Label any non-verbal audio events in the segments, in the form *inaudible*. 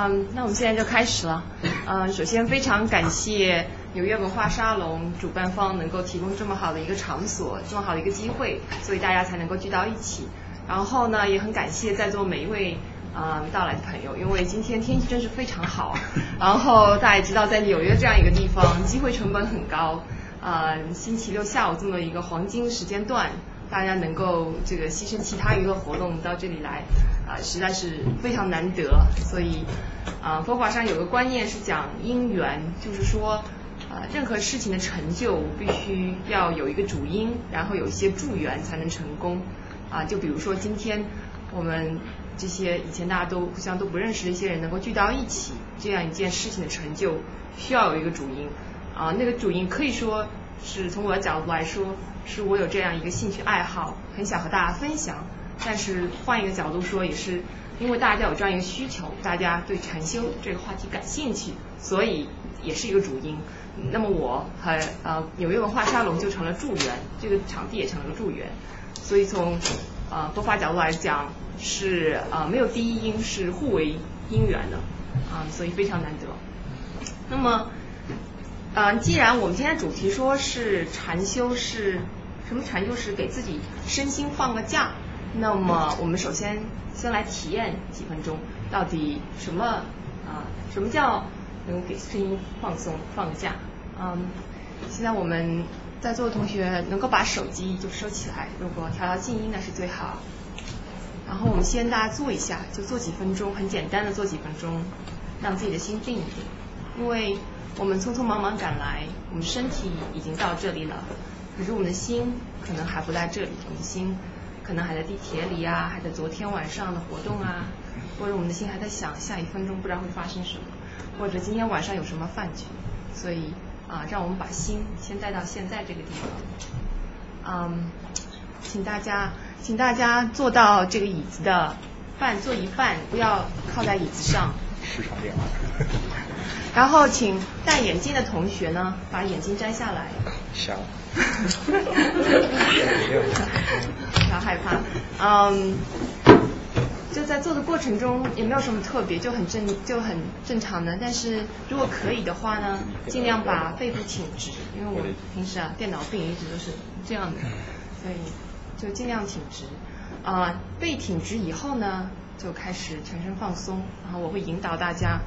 嗯，那我们现在就开始了。嗯，首先非常感谢纽约文化沙龙主办方能够提供这么好的一个场所，这么好的一个机会，所以大家才能够聚到一起。然后呢，也很感谢在座每一位嗯到来的朋友，因为今天天气真是非常好。然后大家也知道，在纽约这样一个地方，机会成本很高。呃，星期六下午这么一个黄金时间段。大家能够这个牺牲其他娱乐活动到这里来，啊，实在是非常难得。所以，啊，佛法上有个观念是讲因缘，就是说，啊，任何事情的成就必须要有一个主因，然后有一些助缘才能成功。啊，就比如说今天我们这些以前大家都互相都不认识的一些人能够聚到一起，这样一件事情的成就需要有一个主因。啊，那个主因可以说。是从我的角度来说，是我有这样一个兴趣爱好，很想和大家分享。但是换一个角度说，也是因为大家有这样一个需求，大家对禅修这个话题感兴趣，所以也是一个主因。那么我和呃纽约文化沙龙就成了助缘，这个场地也成了个助缘。所以从呃佛法角度来讲，是呃没有第一因，是互为因缘的啊，所以非常难得。那么。嗯，既然我们今天主题说是禅修是什么禅修是给自己身心放个假，那么我们首先先来体验几分钟，到底什么啊什么叫能给身心放松放个假？嗯，现在我们在座的同学能够把手机就收起来，如果调到静音那是最好。然后我们先大家坐一下，就坐几分钟，很简单的坐几分钟，让自己的心定一定，因为。我们匆匆忙忙赶来，我们身体已经到这里了，可是我们的心可能还不在这里，我们的心可能还在地铁里啊，还在昨天晚上的活动啊，或者我们的心还在想下一分钟不知道会发生什么，或者今天晚上有什么饭局，所以啊，让我们把心先带到现在这个地方。嗯，请大家，请大家坐到这个椅子的半坐一半，不要靠在椅子上。市场电话。然后，请戴眼镜的同学呢，把眼镜摘下来。下。不要害怕，嗯，就在做的过程中也没有什么特别，就很正就很正常的。但是如果可以的话呢，尽量把背部挺直，因为我平时啊电脑病一直都是这样的，所以就尽量挺直。啊，背挺直以后呢，就开始全身放松，然后我会引导大家。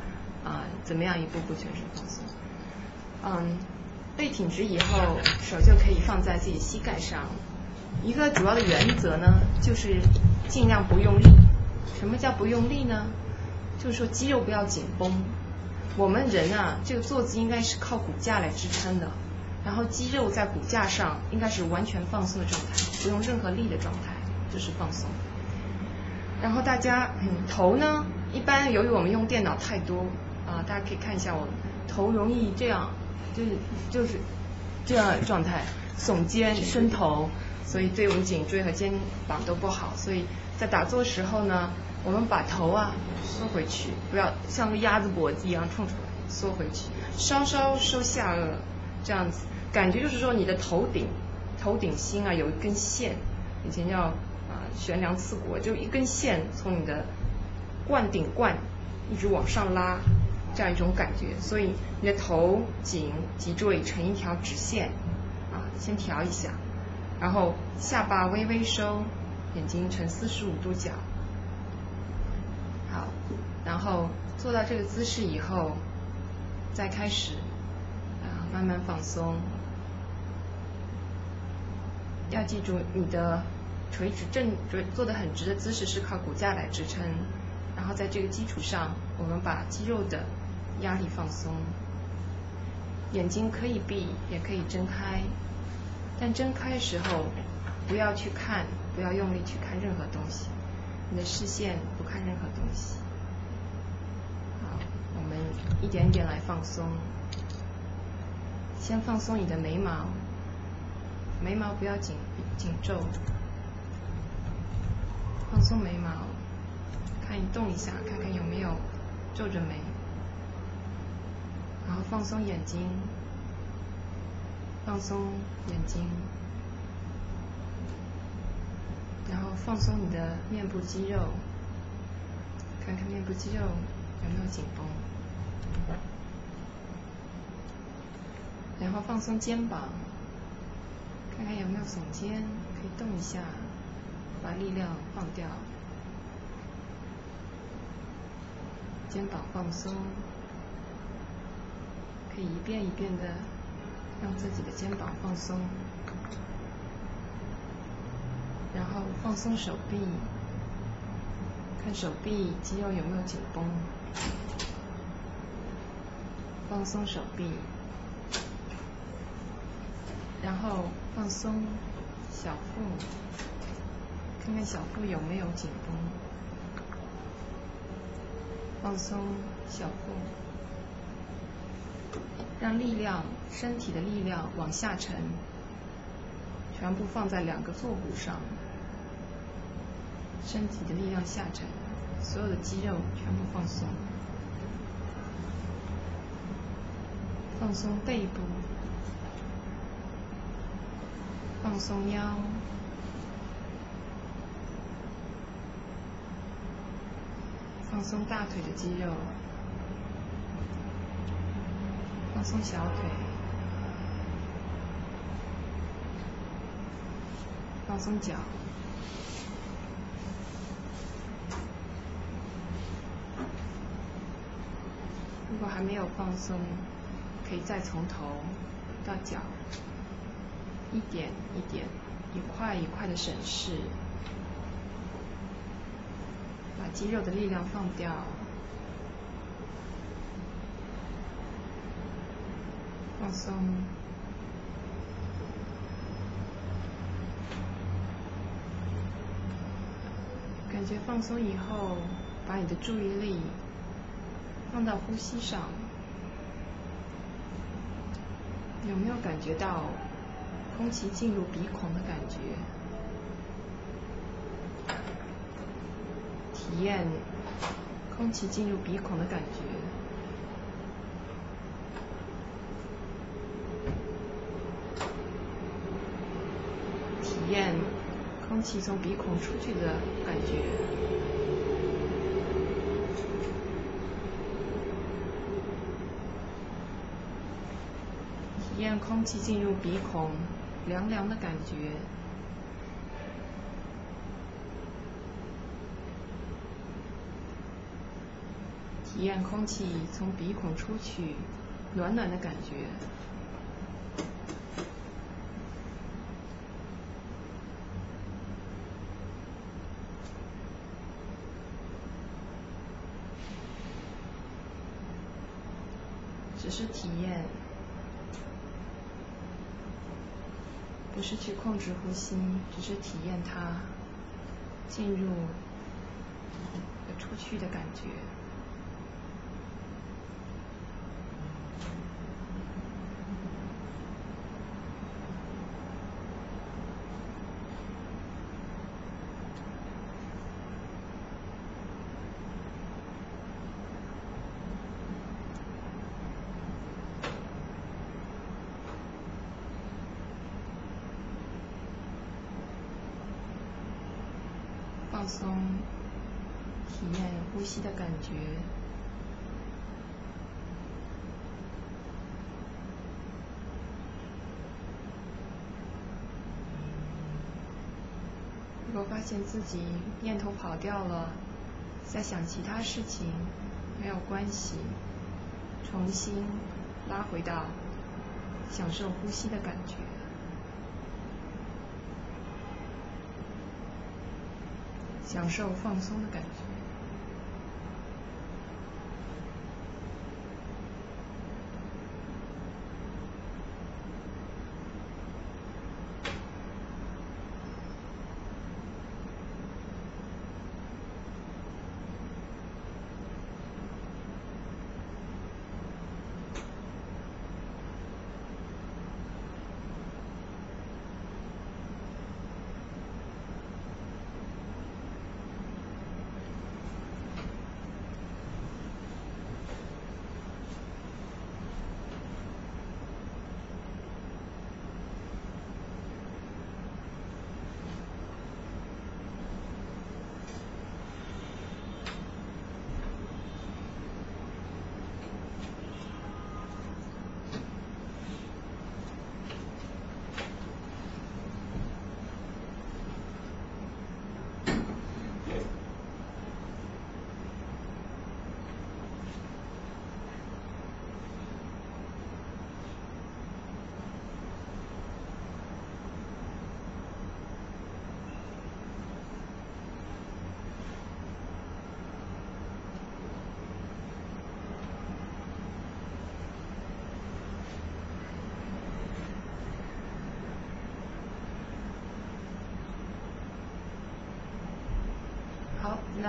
啊，怎么样一步步全身放松？嗯，背挺直以后，手就可以放在自己膝盖上。一个主要的原则呢，就是尽量不用力。什么叫不用力呢？就是说肌肉不要紧绷。我们人啊，这个坐姿应该是靠骨架来支撑的，然后肌肉在骨架上应该是完全放松的状态，不用任何力的状态，就是放松。然后大家头呢，一般由于我们用电脑太多。啊，大家可以看一下我头容易这样，就是就是这样状态，耸肩伸头，所以对我们颈椎和肩膀都不好。所以在打坐时候呢，我们把头啊缩回去，不要像个鸭子脖子一样冲出来，缩回去，稍稍收下颚，这样子，感觉就是说你的头顶头顶心啊有一根线，以前叫啊悬梁刺股，就一根线从你的冠顶冠一直往上拉。这样一种感觉，所以你的头颈脊椎成一条直线，啊，先调一下，然后下巴微微收，眼睛呈四十五度角，好，然后做到这个姿势以后，再开始啊慢慢放松，要记住你的垂直正坐坐得很直的姿势是靠骨架来支撑，然后在这个基础上，我们把肌肉的压力放松，眼睛可以闭，也可以睁开，但睁开时候不要去看，不要用力去看任何东西，你的视线不看任何东西。好，我们一点点来放松，先放松你的眉毛，眉毛不要紧紧皱，放松眉毛，看你动一下，看看有没有皱着眉。然后放松眼睛，放松眼睛，然后放松你的面部肌肉，看看面部肌肉有没有紧绷？然后放松肩膀，看看有没有耸肩，可以动一下，把力量放掉。肩膀放松，以一遍一遍的让自己的肩膀放松。然后放松手臂，看手臂肌肉有没有紧绷。放松手臂，然后放松小腹，看看小腹有没有紧绷。放松小腹，让力量，身体的力量往下沉，全部放在两个坐骨上。身体的力量下沉，所有的肌肉全部放松，放松背部，放松腰，放松大腿的肌肉，放松小腿，放松脚。如果还没有放松，可以再从头到脚，一点一点、一块一块的审视，把肌肉的力量放掉，放松，感觉放松以后，把你的注意力。放到呼吸上，有没有感觉到空气进入鼻孔的感觉？体验空气进入鼻孔的感觉，体验空气从鼻孔出去的感觉。体验空气进入鼻孔凉凉的感觉，体验空气从鼻孔出去暖暖的感觉，只是体验。不是呼吸，只是体验它进入和出去的感觉。放松，体验呼吸的感觉。如果发发现自己念头跑掉了，在想其他事情，没有关系，重新拉回到享受呼吸的感觉。享受放松的感觉。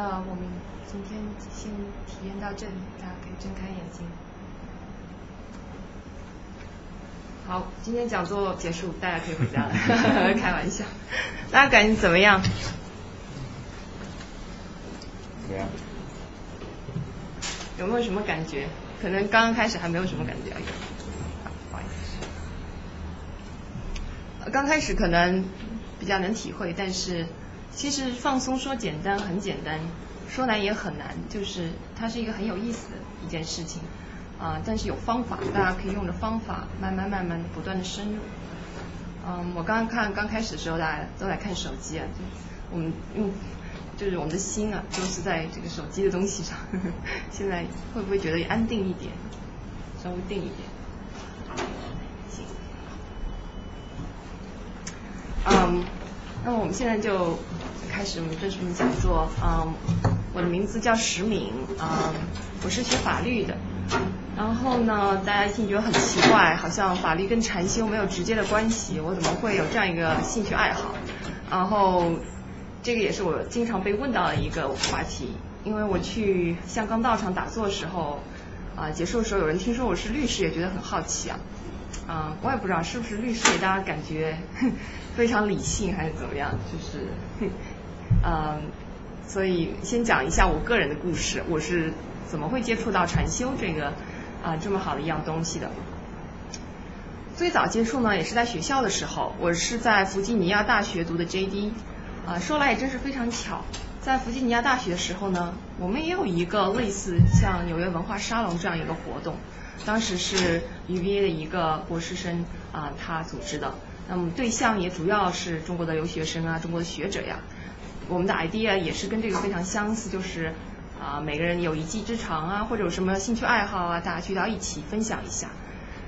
那我们今天先体验到这里，大家可以睁开眼睛。好，今天讲座结束，大家可以回家了。*laughs* 开玩笑，大家感觉怎么样？怎么样？有没有什么感觉？可能刚刚开始还没有什么感觉。不好意思。刚开始可能比较能体会，但是其实放松说简单很简单，说难也很难，就是它是一个很有意思的一件事情。啊，但是有方法，大家可以用着方法，慢慢慢慢不断的深入。嗯，我刚刚看刚开始的时候，大家都在看手机啊，就我们用，就是我们的心啊，都是在这个手机的东西上。*laughs* 现在会不会觉得安定一点，稍微定一点？行。嗯，那么我们现在就开始我们正式的讲座。嗯，我的名字叫石敏，嗯，我是学法律的。然后呢，大家一听觉得很奇怪，好像法律跟禅修没有直接的关系，我怎么会有这样一个兴趣爱好？然后这个也是我经常被问到的一个话题，因为我去香港道场打坐的时候，啊，结束的时候有人听说我是律师，也觉得很好奇啊，啊，我也不知道是不是律师给大家感觉 *laughs* 非常理性还是怎么样，就是，嗯，所以先讲一下我个人的故事，我是怎么会接触到禅修这个。啊，这么好的一样东西的。最早接触呢，也是在学校的时候，我是在弗吉尼亚大学读的 JD。啊，说来也真是非常巧，在弗吉尼亚大学的时候呢，我们也有一个类似像纽约文化沙龙这样一个活动，当时是 UVA 的一个博士生啊，他组织的。那么对象也主要是中国的留学生啊，中国的学者呀。我们的 idea 也是跟这个非常相似，就是。啊，每个人有一技之长啊，或者有什么兴趣爱好啊，大家聚到一起分享一下。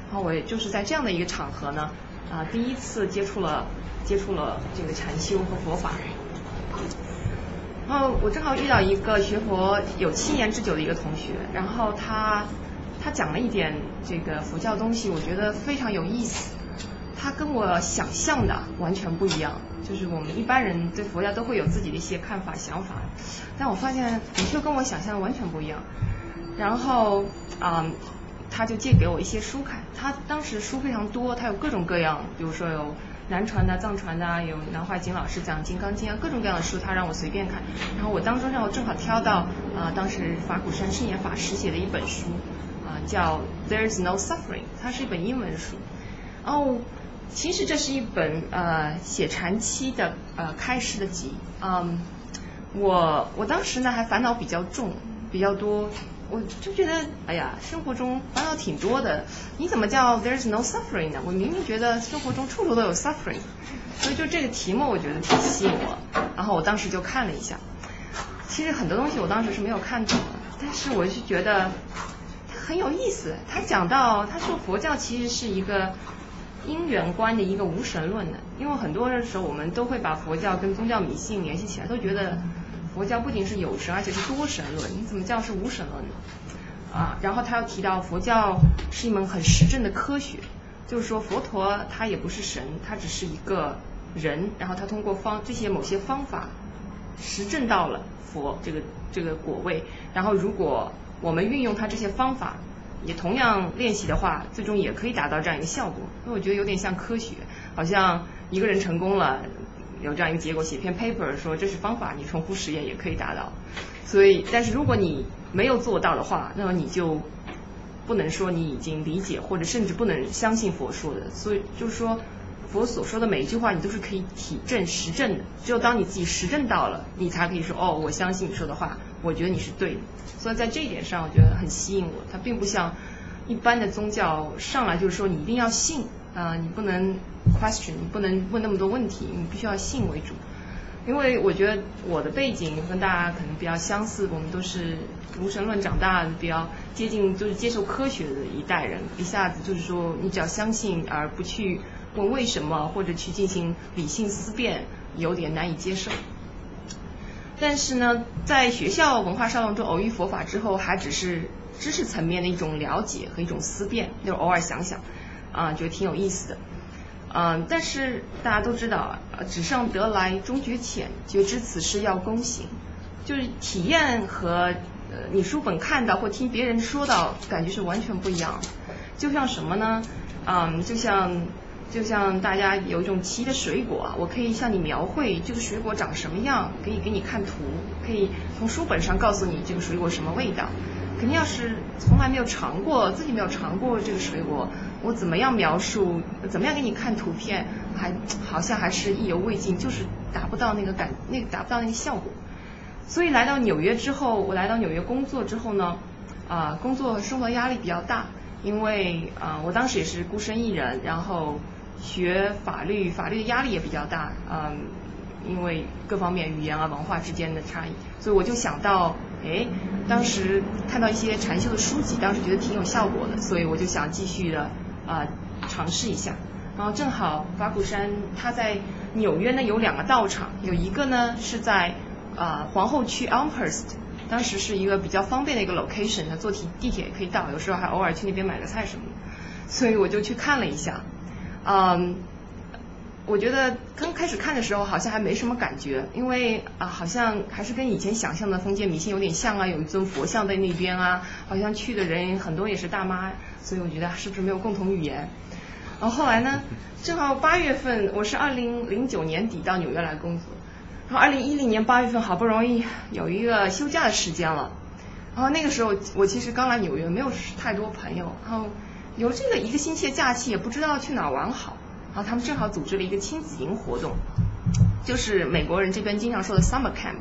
然后我也就是在这样的一个场合呢，啊，第一次接触了接触了这个禅修和佛法。然后我正好遇到一个学佛有七年之久的一个同学，然后他他讲了一点这个佛教东西，我觉得非常有意思。他跟我想象的完全不一样。就是我们一般人对佛教都会有自己的一些看法想法，但我发现的确跟我想象完全不一样。然后啊，他就借给我一些书看，他当时书非常多，他有各种各样，比如说有南传的、藏传的，有南怀瑾老师讲《金刚经》啊，各种各样的书，他让我随便看。然后我当中让我正好挑到啊，当时法鼓山圣严法师写的一本书啊，叫《There's No Suffering》，它是一本英文书。哦。其实这是一本呃写禅期的呃开示的集，嗯，我我当时呢还烦恼比较重比较多，我就觉得哎呀生活中烦恼挺多的，你怎么叫 there's no suffering 呢？我明明觉得生活中处处都有 suffering，所以就这个题目我觉得挺吸引我，然后我当时就看了一下，其实很多东西我当时是没有看懂的，但是我是觉得它很有意思，他讲到他说佛教其实是一个。因缘观的一个无神论的，因为很多的时候我们都会把佛教跟宗教迷信联系起来，都觉得佛教不仅是有神，而且是多神论。你怎么叫是无神论呢？啊，然后他又提到佛教是一门很实证的科学，就是说佛陀他也不是神，他只是一个人，然后他通过方这些某些方法实证到了佛这个这个果位，然后如果我们运用他这些方法。也同样练习的话，最终也可以达到这样一个效果。那我觉得有点像科学，好像一个人成功了，有这样一个结果，写篇 paper 说这是方法，你重复实验也可以达到。所以，但是如果你没有做到的话，那么你就不能说你已经理解，或者甚至不能相信佛说的。所以就是说，佛所说的每一句话，你都是可以体证实证的。只有当你自己实证到了，你才可以说哦，我相信你说的话。我觉得你是对的，所以在这一点上，我觉得很吸引我。它并不像一般的宗教，上来就是说你一定要信啊，你不能 question，你不能问那么多问题，你必须要信为主。因为我觉得我的背景跟大家可能比较相似，我们都是无神论长大，比较接近就是接受科学的一代人，一下子就是说你只要相信而不去问为什么或者去进行理性思辨，有点难以接受。但是呢，在学校文化沙龙中偶遇佛法之后，还只是知识层面的一种了解和一种思辨，就偶尔想想，啊，觉得挺有意思的，嗯，但是大家都知道，纸上得来终觉浅，觉知此事要躬行，就是体验和呃你书本看到或听别人说到感觉是完全不一样的。就像什么呢？嗯，就像就像大家有一种奇异的水果，我可以向你描绘这个水果长什么样，可以给你看图，可以从书本上告诉你这个水果什么味道。肯定要是从来没有尝过，自己没有尝过这个水果，我怎么样描述，怎么样给你看图片，还好像还是意犹未尽，就是达不到那个感，那个达不到那个效果。所以来到纽约之后，我来到纽约工作之后呢，啊，工作生活压力比较大，因为啊，我当时也是孤身一人，然后学法律，法律的压力也比较大，嗯，因为各方面语言啊、文化之间的差异，所以我就想到。哎，当时看到一些禅修的书籍，当时觉得挺有效果的，所以我就想继续的啊尝试一下。然后正好法鼓山它在纽约呢有两个道场，有一个呢是在啊皇后区 Elmhurst，当时是一个比较方便的一个 location，它坐地地铁也可以到，有时候还偶尔去那边买个菜什么的，所以我就去看了一下，嗯。我觉得刚开始看的时候好像还没什么感觉，因为啊，好像还是跟以前想象的封建迷信有点像啊，有一尊佛像在那边啊，好像去的人很多也是大妈，所以我觉得是不是没有共同语言？然后后来呢，*laughs* 正好八月份，我是二零零九年底到纽约来工作，然后二零一零年八月份好不容易有一个休假的时间了，然后那个时候我其实刚来纽约，没有太多朋友，然后有这个一个星期的假期，也不知道去哪玩好。然后他们正好组织了一个亲子营活动，就是美国人这边经常说的 summer camp。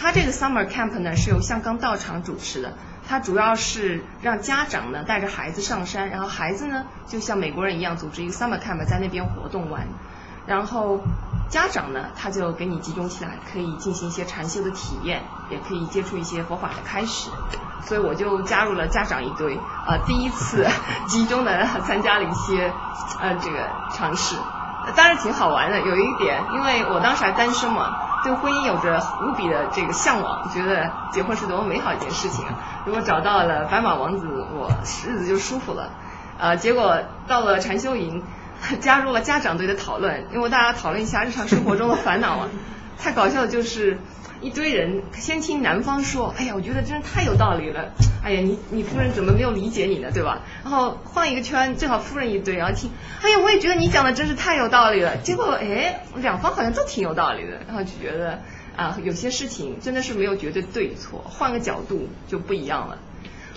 他这个 summer camp 呢是由香港道场主持的，他主要是让家长呢带着孩子上山，然后孩子呢就像美国人一样组织一个 summer camp 在那边活动玩，然后家长呢他就给你集中起来，可以进行一些禅修的体验，也可以接触一些佛法的开始。所以我就加入了家长一堆，啊，第一次集中的参加了一些，呃，这个尝试，当然挺好玩的。有一点，因为我当时还单身嘛，对婚姻有着无比的这个向往，觉得结婚是多么美好一件事情。如果找到了白马王子，我日子就舒服了。呃，结果到了禅修营，*laughs* 加入了家长队的讨论，因为大家讨论一下日常生活中的烦恼啊。太搞笑的就是。一堆人先听男方说，哎呀，我觉得真是太有道理了。哎呀，你你夫人怎么没有理解你呢，对吧？然后换一个圈，正好夫人一堆，然后听，哎呀，我也觉得你讲的真是太有道理了。结果哎，两方好像都挺有道理的，然后就觉得啊，有些事情真的是没有绝对对错，换个角度就不一样了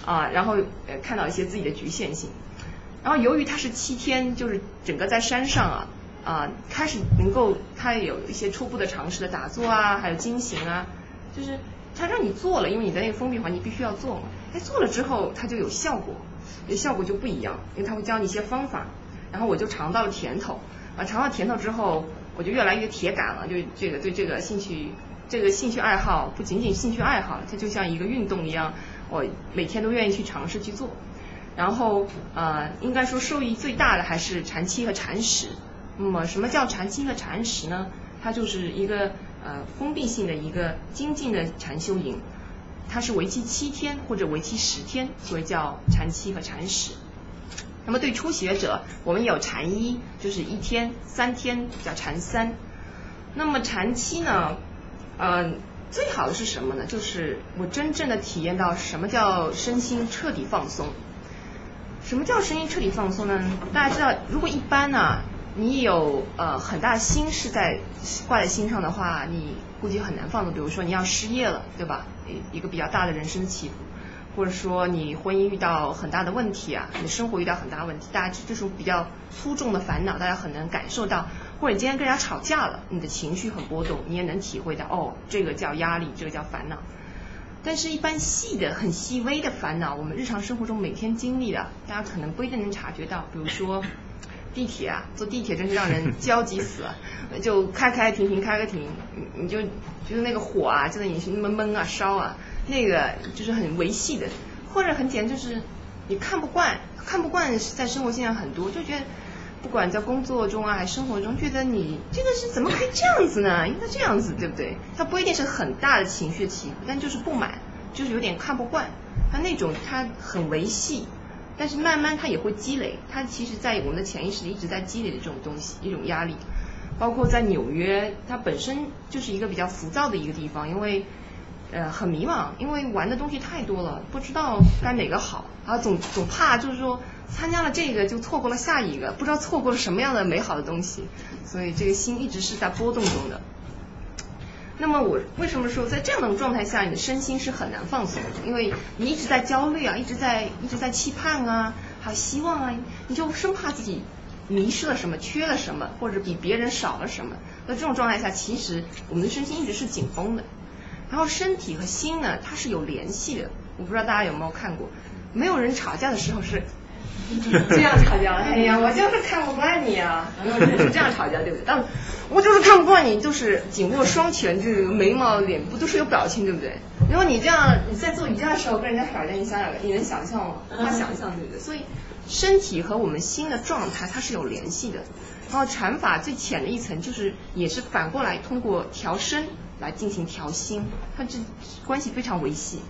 啊。然后呃，看到一些自己的局限性。然后由于它是七天，就是整个在山上啊。啊，开始能够他有一些初步的尝试的打坐啊，还有经行啊，就是他让你做了，因为你在那个封闭环境必须要做嘛。哎，做了之后它就有效果，效果就不一样，因为他会教你一些方法。然后我就尝到了甜头，啊，尝到甜头之后，我就越来越铁杆了，就这个对这个兴趣，这个兴趣爱好不仅仅兴趣爱好，它就像一个运动一样，我每天都愿意去尝试去做。然后呃，应该说受益最大的还是禅期和禅食。那么什么叫禅期和禅食呢？它就是一个呃封闭性的一个精进的禅修营，它是为期七天或者为期十天，所以叫禅期和禅食。那么对初学者，我们有禅一，就是一天、三天叫禅三。那么禅期呢，呃，最好的是什么呢？就是我真正的体验到什么叫身心彻底放松。什么叫声音彻底放松呢？大家知道，如果一般呢？你有呃很大心事在挂在心上的话，你估计很难放松。比如说你要失业了，对吧？一一个比较大的人生的起伏，或者说你婚姻遇到很大的问题啊，你生活遇到很大问题，大家这种比较粗重的烦恼，大家很能感受到。或者你今天跟人家吵架了，你的情绪很波动，你也能体会到哦，这个叫压力，这个叫烦恼。但是，一般细的、很细微的烦恼，我们日常生活中每天经历的，大家可能不一定能察觉到。比如说。*laughs* 地铁啊，坐地铁真是让人焦急死了，*laughs* 就开开停停开个停，你你就觉得那个火啊就在你那么闷啊烧啊，那个就是很维系的，或者很简单就是你看不惯，看不惯在生活现象很多，就觉得不管在工作中啊还是生活中，觉得你这个是怎么可以这样子呢？应该这样子对不对？它不一定是很大的情绪起伏，但就是不满，就是有点看不惯，它那种它很维系。但是慢慢它也会积累，它其实，在我们的潜意识里一直在积累的这种东西，一种压力。包括在纽约，它本身就是一个比较浮躁的一个地方，因为呃很迷茫，因为玩的东西太多了，不知道该哪个好，啊总总怕就是说参加了这个就错过了下一个，不知道错过了什么样的美好的东西，所以这个心一直是在波动中的。那么我为什么说在这样的状态下，你的身心是很难放松的？因为你一直在焦虑啊，一直在一直在期盼啊，还有希望啊，你就生怕自己迷失了什么，缺了什么，或者比别人少了什么。在这种状态下，其实我们的身心一直是紧绷的。然后身体和心呢，它是有联系的。我不知道大家有没有看过，没有人吵架的时候是。*laughs* 这样吵架，哎呀，*laughs* 我就是看不惯你啊！是这样吵架对不对？但我就是看不惯你，就是紧握双拳，就是眉毛、脸部都是有表情，对不对？如果你这样你在做瑜伽的时候跟人家吵架，你想想，你能想象吗？无法想象，对不对？所以身体和我们心的状态它是有联系的。然后禅法最浅的一层就是也是反过来通过调身来进行调心，它这关系非常维系。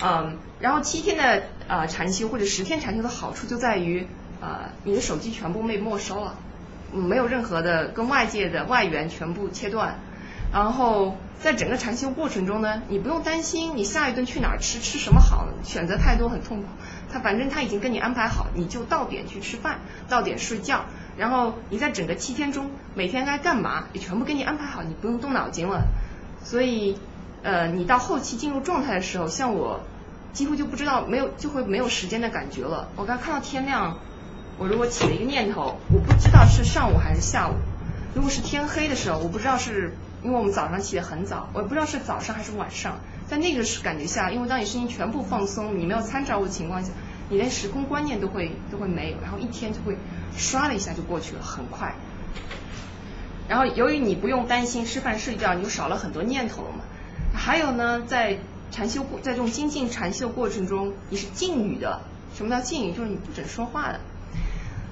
嗯，然后七天的呃禅修或者十天禅修的好处就在于，呃，你的手机全部被没收了，没有任何的跟外界的外援全部切断，然后在整个禅修过程中呢，你不用担心你下一顿去哪儿吃，吃什么好，选择太多很痛苦，他反正他已经跟你安排好，你就到点去吃饭，到点睡觉，然后你在整个七天中每天该干嘛也全部给你安排好，你不用动脑筋了，所以。呃，你到后期进入状态的时候，像我几乎就不知道没有就会没有时间的感觉了。我刚看到天亮，我如果起了一个念头，我不知道是上午还是下午。如果是天黑的时候，我不知道是因为我们早上起得很早，我不知道是早上还是晚上。在那个是感觉下，因为当你身心全部放松，你没有参照物的情况下，你连时空观念都会都会没有，然后一天就会唰的一下就过去了，很快。然后由于你不用担心吃饭睡觉，你就少了很多念头了嘛。还有呢，在禅修过，在这种精进禅修过程中，你是禁语的。什么叫禁语？就是你不准说话的。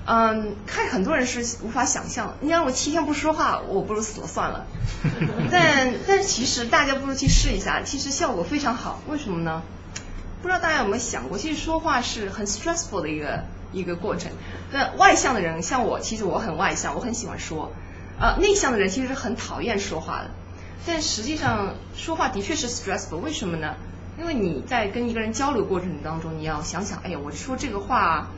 嗯，看很多人是无法想象，你让我七天不说话，我不如死了算了。*laughs* 但但其实大家不如去试一下，其实效果非常好。为什么呢？不知道大家有没有想过，其实说话是很 stressful 的一个一个过程。那外向的人，像我，其实我很外向，我很喜欢说。呃，内向的人其实是很讨厌说话的。但实际上说话的确是 stressful，为什么呢？因为你在跟一个人交流过程当中，你要想想，哎呀，我说这个话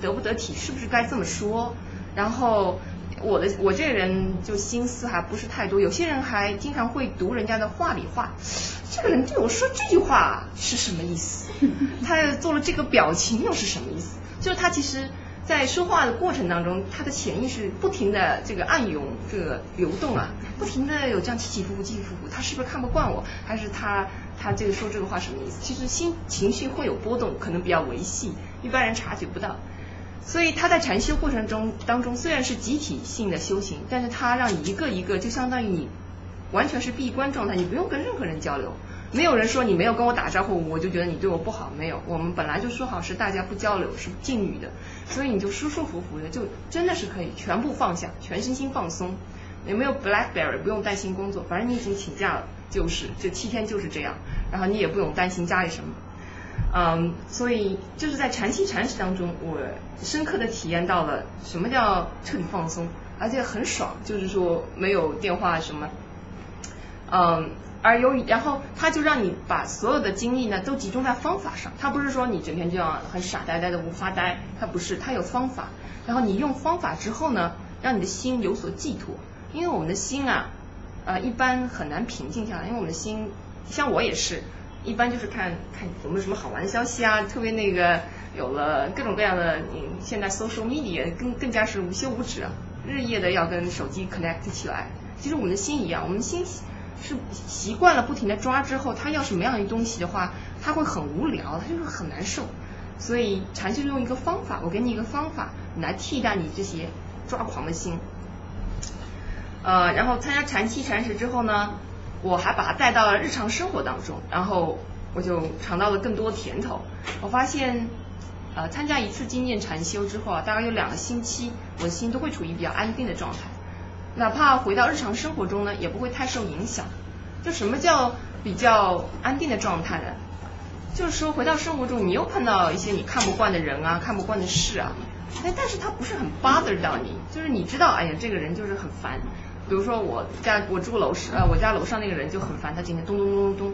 得不得体，是不是该这么说？然后我的我这个人就心思还不是太多，有些人还经常会读人家的话里话，这个人对我说这句话是什么意思？*laughs* 他做了这个表情又是什么意思？就是他其实。在说话的过程当中，他的潜意识不停的这个暗涌，这个流动啊，不停的有这样起起伏伏、起起伏伏。他是不是看不惯我？还是他他这个说这个话什么意思？其实心情绪会有波动，可能比较维系，一般人察觉不到。所以他在禅修过程中当中，虽然是集体性的修行，但是他让你一个一个，就相当于你完全是闭关状态，你不用跟任何人交流。没有人说你没有跟我打招呼，我就觉得你对我不好。没有，我们本来就说好是大家不交流，是禁语的，所以你就舒舒服服的，就真的是可以全部放下，全身心放松。有没有 BlackBerry？不用担心工作，反正你已经请假了，就是这七天就是这样。然后你也不用担心家里什么。嗯，所以就是在禅期禅时当中，我深刻的体验到了什么叫彻底放松，而且很爽，就是说没有电话什么，嗯。而由于，然后他就让你把所有的精力呢都集中在方法上，他不是说你整天这样很傻呆呆的无发呆，他不是，他有方法。然后你用方法之后呢，让你的心有所寄托，因为我们的心啊，呃，一般很难平静下来，因为我们的心，像我也是，一般就是看看有没有什么好玩的消息啊，特别那个有了各种各样的，现在 social media 更更加是无休无止啊，日夜的要跟手机 connect 起来。其实我们的心一样，我们心。是习惯了不停的抓之后，他要什么样的东西的话，他会很无聊，他就是很难受。所以禅修用一个方法，我给你一个方法来替代你这些抓狂的心。呃，然后参加禅期禅师之后呢，我还把它带到了日常生活当中，然后我就尝到了更多甜头。我发现，呃，参加一次精进禅修之后啊，大概有两个星期，我的心都会处于比较安定的状态。哪怕回到日常生活中呢，也不会太受影响。就什么叫比较安定的状态呢？就是说回到生活中，你又碰到一些你看不惯的人啊，看不惯的事啊，哎，但是他不是很 bother 到你，就是你知道，哎呀，这个人就是很烦，比如说我家我住楼是呃我家楼上那个人就很烦，他今天咚咚咚咚咚。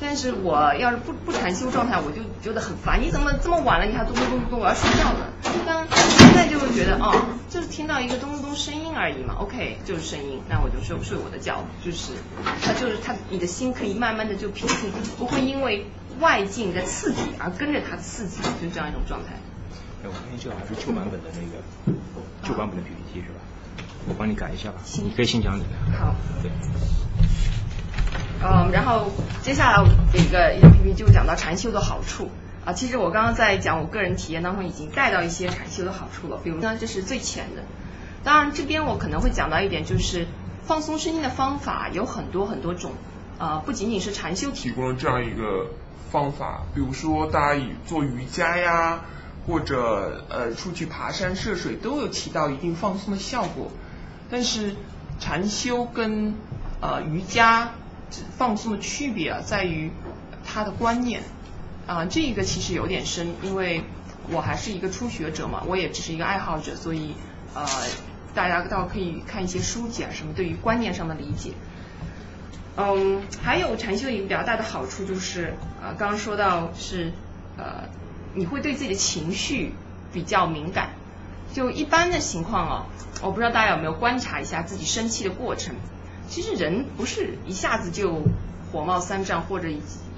但是我要是不不禅修状态，我就觉得很烦。你怎么这么晚了，你还咚咚咚咚，我要睡觉了。但现在就会觉得哦，就是听到一个咚咚咚声音而已嘛，OK，就是声音，那我就睡睡我的觉。就是它就是它，你的心可以慢慢的就平静，不会因为外境的刺激而跟着它刺激，就这样一种状态。哎，我发现这个还是旧版本的那个旧版本的 PPT 是吧？我帮你改一下吧，你可以先讲你的。好。对。嗯，然后接下来我一个一个 PPT 就讲到禅修的好处啊。其实我刚刚在讲我个人体验当中已经带到一些禅修的好处了，比如呢，这是最浅的。当然这边我可能会讲到一点，就是放松身心的方法有很多很多种，呃，不仅仅是禅修提供了这样一个方法，比如说大家以做瑜伽呀，或者呃出去爬山涉水都有起到一定放松的效果。但是禅修跟呃瑜伽。放松的区别啊，在于他的观念啊，这个其实有点深，因为我还是一个初学者嘛，我也只是一个爱好者，所以呃，大家倒可以看一些书籍啊，什么对于观念上的理解。嗯，还有禅修一个比较大的好处就是啊，刚刚说到是呃，你会对自己的情绪比较敏感。就一般的情况哦，我不知道大家有没有观察一下自己生气的过程。其实人不是一下子就火冒三丈，或者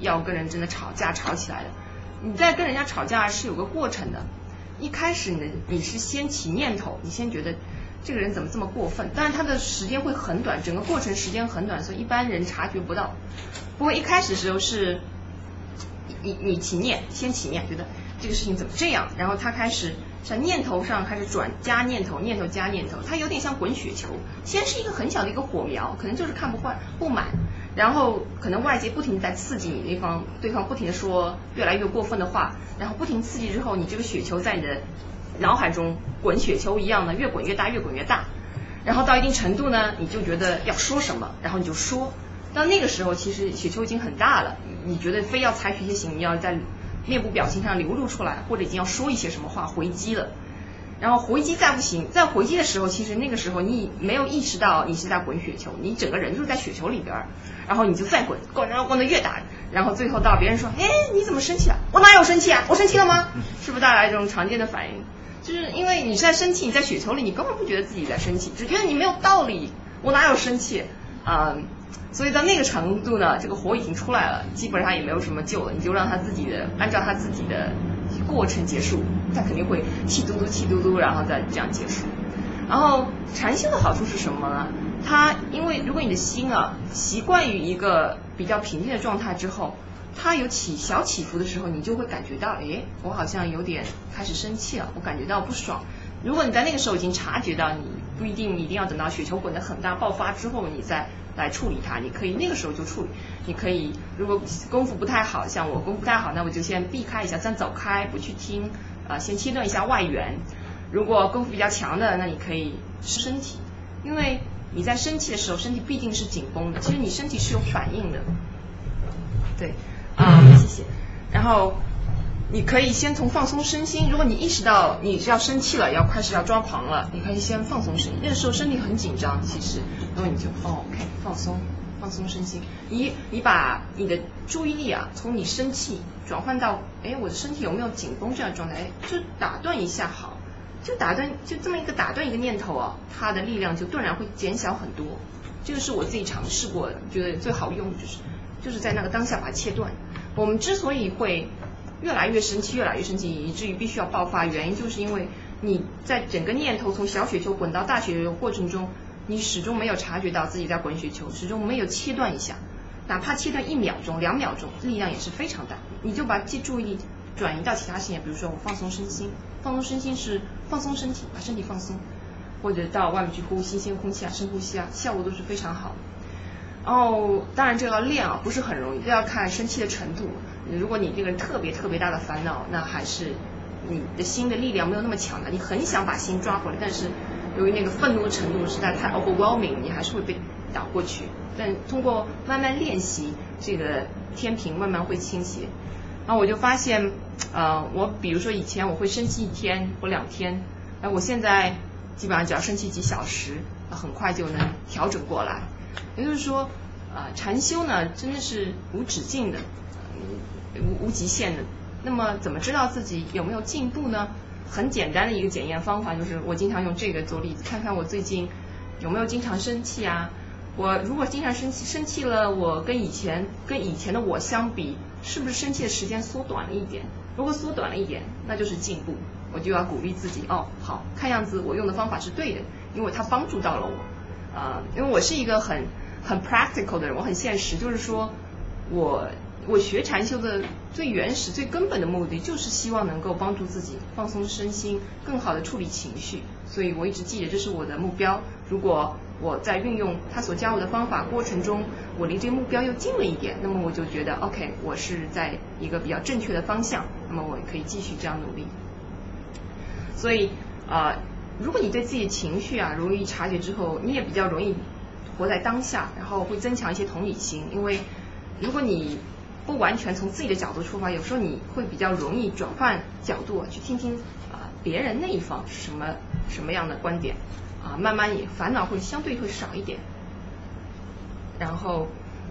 要跟人真的吵架吵起来的。你在跟人家吵架是有个过程的。一开始你的你是先起念头，你先觉得这个人怎么这么过分，但是他的时间会很短，整个过程时间很短，所以一般人察觉不到。不过一开始的时候是，你你起念，先起念，觉得这个事情怎么这样，然后他开始。在念头上开始转加念头，念头加念头，它有点像滚雪球。先是一个很小的一个火苗，可能就是看不惯、不满，然后可能外界不停的在刺激你，对方对方不停的说越来越过分的话，然后不停刺激之后，你这个雪球在你的脑海中滚雪球一样的越滚越大，越滚越大，然后到一定程度呢，你就觉得要说什么，然后你就说。到那个时候，其实雪球已经很大了，你觉得非要采取一些行，你要在。面部表情上流露出来，或者已经要说一些什么话回击了，然后回击再不行，在回击的时候，其实那个时候你没有意识到你是在滚雪球，你整个人就是在雪球里边儿，然后你就再滚，滚然后滚得越大，然后最后到别人说，哎，你怎么生气了？我哪有生气啊？我生气了吗？*laughs* 是不是带来这种常见的反应？就是因为你是在生气，你在雪球里，你根本不觉得自己在生气，只觉得你没有道理，我哪有生气？啊。所以到那个程度呢，这个火已经出来了，基本上也没有什么救了，你就让他自己的按照他自己的过程结束，他肯定会气嘟嘟气嘟嘟，然后再这样结束。然后禅修的好处是什么呢？它因为如果你的心啊习惯于一个比较平静的状态之后，它有起小起伏的时候，你就会感觉到，哎，我好像有点开始生气了，我感觉到不爽。如果你在那个时候已经察觉到，你不一定一定要等到雪球滚得很大爆发之后，你再。来处理它，你可以那个时候就处理。你可以如果功夫不太好，像我功夫不太好，那我就先避开一下，先走开，不去听，啊，先切断一下外援。如果功夫比较强的，那你可以身体，因为你在生气的时候，身体必定是紧绷的。其实你身体是有反应的。对，啊，谢谢。然后。你可以先从放松身心。如果你意识到你是要生气了，要开始要抓狂了，你可以先放松身心。那个时候身体很紧张，其实，然后你就哦，OK，放松，放松身心。你你把你的注意力啊，从你生气转换到，哎，我的身体有没有紧绷这样状态？哎，就打断一下好，就打断，就这么一个打断一个念头啊，它的力量就顿然会减小很多。这个是我自己尝试过的，觉得最好用就是就是在那个当下把它切断。我们之所以会。越来越生气，越来越生气，以至于必须要爆发。原因就是因为你在整个念头从小雪球滚到大雪球过程中，你始终没有察觉到自己在滚雪球，始终没有切断一下，哪怕切断一秒钟、两秒钟，力量也是非常大。你就把记注意转移到其他事情，比如说我放松身心，放松身心是放松身体，把身体放松，或者到外面去呼吸新鲜空气啊，深呼吸啊，效果都是非常好。然后当然这个要练啊，不是很容易，这要看生气的程度。如果你这个人特别特别大的烦恼，那还是你的心的力量没有那么强的，你很想把心抓回来，但是由于那个愤怒的程度实在太 overwhelming，你还是会被倒过去。但通过慢慢练习，这个天平慢慢会倾斜。然后我就发现，呃，我比如说以前我会生气一天或两天，哎，我现在基本上只要生气几小时，很快就能调整过来。也就是说，啊，禅修呢真的是无止境的，无无极限的。那么怎么知道自己有没有进步呢？很简单的一个检验方法就是，我经常用这个做例子，看看我最近有没有经常生气啊。我如果经常生气，生气了，我跟以前跟以前的我相比，是不是生气的时间缩短了一点？如果缩短了一点，那就是进步。我就要鼓励自己，哦，好看样子我用的方法是对的，因为它帮助到了我。啊，因为我是一个很很 practical 的人，我很现实，就是说我我学禅修的最原始、最根本的目的，就是希望能够帮助自己放松身心，更好的处理情绪。所以我一直记得这是我的目标。如果我在运用他所教我的方法过程中，我离这个目标又近了一点，那么我就觉得 OK，我是在一个比较正确的方向，那么我可以继续这样努力。所以啊，如果你对自己的情绪啊容易察觉之后，你也比较容易活在当下，然后会增强一些同理心。因为如果你不完全从自己的角度出发，有时候你会比较容易转换角度去听听啊别人那一方是什么什么样的观点啊，慢慢也烦恼会相对会少一点。然后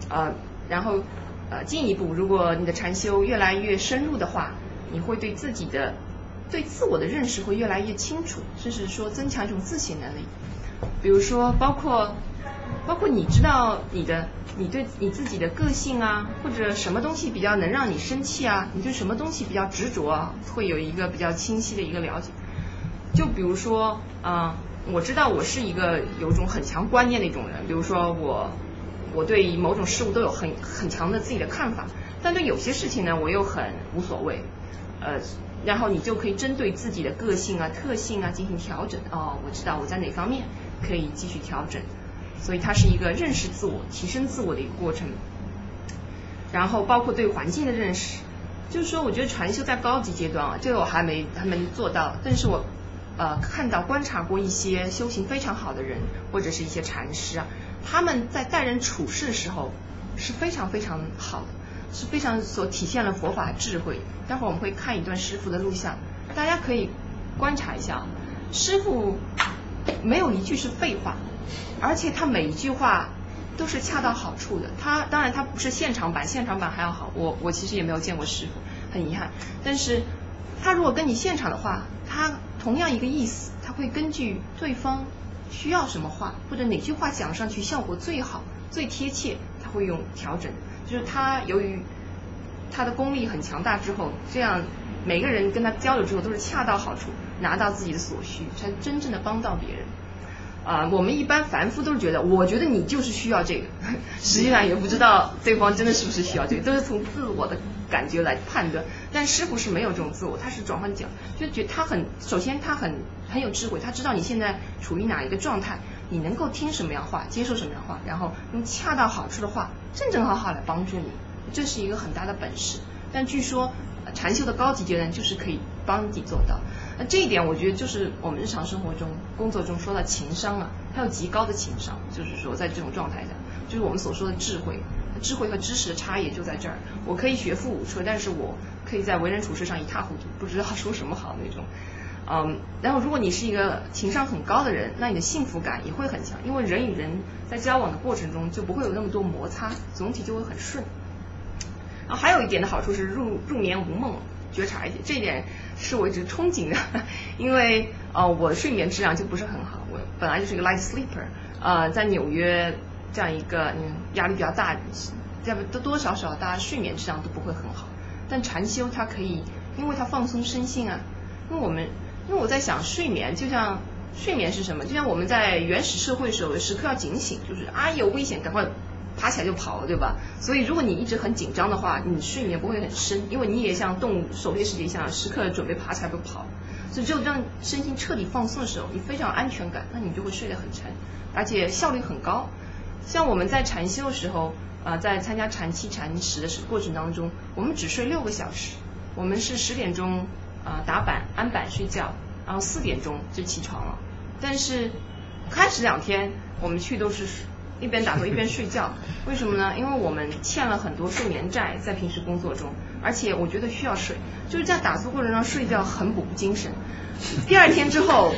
呃，然后呃进一步，如果你的禅修越来越深入的话，你会对自己的。对自我的认识会越来越清楚，甚至说增强一种自省能力。比如说，包括包括你知道你的你对你自己的个性啊，或者什么东西比较能让你生气啊，你对什么东西比较执着啊，会有一个比较清晰的一个了解。就比如说，啊，我知道我是一个有种很强观念的一种人，比如说我我对某种事物都有很很强的自己的看法，但对有些事情呢，我又很无所谓，呃。然后你就可以针对自己的个性啊、特性啊进行调整。哦，我知道我在哪方面可以继续调整，所以它是一个认识自我、提升自我的一个过程。然后包括对环境的认识，就是说，我觉得禅修在高级阶段啊，这个我还没还没做到，但是我呃看到观察过一些修行非常好的人，或者是一些禅师啊，他们在待人处事的时候是非常非常好的。是非常所体现了佛法智慧。待会儿我们会看一段师傅的录像，大家可以观察一下，师傅没有一句是废话，而且他每一句话都是恰到好处的。他当然他不是现场版，现场版还要好。我我其实也没有见过师傅，很遗憾。但是他如果跟你现场的话，他同样一个意思，他会根据对方需要什么话，或者哪句话讲上去效果最好、最贴切，他会用调整。就是他由于他的功力很强大之后，这样每个人跟他交流之后都是恰到好处，拿到自己的所需，才真正的帮到别人。啊，我们一般凡夫都是觉得，我觉得你就是需要这个，*laughs* 实际上也不知道对方真的是不是需要这个，都是从自我的感觉来判断。但师傅是没有这种自我，他是转换角，就觉他很首先他很很有智慧，他知道你现在处于哪一个状态。你能够听什么样话，接受什么样话，然后用恰到好处的话，正正好好来帮助你，这是一个很大的本事。但据说禅修的高级阶段就是可以帮你做到。那这一点我觉得就是我们日常生活中、工作中说到情商啊，它有极高的情商，就是说在这种状态下，就是我们所说的智慧，智慧和知识的差异就在这儿。我可以学富五车，但是我可以在为人处事上一塌糊涂，不知道说什么好那种。嗯，然后如果你是一个情商很高的人，那你的幸福感也会很强，因为人与人在交往的过程中就不会有那么多摩擦，总体就会很顺。然后还有一点的好处是入入眠无梦，觉察一些，这一点是我一直憧憬的，因为呃我睡眠质量就不是很好，我本来就是一个 light sleeper，呃在纽约这样一个嗯压力比较大，要不多多少少大家睡眠质量都不会很好，但禅修它可以，因为它放松身心啊，因为我们。因为我在想，睡眠就像睡眠是什么？就像我们在原始社会的时候，时刻要警醒，就是啊有危险，赶快爬起来就跑，对吧？所以如果你一直很紧张的话，你睡眠不会很深，因为你也像动物狩猎世界一样，时刻准备爬起来就跑。所以只有让身心彻底放松的时候，你非常有安全感，那你就会睡得很沉，而且效率很高。像我们在禅修的时候啊，在参加禅期禅时的过程当中，我们只睡六个小时，我们是十点钟。啊，打板安板睡觉，然后四点钟就起床了。但是开始两天我们去都是一边打坐一边睡觉。为什么呢？因为我们欠了很多睡眠债，在平时工作中，而且我觉得需要睡，就是在打坐过程中睡觉很补精神。第二天之后，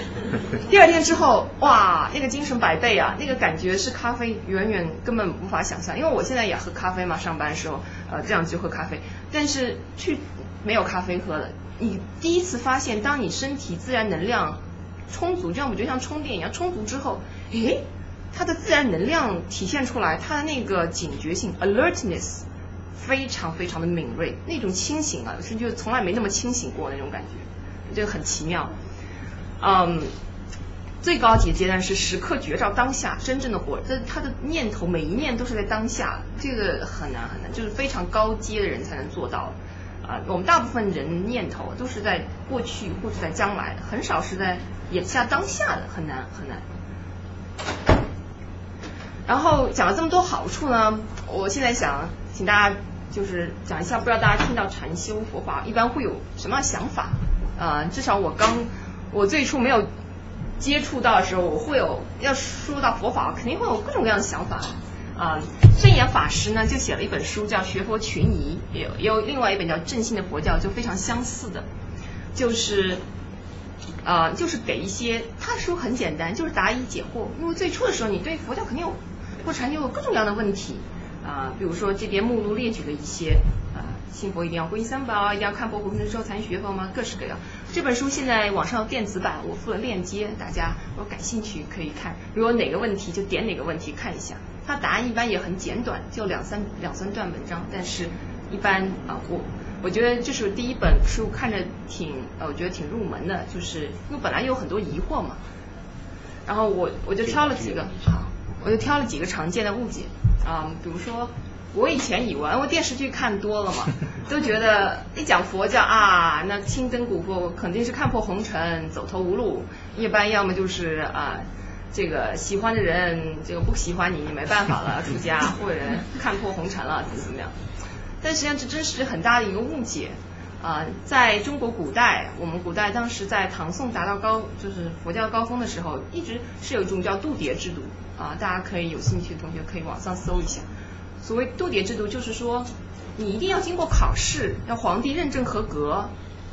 第二天之后，哇，那个精神百倍啊，那个感觉是咖啡远远根本无法想象。因为我现在也喝咖啡嘛，上班的时候，呃，这样就喝咖啡，但是去没有咖啡喝了。你第一次发现，当你身体自然能量充足，这样我们就像充电一样充足之后，诶，它的自然能量体现出来，它的那个警觉性 （alertness） 非常非常的敏锐，那种清醒啊，是就从来没那么清醒过那种感觉，这个很奇妙。嗯，最高级的阶段是时刻觉照当下，真正的活，这他的念头每一念都是在当下，这个很难很难，就是非常高阶的人才能做到。啊，我们大部分人念头都是在过去或者在将来，很少是在眼下当下的，很难很难。然后讲了这么多好处呢，我现在想请大家就是讲一下，不知道大家听到禅修佛法一般会有什么样想法？啊，至少我刚我最初没有接触到的时候，我会有要说到佛法，肯定会有各种各样的想法。啊，圣严法师呢就写了一本书叫《学佛群疑》，有有另外一本叫《正信的佛教》，就非常相似的，就是呃，就是给一些他的书很简单，就是答疑解惑。因为最初的时候，你对佛教肯定有或禅就有各种各样的问题啊，比如说这边目录列举了一些啊，信佛一定要皈依三宝，一定要看破红尘之后才能学佛吗？各式各样。这本书现在网上电子版，我附了链接，大家如果感兴趣可以看。如果哪个问题就点哪个问题看一下。它答案一般也很简短，就两三两三段文章，但是一般啊，我我觉得这是第一本书，看着挺呃，我觉得挺入门的，就是因为本来有很多疑惑嘛，然后我我就挑了几个，好，我就挑了几个常见的误解啊，比如说我以前以为，我电视剧看多了嘛，*laughs* 都觉得一讲佛教啊，那青灯古佛肯定是看破红尘，走投无路，一般要么就是啊。这个喜欢的人，这个不喜欢你，你没办法了，出家或者看破红尘了，怎么怎么样？但实际上这真是很大的一个误解啊！在中国古代，我们古代当时在唐宋达到高，就是佛教高峰的时候，一直是有一种叫度牒制度啊，大家可以有兴趣的同学可以网上搜一下。所谓度牒制度，就是说你一定要经过考试，要皇帝认证合格。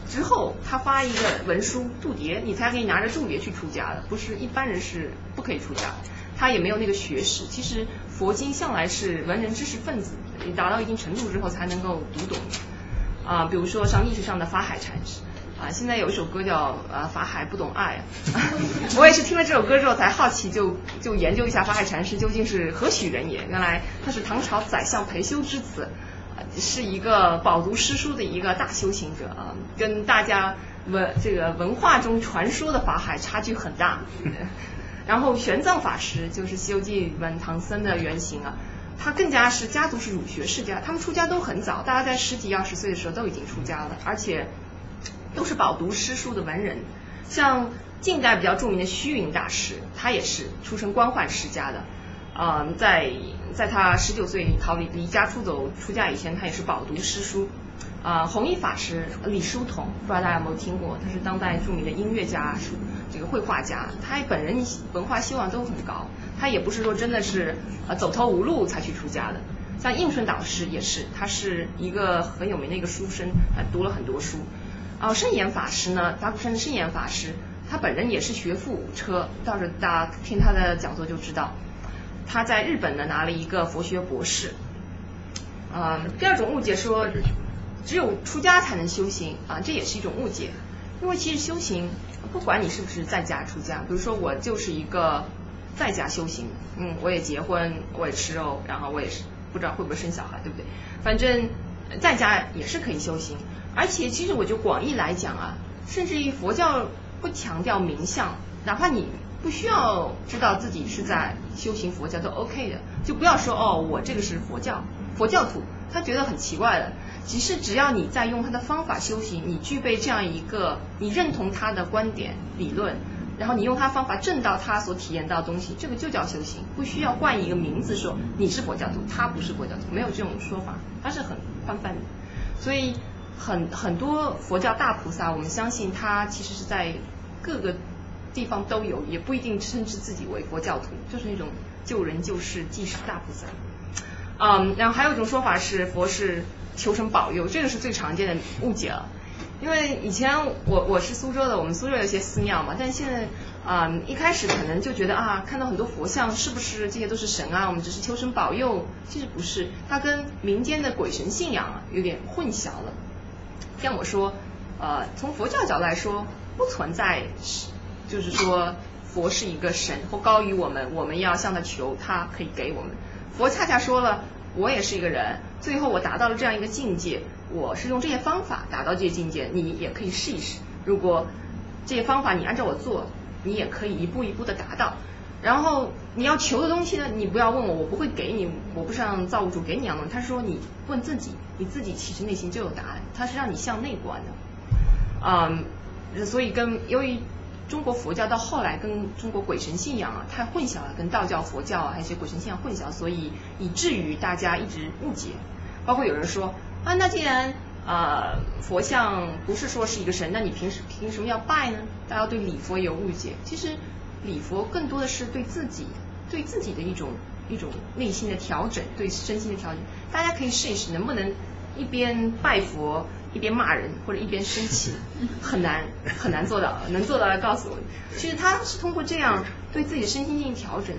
之后，他发一个文书度牒，你才可以拿着度牒去出家的，不是一般人是不可以出家。他也没有那个学识。其实佛经向来是文人知识分子，达到一定程度之后才能够读懂。啊，比如说像历史上的法海禅师，啊，现在有一首歌叫啊法海不懂爱，*laughs* 我也是听了这首歌之后才好奇，就就研究一下法海禅师究竟是何许人也。原来他是唐朝宰相裴休之子。是一个饱读诗书的一个大修行者啊，跟大家文这个文化中传说的法海差距很大。*laughs* 然后玄奘法师就是《西游记》里面唐僧的原型啊，他更加是家族是儒学世家，他们出家都很早，大家在十几二十岁的时候都已经出家了，而且都是饱读诗书的文人。像近代比较著名的虚云大师，他也是出身官宦世家的。嗯，在在他十九岁逃离离家出走出家以前，他也是饱读诗书。啊，弘一法师李叔同，不知道大家有没有听过？他是当代著名的音乐家、这个绘画家。他本人文化修养都很高，他也不是说真的是呃走投无路才去出家的。像应顺导师也是，他是一个很有名的一个书生，他读了很多书。啊，圣严法师呢，达古山的圣严法师，他本人也是学富五车，到时候大家听他的讲座就知道。他在日本呢拿了一个佛学博士。嗯，第二种误解说，只有出家才能修行啊，这也是一种误解。因为其实修行，不管你是不是在家出家，比如说我就是一个在家修行，嗯，我也结婚，我也吃肉，然后我也是不知道会不会生小孩，对不对？反正在家也是可以修行。而且其实我就广义来讲啊，甚至于佛教不强调名相，哪怕你。不需要知道自己是在修行佛教都 OK 的，就不要说哦，我这个是佛教佛教徒，他觉得很奇怪的。其实只要你在用他的方法修行，你具备这样一个，你认同他的观点理论，然后你用他方法证到他所体验到的东西，这个就叫修行，不需要冠一个名字说你是佛教徒，他不是佛教徒，没有这种说法，他是很宽泛的。所以很很多佛教大菩萨，我们相信他其实是在各个。地方都有，也不一定称之自己为佛教徒，就是那种救人救世济世大菩萨。嗯，然后还有一种说法是佛是求神保佑，这个是最常见的误解了。因为以前我我是苏州的，我们苏州有些寺庙嘛，但现在啊、一开始可能就觉得啊，看到很多佛像，是不是这些都是神啊？我们只是求神保佑，其实不是，它跟民间的鬼神信仰啊有点混淆了。像我说，呃，从佛教角度来说，不存在是，就是说佛是一个神或高于我们，我们要向他求，他可以给我们。佛恰恰说了，我也是一个人，最后我达到了这样一个境界，我是用这些方法达到这些境界，你也可以试一试。如果这些方法你按照我做，你也可以一步一步的达到。然后你要求的东西呢，你不要问我，我不会给你，我不是让造物主给你一样东西。他说你问自己，你自己其实内心就有答案，他是让你向内观的。嗯，所以跟由于中国佛教到后来跟中国鬼神信仰啊太混淆了，跟道教、佛教啊还有一些鬼神信仰混淆，所以以至于大家一直误解。包括有人说啊，那既然呃佛像不是说是一个神，那你凭什凭什么要拜呢？大家对礼佛有误解。其实礼佛更多的是对自己对自己的一种一种内心的调整，对身心的调整。大家可以试一试，能不能一边拜佛一边骂人，或者一边生气，很难很难做到。能做到的告诉我。其实他是通过这样对自己的身心进行调整。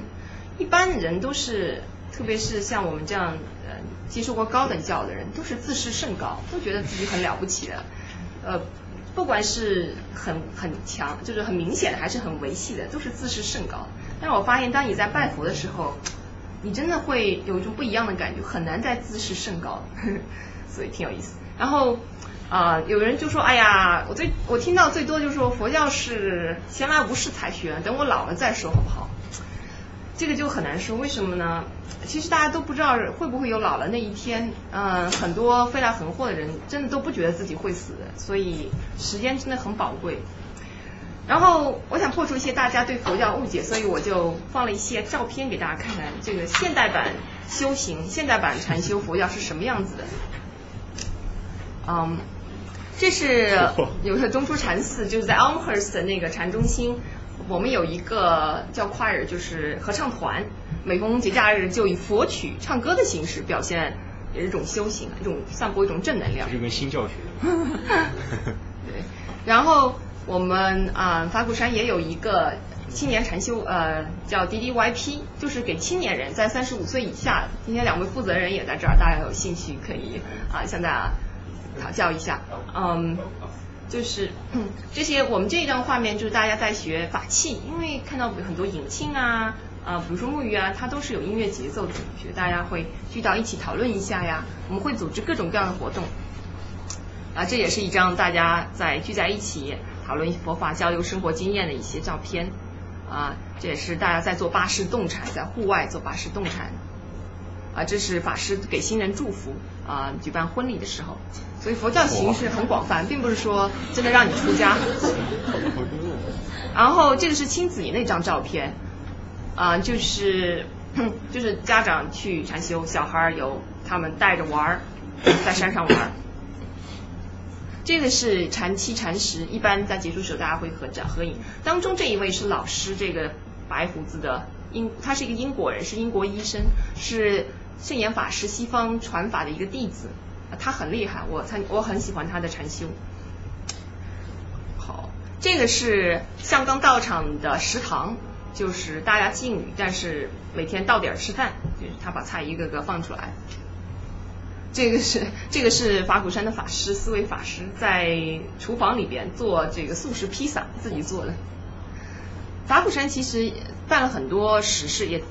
一般人都是，特别是像我们这样呃接受过高等教育的人，都是自视甚高，都觉得自己很了不起的。呃，不管是很很强，就是很明显的，还是很维系的，都是自视甚高。但是我发现，当你在拜佛的时候，你真的会有一种不一样的感觉，很难再自视甚高呵呵，所以挺有意思。然后啊、有人就说，哎呀，我最我听到最多就是说佛教是闲来无事才学，等我老了再说好不好？这个就很难说，为什么呢？其实大家都不知道会不会有老了那一天。嗯、很多飞来横祸的人真的都不觉得自己会死，所以时间真的很宝贵。然后我想破除一些大家对佛教误解，所以我就放了一些照片给大家看看，这个现代版修行、现代版禅修佛教是什么样子的。嗯，这是 *laughs* 有个东出禅寺，就是在 Elmhurst 的那个禅中心，我们有一个叫 choir，就是合唱团，每逢节假日就以佛曲唱歌的形式表现一种修行，一种散播一种正能量这。就跟新教学。对，然后我们啊、法鼓山也有一个青年禅修，呃，叫 DDYP，就是给青年人在三十五岁以下。今天两位负责人也在这儿，大家有兴趣可以啊、向大家讨教一下。嗯，就是 *clears throat* 这些我们这一张画面就是大家在学法器，因为看到很多引磬啊。啊，比如说木鱼啊，它都是有音乐节奏的，所以大家会聚到一起讨论一下呀。我们会组织各种各样的活动，啊，这也是一张大家在聚在一起讨论佛法、交流生活经验的一些照片。啊，这也是大家在做八式动禅，在户外做八式动禅。啊，这是法师给新人祝福啊，举办婚礼的时候。所以佛教形式很广泛，并不是说真的让你出家。*laughs* 然后这个是亲子营那张照片，啊，就是就是家长去禅修，小孩儿有他们带着玩儿，在山上玩儿。这个是禅七禅十，一般在结束时候大家会合照合影。当中这一位是老师，这个白胡子的英，他是一个英国人，是英国医生，是圣严法师西方传法的一个弟子，他很厉害，我参我很喜欢他的禅修。好，这个是象冈道场的食堂，就是大家敬语，但是每天到点吃饭，就是他把菜一个个放出来。这个是这个是法鼓山的法师思维法师在厨房里边做这个素食披萨，自己做的。法鼓山其实办了很多实事，也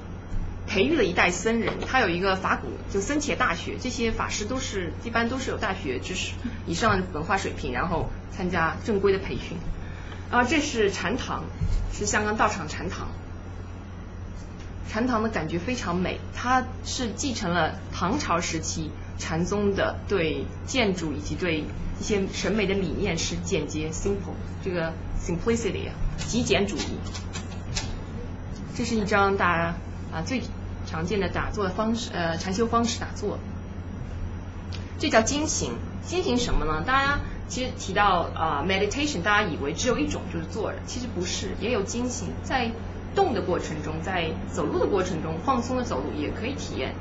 培育了一代僧人。他有一个法鼓就僧伽大学，这些法师都是一般都是有大学知识以上文化水平，然后参加正规的培训。啊，这是禅堂，是香港道场禅堂。禅堂的感觉非常美，它是继承了唐朝时期禅宗的对建筑以及对一些审美的理念是简洁 simple，这个 simplicity 啊，极简主义。这是一张大家啊最常见的打坐方式，呃，禅修方式打坐。这叫精行，精行什么呢？大家其实提到啊、meditation，大家以为只有一种就是坐着，其实不是，也有精行。在动的过程中，在走路的过程中放松的走路也可以体验。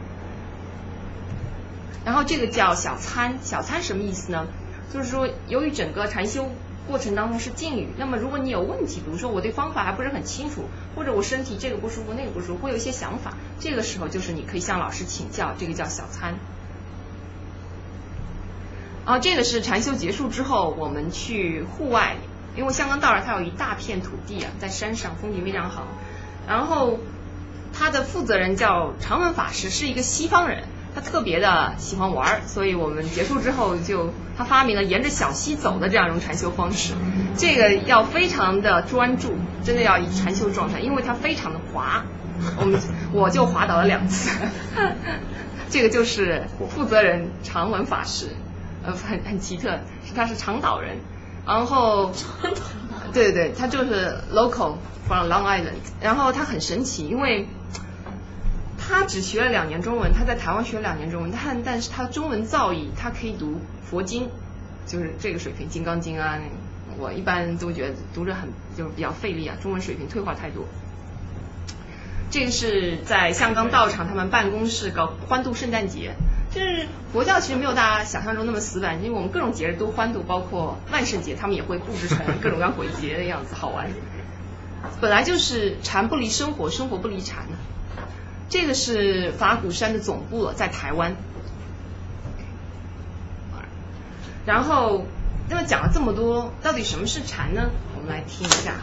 然后这个叫小参，小参什么意思呢？就是说，由于整个禅修过程当中是静语，那么如果你有问题，比如说我对方法还不是很清楚，或者我身体这个不舒服那个不舒服，会有一些想法，这个时候就是你可以向老师请教，这个叫小参。啊，这个是禅修结束之后，我们去户外，因为香港道尔它有一大片土地啊，在山上，风景非常好。然后他的负责人叫常文法师，是一个西方人。他特别的喜欢玩儿，所以我们结束之后就他发明了沿着小溪走的这样一种禅修方式。这个要非常的专注，真的要以禅修状态，因为它非常的滑。我们 *laughs* 我就滑倒了两次。*laughs* 这个就是负责人常文法师，呃，很很奇特，是他是长岛人，然后对对对，他就是 local from Long Island，然后他很神奇，因为。他只学了两年中文，他在台湾学了两年中文，但但是他中文造诣，他可以读佛经，就是这个水平，《金刚经》啊，我一般都觉得读着很就是比较费力啊，中文水平退化太多。这个是在香港道场他们办公室搞欢度圣诞节，就是佛教其实没有大家想象中那么死板，因为我们各种节日都欢度，包括万圣节他们也会布置成各种各样鬼节的样子，好玩。本来就是禅不离生活，生活不离禅。这个是法鼓山的总部，在台湾。然后，那么讲了这么多，到底什么是禅呢？我们来听一下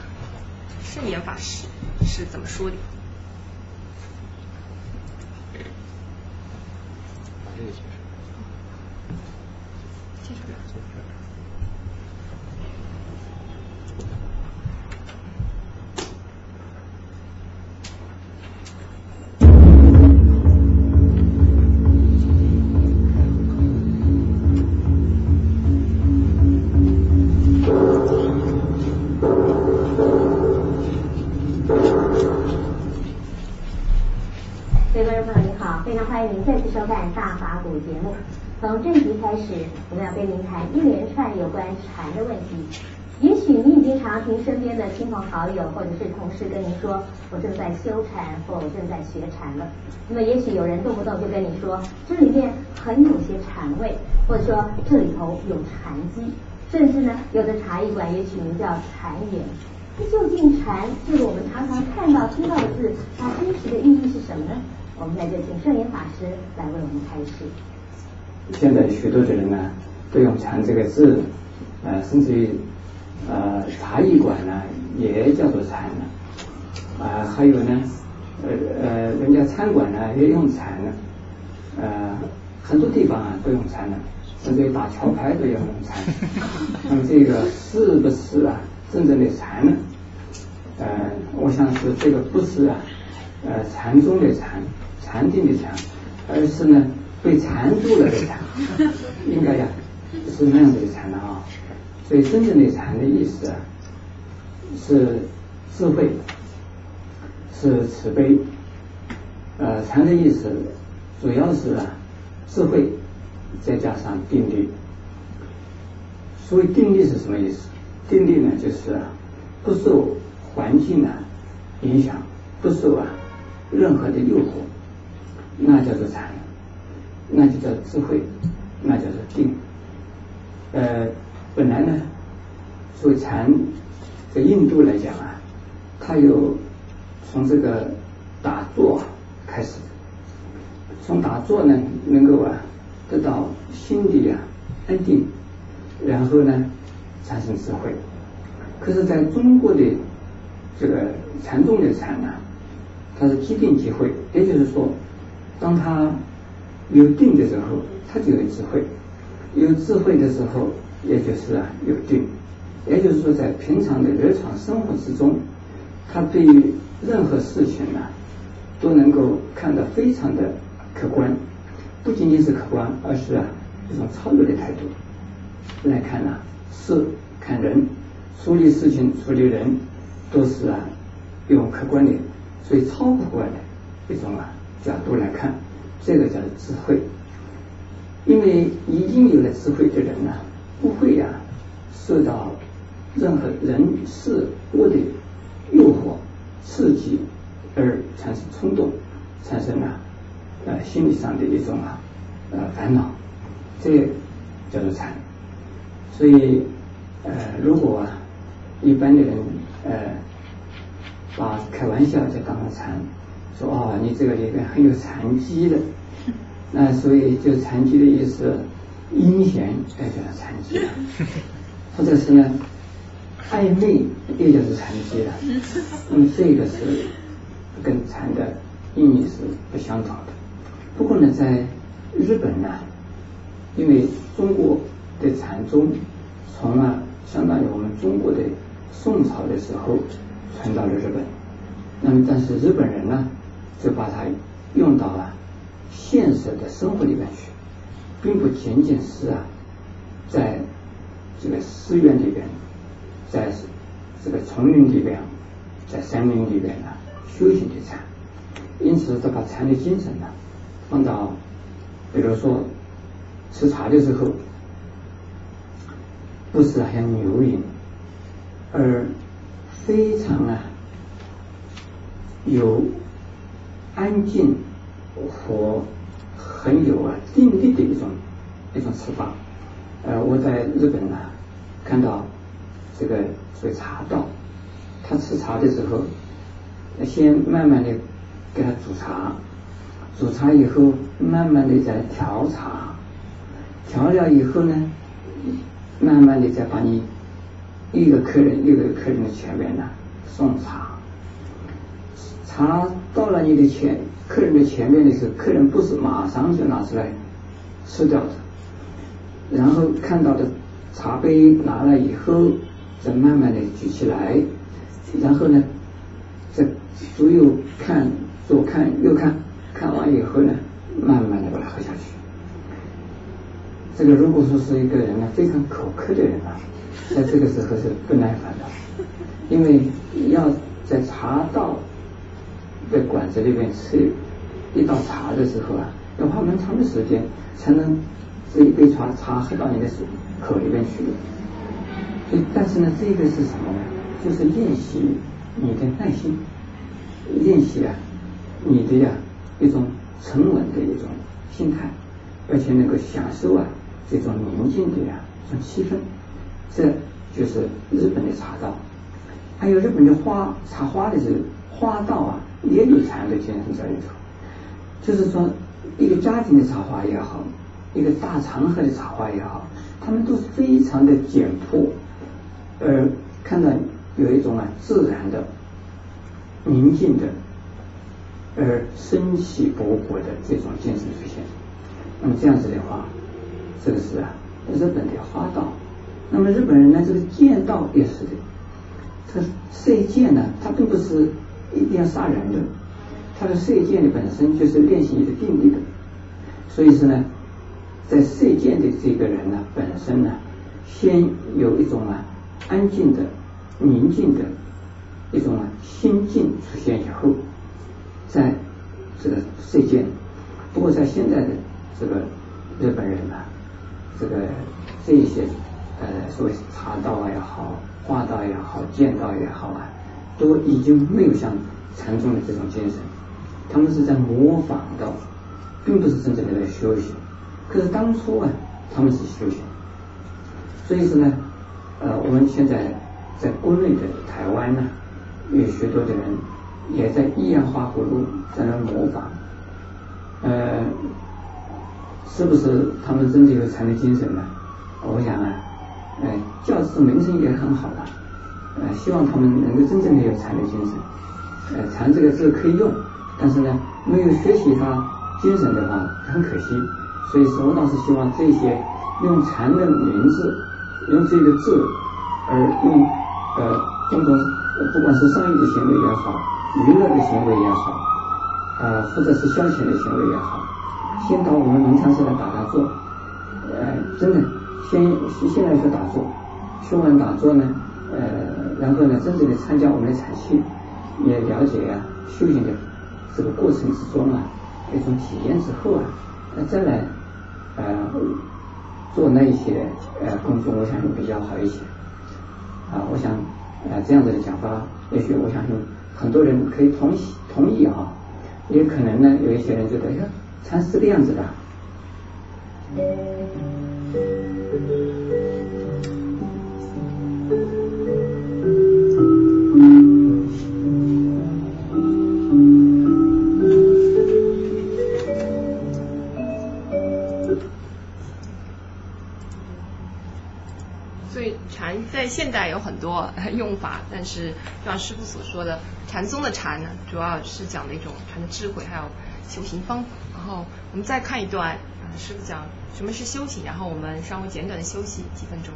圣严法师是怎么说的。把这个从这集开始，我们要跟您谈一连串有关禅的问题。也许你已经常听身边的亲朋好友或者是同事跟您说，我正在修禅或我正在学禅了。那么也许有人动不动就跟你说，这里面很有些禅味，或者说这里头有禅机，甚至呢，有的茶艺馆也取名叫禅言。那究竟禅这个我们常常看到听到的字，它真实的意义是什么呢？我们在这请圣严法师来为我们开示。现在许多的人呢，都用“禅”这个字，呃，甚至于呃茶艺馆呢，也叫做禅了。啊，还有呢，呃呃，人家餐馆呢也用禅了。呃，很多地方啊都用禅了，甚至于打桥牌都要用禅。*laughs* 那么这个是不是啊真正的禅呢？呃，我想是这个不是啊，呃，禅宗的禅。禅定的禅，而是呢被缠住了的缠，应该呀是那样的缠的啊。所以真正的禅的意思啊，是智慧，是慈悲。呃，禅的意思主要是啊智慧，再加上定力。所谓定力是什么意思？定力呢就是啊不受环境的影响，不受啊任何的诱惑。那叫做禅，那就叫智慧，那叫做定。呃，本来呢，作为禅，在印度来讲啊，它有从这个打坐开始，从打坐呢，能够啊得到心理啊安定，然后呢产生智慧。可是，在中国的这个禅宗的禅呢，它是即定即慧，也就是说。当他有定的时候，他就有智慧；有智慧的时候，也就是啊有定。也就是说，在平常的日常生活之中，他对于任何事情呢，都能够看得非常的客观，不仅仅是客观，而是啊一种超越的态度来看呢，事看人，处理事情、处理人，都是啊用客观的，所以超客观的一种啊。角度来看，这个叫智慧。因为已经有了智慧的人呢，不会啊受到任何人事物的诱惑，刺激而产生冲动，产生了呃心理上的一种啊呃烦恼，这叫做禅。所以呃如果啊一般的人呃把开玩笑就当了禅，说哦你这个里边很有禅机的，*laughs* 那所以就禅机的意思阴险哎叫禅机了，*laughs* 或者是呢。暧昧也就是禅机了，*laughs* 那么这个是跟禅的意义是不相同的。不过呢，在日本呢，因为中国的禅宗从啊相当于我们中国的宋朝的时候传到了日本，那么但是日本人呢就把它用到了现实的生活里面去，并不仅仅是啊在这个寺院里边。在这个丛林里边，在山林里边呢，修行的禅，因此他把禅的精神呢，放到，比如说吃茶的时候，不是很牛饮，而非常啊有安静和很有啊定力的一种一种吃法。呃，我在日本呢看到。这个所谓茶道，他吃茶的时候，先慢慢的给他煮茶，煮茶以后，慢慢的再调茶，调了以后呢，慢慢的再把你一个客人一个客人的前面呢送茶，茶到了你的前客人的前面的时候，客人不是马上就拿出来吃掉的，然后看到的茶杯拿了以后。再慢慢的举起来，然后呢，再左右看，左看右看，看完以后呢，慢慢的把它喝下去。这个如果说是一个人呢非常口渴的人啊，在这个时候是不耐烦的，因为要在茶道在馆子里面吃一道茶的时候啊，要花蛮长的时间才能这一杯茶茶喝到你的手口里面去。但是呢，这个是什么呢？就是练习你的耐心，练习啊，你的呀一种沉稳的一种心态，而且能够享受啊这种宁静的呀这种气氛，这就是日本的茶道。还有日本的花茶花的这个花道啊，也有禅的精神在里头。就是说，一个家庭的插花也好，一个大场合的插花也好，他们都是非常的简朴。而看到有一种啊自然的、宁静的，而生气勃勃的这种精神出现。那么这样子的话，这个是啊日本的花道。那么日本人呢，这个剑道也是的。他射箭呢，他并不是一定要杀人的，他的射箭的本身就是练习一个定力的。所以说呢，在射箭的这个人呢，本身呢，先有一种啊。安静的、宁静的一种心境出现以后，在这个射箭。不过在现在的这个日本人啊，这个这一些呃所谓茶道也好、花道也好、剑道也好啊，都已经没有像禅宗的这种精神。他们是在模仿的，并不是真正的在修行。可是当初啊，他们是修行。所以说呢。呃，我们现在在国内的台湾呢，有许多的人也在依样画葫芦，在那模仿。呃，是不是他们真的有禅的精神呢？我想啊，呃，教师名声也很好的，呃，希望他们能够真正的有禅的精神。呃，禅这个字可以用，但是呢，没有学习它精神的话，很可惜。所以说，我倒是希望这些用禅的名字。用这个字，而用呃中国，不管是商业的行为也好，娱乐的行为也好，呃或者是消遣的行为也好，先到我们农场上来打打坐，呃真的先先来学打坐，学完打坐呢，呃然后呢真正的参加我们的禅系，也了解啊修行的这个过程之中啊一种体验之后啊，那再来呃。做那一些呃工作，我想就比较好一些啊。我想呃这样子的讲法，也许我相信很多人可以同同意哈，也可能呢有一些人觉得，哎呀，禅是这个样子的。现代有很多用法，但是就像师傅所说的，禅宗的禅呢，主要是讲的一种禅的智慧，还有修行方法。然后我们再看一段，师傅讲什么是修行，然后我们稍微简短的休息几分钟。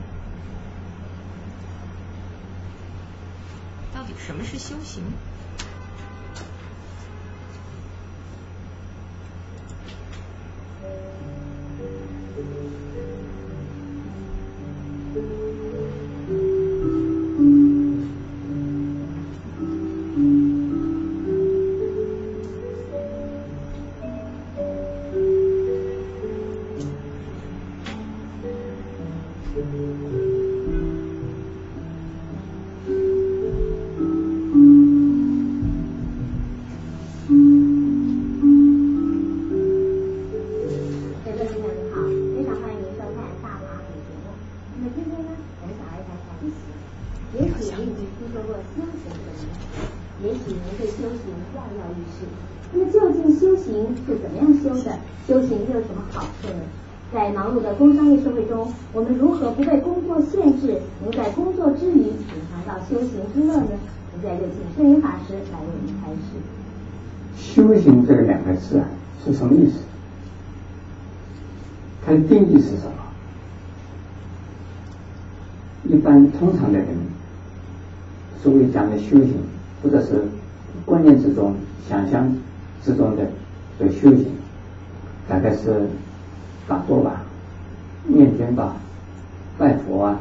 到底什么是修行？忙碌的工商业社会中，我们如何不被工作限制，能在工作之余品尝到修行之乐呢？现在就请圣云法师来为我们开始。修行这个两个字啊，是什么意思？它的定义是什么？一般通常的人，所谓讲的修行，或者是观念之中、想象之中的的修行，大概是打坐吧，念经吧、拜佛啊、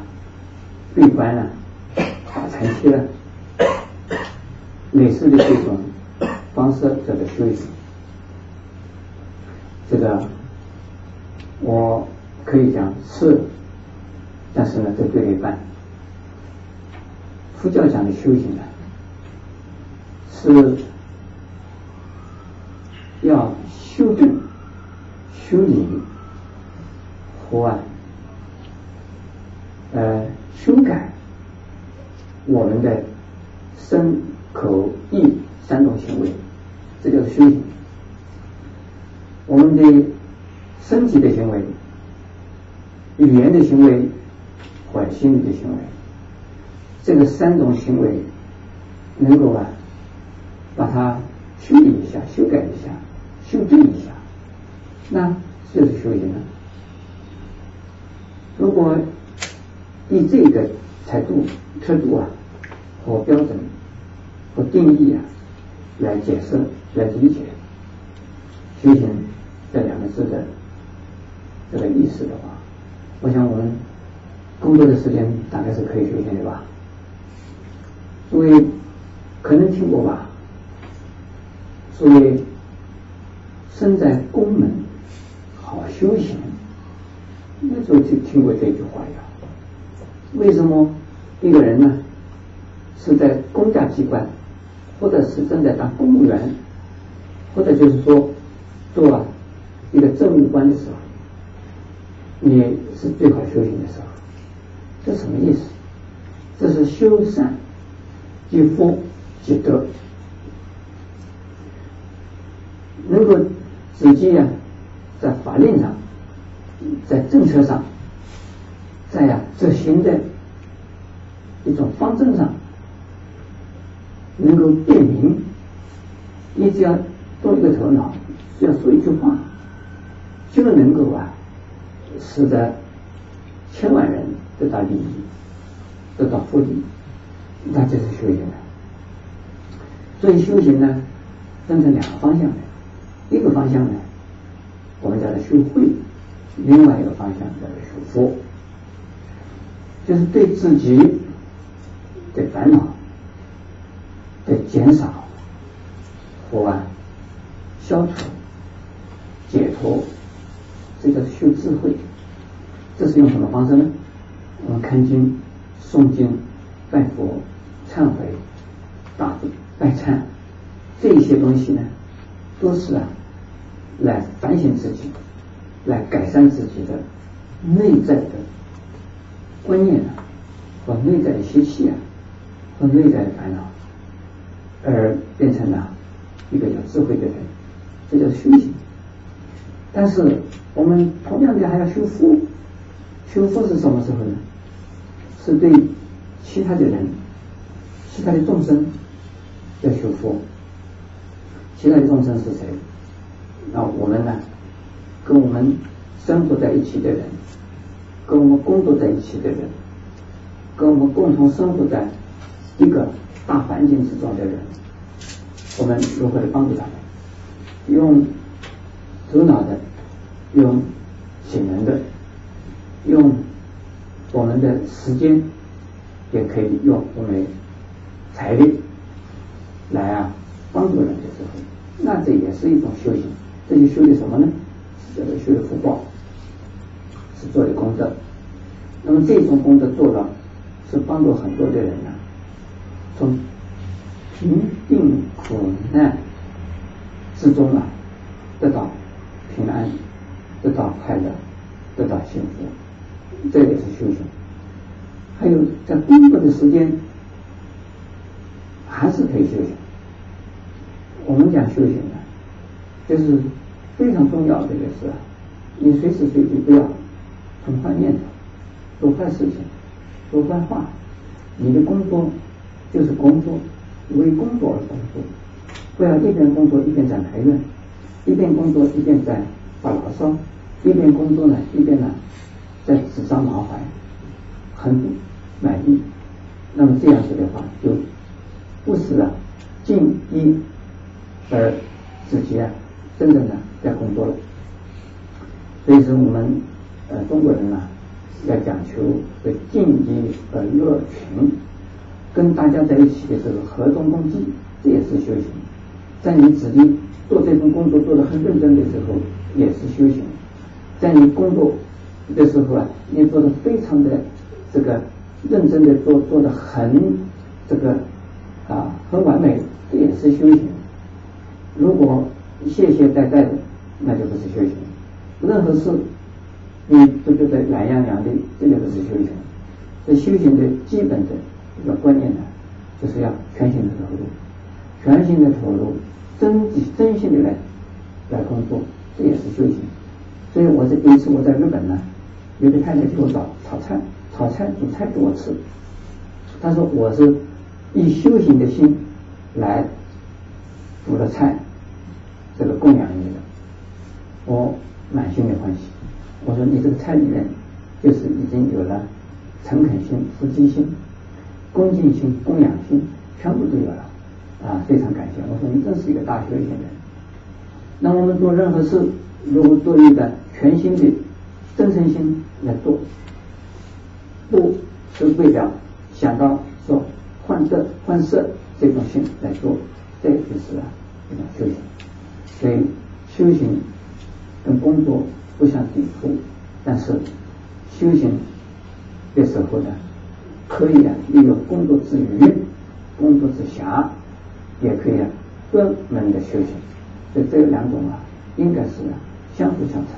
闭关啊、打禅期了，类似的这种。方式叫做修行，这个我可以讲是，但是呢，这对了一半。佛教讲的修行呢，是要修正、修理和啊，呃，修改我们的身、口、意三种行为。这叫修行。我们的身体的行为、语言的行为和心理的行为，这个三种行为能够啊，把它修理一下、修改一下、修正一下，那就是修行了。如果以这个态度、态度啊和标准和定义啊来解释。来理解“修行”这两个字的这个意思的话，我想我们工作的时间大概是可以修行的吧。诸位可能听过吧？所以身在宫门好修行，那时候就听过这句话呀。为什么一个人呢是在公家机关，或者是正在当公务员？或者就是说，做啊一个政务官的时候，你是最好修行的时候。这什么意思？这是修善积福积德，能够自己呀，在法令上，在政策上，在呀执行的一种方针上，能够辨明，你只要。多一个头脑，只要说一句话，就能够啊，使得千万人得到利益，得到福利，那就是修行了。所以修行呢，分成两个方向的，一个方向呢，我们叫做修慧；另外一个方向叫做修福，就是对自己的烦恼的减少和啊。消除、解脱，这个修智慧，这是用什么方式呢？我们看经、诵经、拜佛、忏悔、大悲，拜忏，这些东西呢，都是啊，来反省自己，来改善自己的内在的观念啊，和内在的习气啊，和内在的烦恼，而变成了一个有智慧的人，这叫修行。但是我们同样的还要修福，修福是什么时候呢？是对其他的人、其他的众生要修福。其他的众生是谁？那我们呢？跟我们生活在一起的人，跟我们工作在一起的人，跟我们共同生活在一个大环境之中的人，我们如何的帮助他们？用头脑的，用潜能的，用我们的时间，也可以用我们财力来啊帮助人的时候，那这也是一种修行。这就修的什么呢？这个修的福报，是做的功德。那么这种功德做了，是帮助很多的人呢，从贫病苦难之中啊，得到平安，得到快乐，得到幸福，这也是修行。还有在工作的时间，还是可以修行。我们讲修行呢，就是非常重要的就是，你随时随地不要存坏念头，做坏事情，说坏话。你的工作就是工作，为工作而工作，不要一边工作一边在埋怨，一边工作一边在发牢骚，一边工作呢一边呢在指桑骂槐，很不满意。那么这样子的话，就不是啊尽一而自己啊真正的在工作了。所以说我们呃中国人呢。要讲求的敬意和乐群，跟大家在一起的时候和衷共济，这也是修行。在你自己做这份工作做得很认真的时候，也是修行。在你工作的时候啊，你做的非常的这个认真的做，做的很这个啊很完美，这也是修行。如果懈懈怠怠的，那就不是修行。任何事。你都觉得懒洋洋的，这就不是修行。这修行的基本的一个观念呢，就是要全心的投入，全心的投入，真真心的来来工作，这也是修行。所以我这第一次我在日本呢，有个太太给我找炒菜，炒菜煮菜给我吃。他说我是以修行的心来煮了菜，这个供养你的，我满心的欢喜。我说你这个菜里面就是已经有了诚恳心、慈悲心、恭敬心、供养心，全部都有了啊！非常感谢。我说你真是一个大修行人。那我们做任何事，如果做一个全新的真诚心来做，不是为了想到说换色换色这种心来做，这就是一种修行。所以修行跟工作。不相抵触，但是修行的时候呢，可以啊利用工作之余、工作之暇，也可以啊专门的修行。所以这两种啊，应该是啊相辅相成。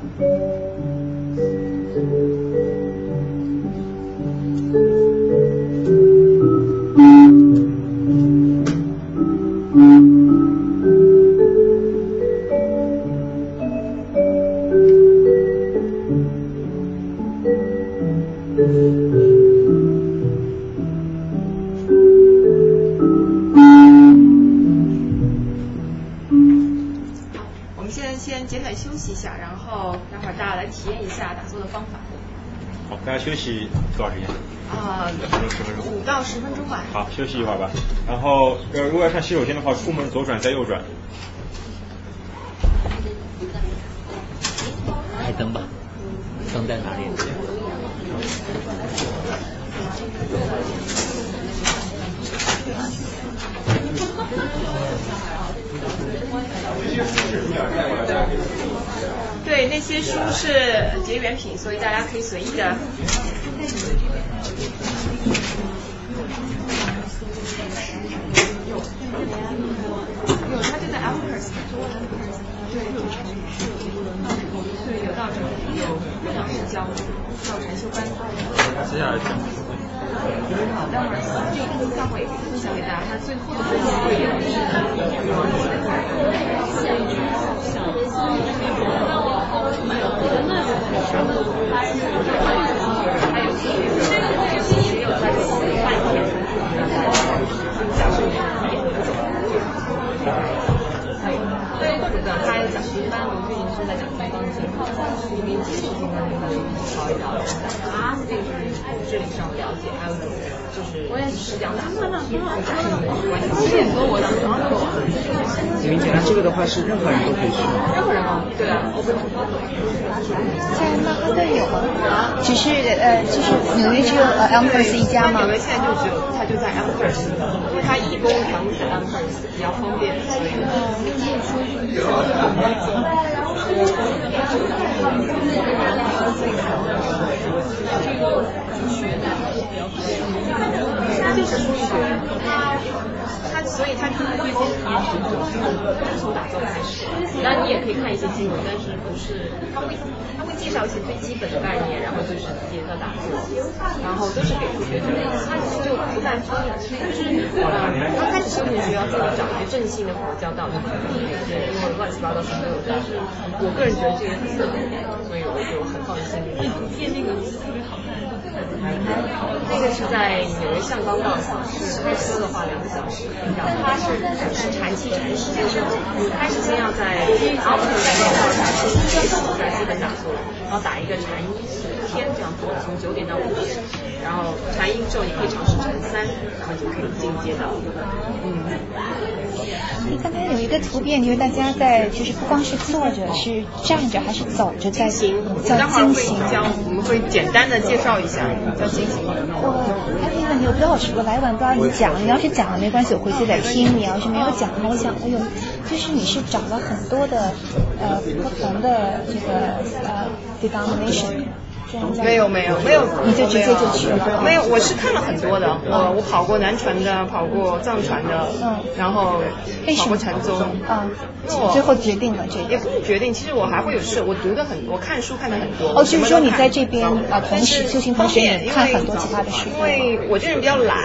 休息多少时间？啊，十分钟。五到十分钟吧。好，休息一会儿吧。然后，呃，如果要上洗手间的话，出门左转再右转。开灯吧，灯在哪里？对，那些书是原品，所以大家可以随意的。有，他就在 Elmhurst，对，对，有道场，有有讲释教，教禅修班。接下来讲。好，待会儿这一个教会也分享给大家，他最后的部分会有一还有这个也有在做半天，讲述一点。对，或者的，他有讲经班，我最近是在讲东方经，里面解释经班的东西，聊一聊。啊，这个是智力上的了解，还有就是我也是讲打坐，关系很多，我当时都有。你理解，那这个的话是任何人都可以去吗？任何人吗？对啊，我不懂。在曼哈顿有吗？只是呃，就是纽约只有呃 Elmhurst 一家吗？纽约现在就只有，它就在 Elmhurst，因为它义工全部在 Elmhurst，比较方便，所以。他就是初学，他他所以他第一推荐就是从打坐开始，那你也可以看一些新闻，但是不是他会他会介绍一些最基本的概念，然后就是介绍打坐，然后都是给初学者，他其实就不再分了，就是呃刚开始修行时要自己找一些正信的佛教道场，对，因为乱七八糟什么都有，但是我个人觉得这个很特别，所以我就很放心。那图片那个特别好看。那个是在纽约象冈道，是开车的话两个小时。然后它是是禅期禅师，就是你开始先要在 Alton 在那个道场先学习一下基本打坐，然后打一个禅一十天这样做，从九点到五点，然后禅一之后你可以尝试禅三，然后就可以进阶到嗯。你刚才有一个图片，就是大家在就是不光是坐着，是站着还是走着在行，叫经行。会简单的介绍一下叫经行。我还有一个问题，我不知道我来晚不知道你讲，你要是讲了没关系，我回去再听。你要是没有讲，我想我有，就是你是找了很多的呃不同的这个呃 denomination。没有没有没有，你就直接就去了？没有，我是看了很多的，我我跑过南传的，跑过藏传的，嗯，然后跑过禅宗，啊，最后决定了这个。也不是决定，其实我还会有事，我读的很，我看书看的很多。哦，就是说你在这边啊，同时修行同时也看很多其他的书。因为我这人比较懒，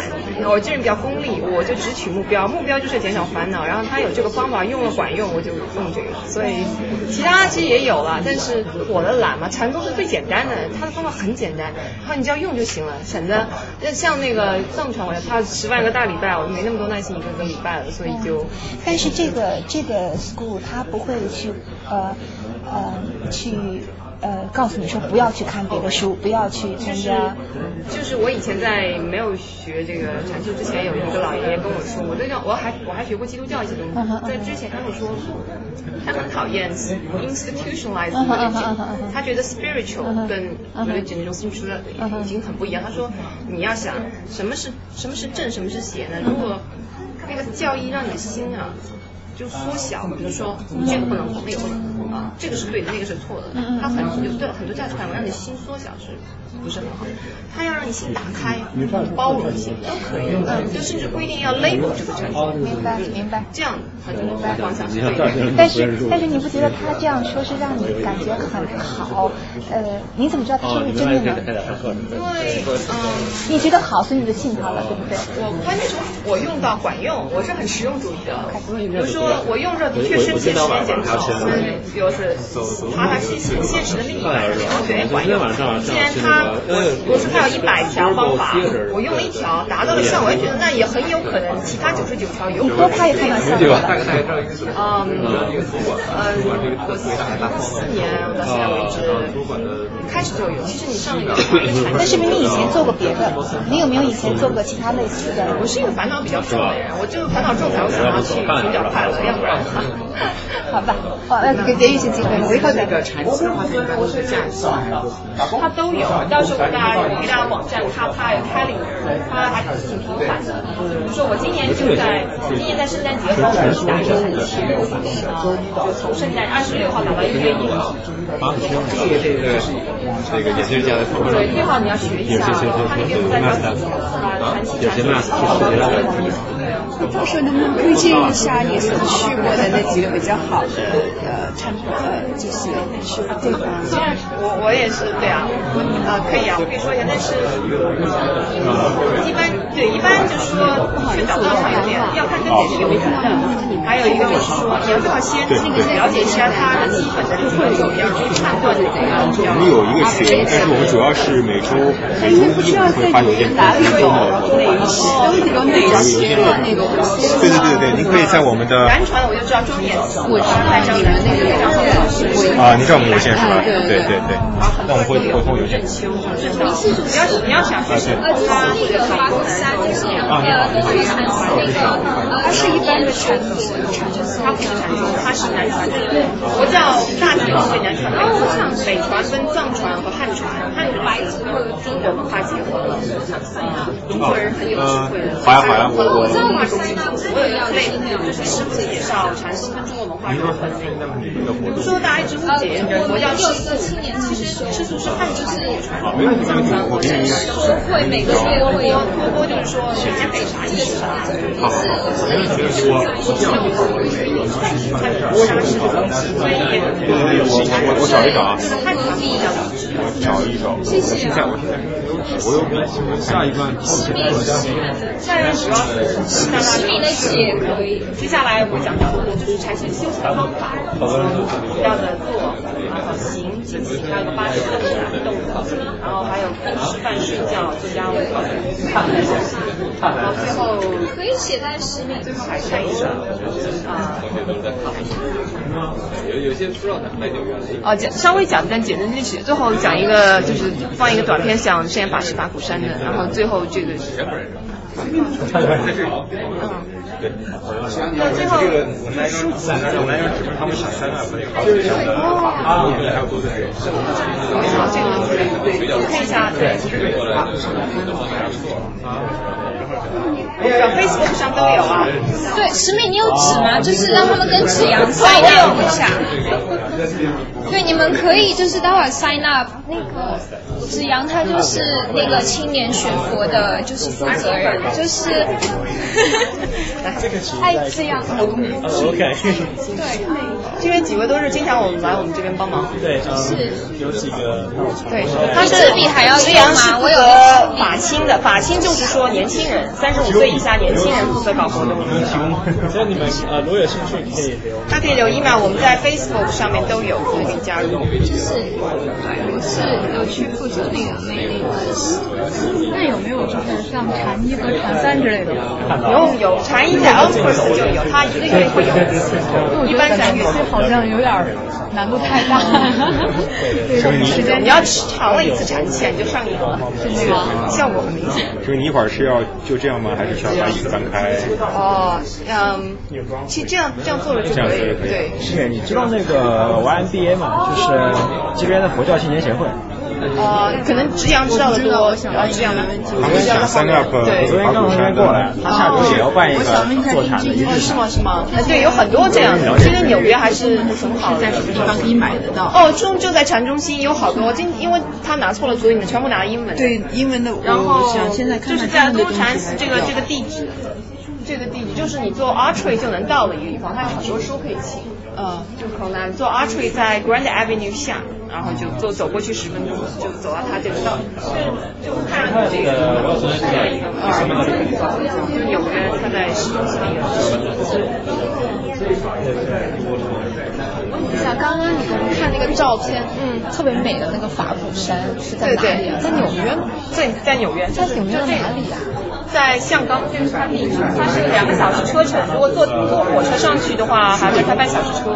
我这人比较功利，我就只取目标，目标就是减少烦恼，然后他有这个方法用了管用，我就用这个。所以其他其实也有了，但是我的懒嘛，禅宗是最简单的。他的方法很简单，然后你只要用就行了，省得像那个藏传，我要他十万个大礼拜，我就没那么多耐心一个个礼拜了，所以就。但是这个这个 school 他不会去呃呃去。呃，告诉你说不要去看别的书，不要去参加。就是我以前在没有学这个禅修之前，有一个老爷爷跟我说，我都叫我还我还学过基督教一些东西，在之前他跟我说，他很讨厌 institutionalized religion，他觉得 spiritual 跟 religion 那种性质已经很不一样。他说你要想什么是什么是正，什么是邪呢？如果那个教义让你的心啊。就缩小，比如说这个不能碰，那个不能碰啊，这个是对的，那个是错的。他很有对很多价值观，让你心缩小是不是很好？他要让你心打开，包容性都可以。嗯，就甚至不一定要 label 这个产品。明白，明白。这样他就方向是对的。但是但是你不觉得他这样说是让你感觉很好？呃，你怎么知道他是不是真的呢？因为嗯，你觉得好，所以你就信他了，对不对？我关键是我用到管用，我是很实用主义的。比如说。我用着的确身体时间减少，比如是查查现现现实的例子，我觉得管用。既然他，我我说他有一百条方法，我用了一条达到了效果，我觉得那也很有可能其他九十九条有可能。多快也看到效果。嗯，呃，我四年到现在为止，开始就有。其实你上了一个，但是你以前做过别的，你有没有以前做过其他类似的？我是一个烦恼比较重的人，我就烦恼重才会想要去比较快乐。要不然，好吧，好，那给一些机会。我以后那个禅期的话，一般都是这样子，它都有。到时候我给大家给大家网站，它它有开领，它还挺频繁的。比如说我今年就在今年在圣诞节的时候打一个很勤务吧，就从圣诞二十六号打到一月一号。这个这个这个也是这样的。对，最好你要学一下，它里面不在教自己啊传奇，传奇传奇到时候能不能推荐一下你所去过的那几个比较好的呃产呃就是去的地方？我我也是对啊，我呃可以啊，我可以说一下，但是呃一般对一般就是说去找到好一点，要看跟姐姐有关的。还有一个就是说你要最好先了解一下它基本的会怎么样，去判断怎样。我们有一个群，但是我们主要是每周每周一会发邮件通知周末活动。有哪些那个？对对对对，您可以在我们的。南传我就知道中年，我知道你们那个有啊，你知道我们邮件是吧？对对对对。那我们会会通邮件。你要你要想去他或者法国山就是两个都是传那个，它是一般的传统传它不是它是南传的。我叫大体分南传北传，北传分藏传和汉传，汉白族和中国文化结合中国人很有智慧。好呀好呀，我我。文化中心，所有一个类就是师傅介绍禅宗跟中国文化融合。比如说大家一直误解佛教吃素，其实吃素是汉传的传统，藏传佛教会每个月会有多多就是说人家给啥意思啥。好好好，没问题没问题。我我这样一会儿我我所以对对对，我我我找一找啊。找一找。我现在我现在我有下一段下一段主要是。实名的写可以。接下来我讲到的就是禅修修行的方法，要的坐，然后行，进行，还有个八字的动作，然后还有吃饭睡觉做家务然后最后可以写在十米，最后还看一下啊，有有些不知道哪纽约哦，讲稍微讲但简单历史，最后讲一个就是放一个短片，讲圣严法师法鼓山的，然后最后这个。嗯，对，那最后这个我们来说，我们来说，只是他们想三个和那个好几个啊，对，还有多对，好，这个对，我看一下，对，啊，Facebook 上都有啊。对，石敏，你有纸吗？就是让他们跟子阳 sign up 一下。对，你们可以就是待会儿 sign up 那个子阳，他就是那个青年学佛的，就是负责人。就是，*laughs* 爱这样。OK。对，这边几位都是经常我们来我们这边帮忙。对，是有几个。对，他是比还要资阳是负责法青的，法青就是说年轻人，三十五岁以下年轻人负责搞活动。所以你们呃，如果有兴趣可以留。他可以留 email，我们在 Facebook 上面都有，可以加入。是，我是有去负责那个那个。那有没有就是像禅一？和禅三之类的，有有禅一在 Outpost 就有，他一个月会有一次，一般三个月好像有点难度太大。*laughs* 对，时间你要长了一次禅期，你就上瘾了，这个效果很明显。就是你一会儿是要就这样吗？还是需要把椅子翻开？哦，嗯，其实这样这样做了就可以，对。是，你知道那个 YMBA 吗？就是这边的佛教青年协会。呃，可能直阳知道的多，呃，直阳的问题。他们想三个对，昨天刚才过来，他下周也要办一个座谈的，是吗？是吗？哎，对，有很多这样的。其实纽约还是很好，在什么地方可以买得到？哦，中就在禅中心有好多，今因为他拿错了所以你全部拿英文。对，英文的。然后现在就是在东禅这个这个地址，这个地址就是你坐 archery 就能到的一个地方，它有很多书可以请。嗯，就可能坐 archery 在 Grand Avenue 下。然后就走走过去十分钟，就走到它这个道，就就看这个这个二，就纽约他在市中心有。问一下，刚刚你们看那个照片，嗯，特别美的那个法鼓山是在哪里啊？在纽约吗？对，在纽约。在纽约哪里啊？在象冈，这个是它地址，它是两个小时车程。如果坐坐火车上去的话，还会开半小时车。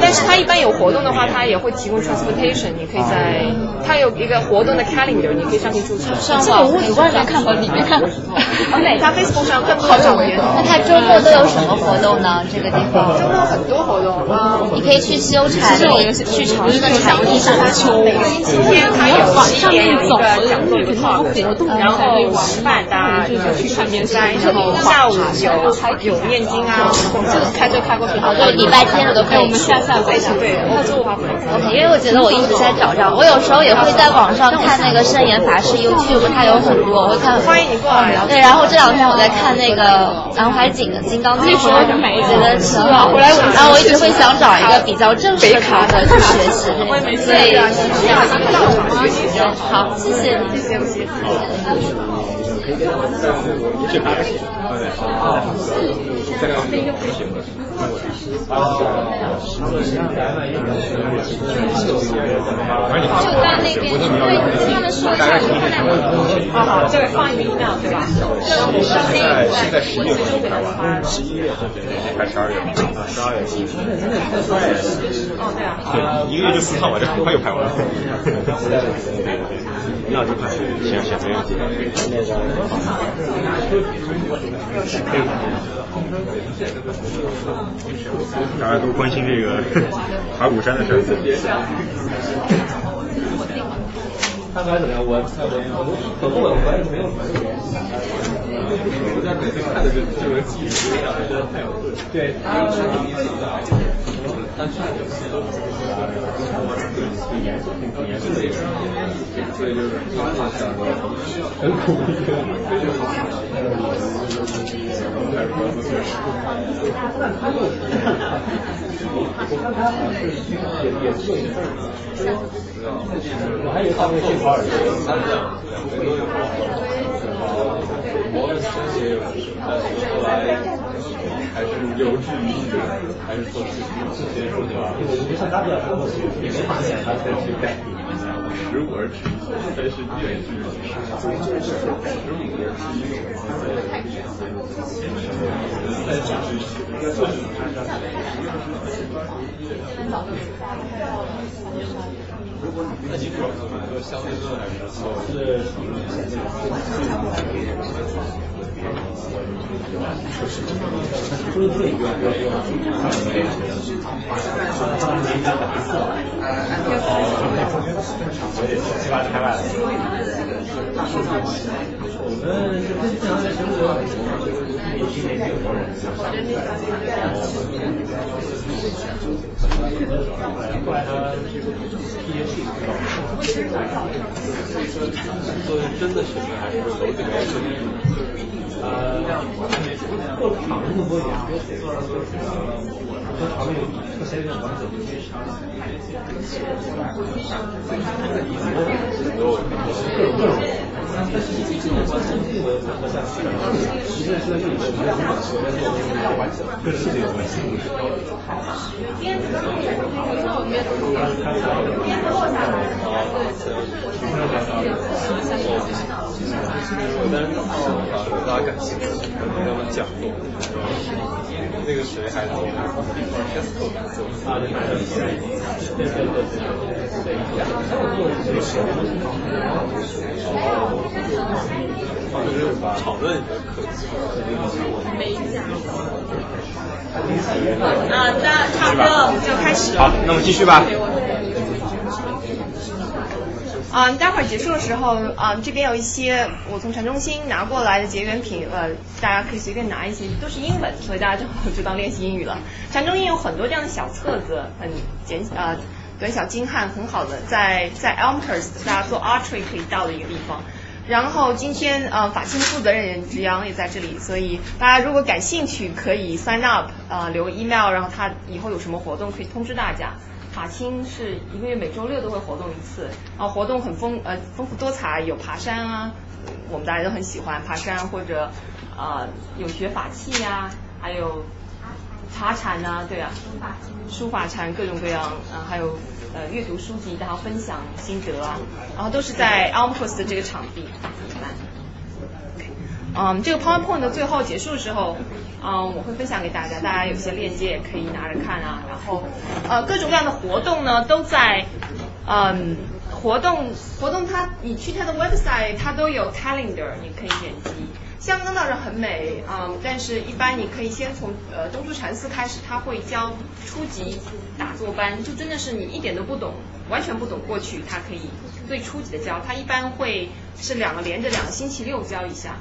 但是它一般有活动的话，它也会提供 transportation。你可以在它有一个活动的 calendar，你可以上去注册。上网屋子外面看和里面看。哪它 Facebook 上更多照片。那它周末都有什么活动呢？这个地方？周末很多活动。你可以去修禅，去尝试禅意上秋。每个星期天它有十一点有一个讲座有个 talk，然后晚饭大家就去看面山，然后下午有有念经啊，就是开车开过去，就礼拜天我都可以。我们下下非常对，然后周五还 OK，因为我觉得我一直在找找，我有时候也会在网上看那个圣严法师 YouTube，他有很多，我会看。欢迎你过来。对，然后这两天我在看那个南怀瑾的《金刚经》，我觉得挺好。然后我一直会想找一个比较正式的场合去学习，所以好，谢谢，谢谢，谢谢。去爬个山，这个没有行了。就在那边，对，他们说一下好好，这个放一个 email 对吧？现在现在十月份开完，十一月份还是十二月份？十二月份。哦，对啊。对，一个月就四套吧，这很快就拍完了。那就快，行行没问题。大家都关心这个爬鼓山的事儿。他还怎么样？我我走路我我也没有没有。我在北京看的这这个技术，真的太有特色。对，他但是挺严肃，挺严肃的一个，所以就是他想说很苦一个，非常好。但他又，我看他好像是也也做一份儿，我还以为他会去华尔街，他这样，都有。摩根斯坦也有，但是后来还是有志于事，还是做事事情事情吧。我觉得像他比较成熟，也没发现他才去改变一下。十五而知一，才是愿之于事。十五而知一，在这之前，应该做什么？那你主要做一个相对论还是说作为真的学生还是有这个呃，做场那么多年，和场面有和谁有关系？各种各种，但是毕竟我相信我我想去，一个是在这里面，我在做我在做跟事情有关系。我当时看大家感兴趣，可能他们讲座，那个谁还做 Tesco 做啊，对对对对，讨论的课没讲。啊，那差不多就开始。好，那我们继续吧。啊，待会儿结束的时候，啊，这边有一些我从城中心拿过来的结缘品，呃，大家可以随便拿一些，都是英文，所以大家正好就当练习英语了。城中心有很多这样的小册子，很简呃短小精悍，很好的，在在 Elmhurst 大家做 archery 可以到的一个地方。然后今天呃法清负责人任志阳也在这里，所以大家如果感兴趣可以 sign up，呃留 email，然后他以后有什么活动可以通知大家。法青是一个月每周六都会活动一次，然后活动很丰呃丰富多彩，有爬山啊，我们大家都很喜欢爬山或者呃有学法器呀，还有茶禅呐，对啊，书法禅各种各样，啊还有呃阅读书籍，然后分享心得啊，然后都是在 Almhurst 的这个场地。嗯，这个 PowerPoint 的最后结束的时候，嗯，我会分享给大家，大家有些链接也可以拿着看啊。然后，呃，各种各样的活动呢都在嗯活动活动它你去它的 website 它都有 calendar，你可以点击。香港倒是很美啊、但是一般你可以先从呃东珠禅寺开始，他会教初级打坐班，就真的是你一点都不懂，完全不懂过去，它可以最初级的教，它一般会是两个连着两个星期六教一下。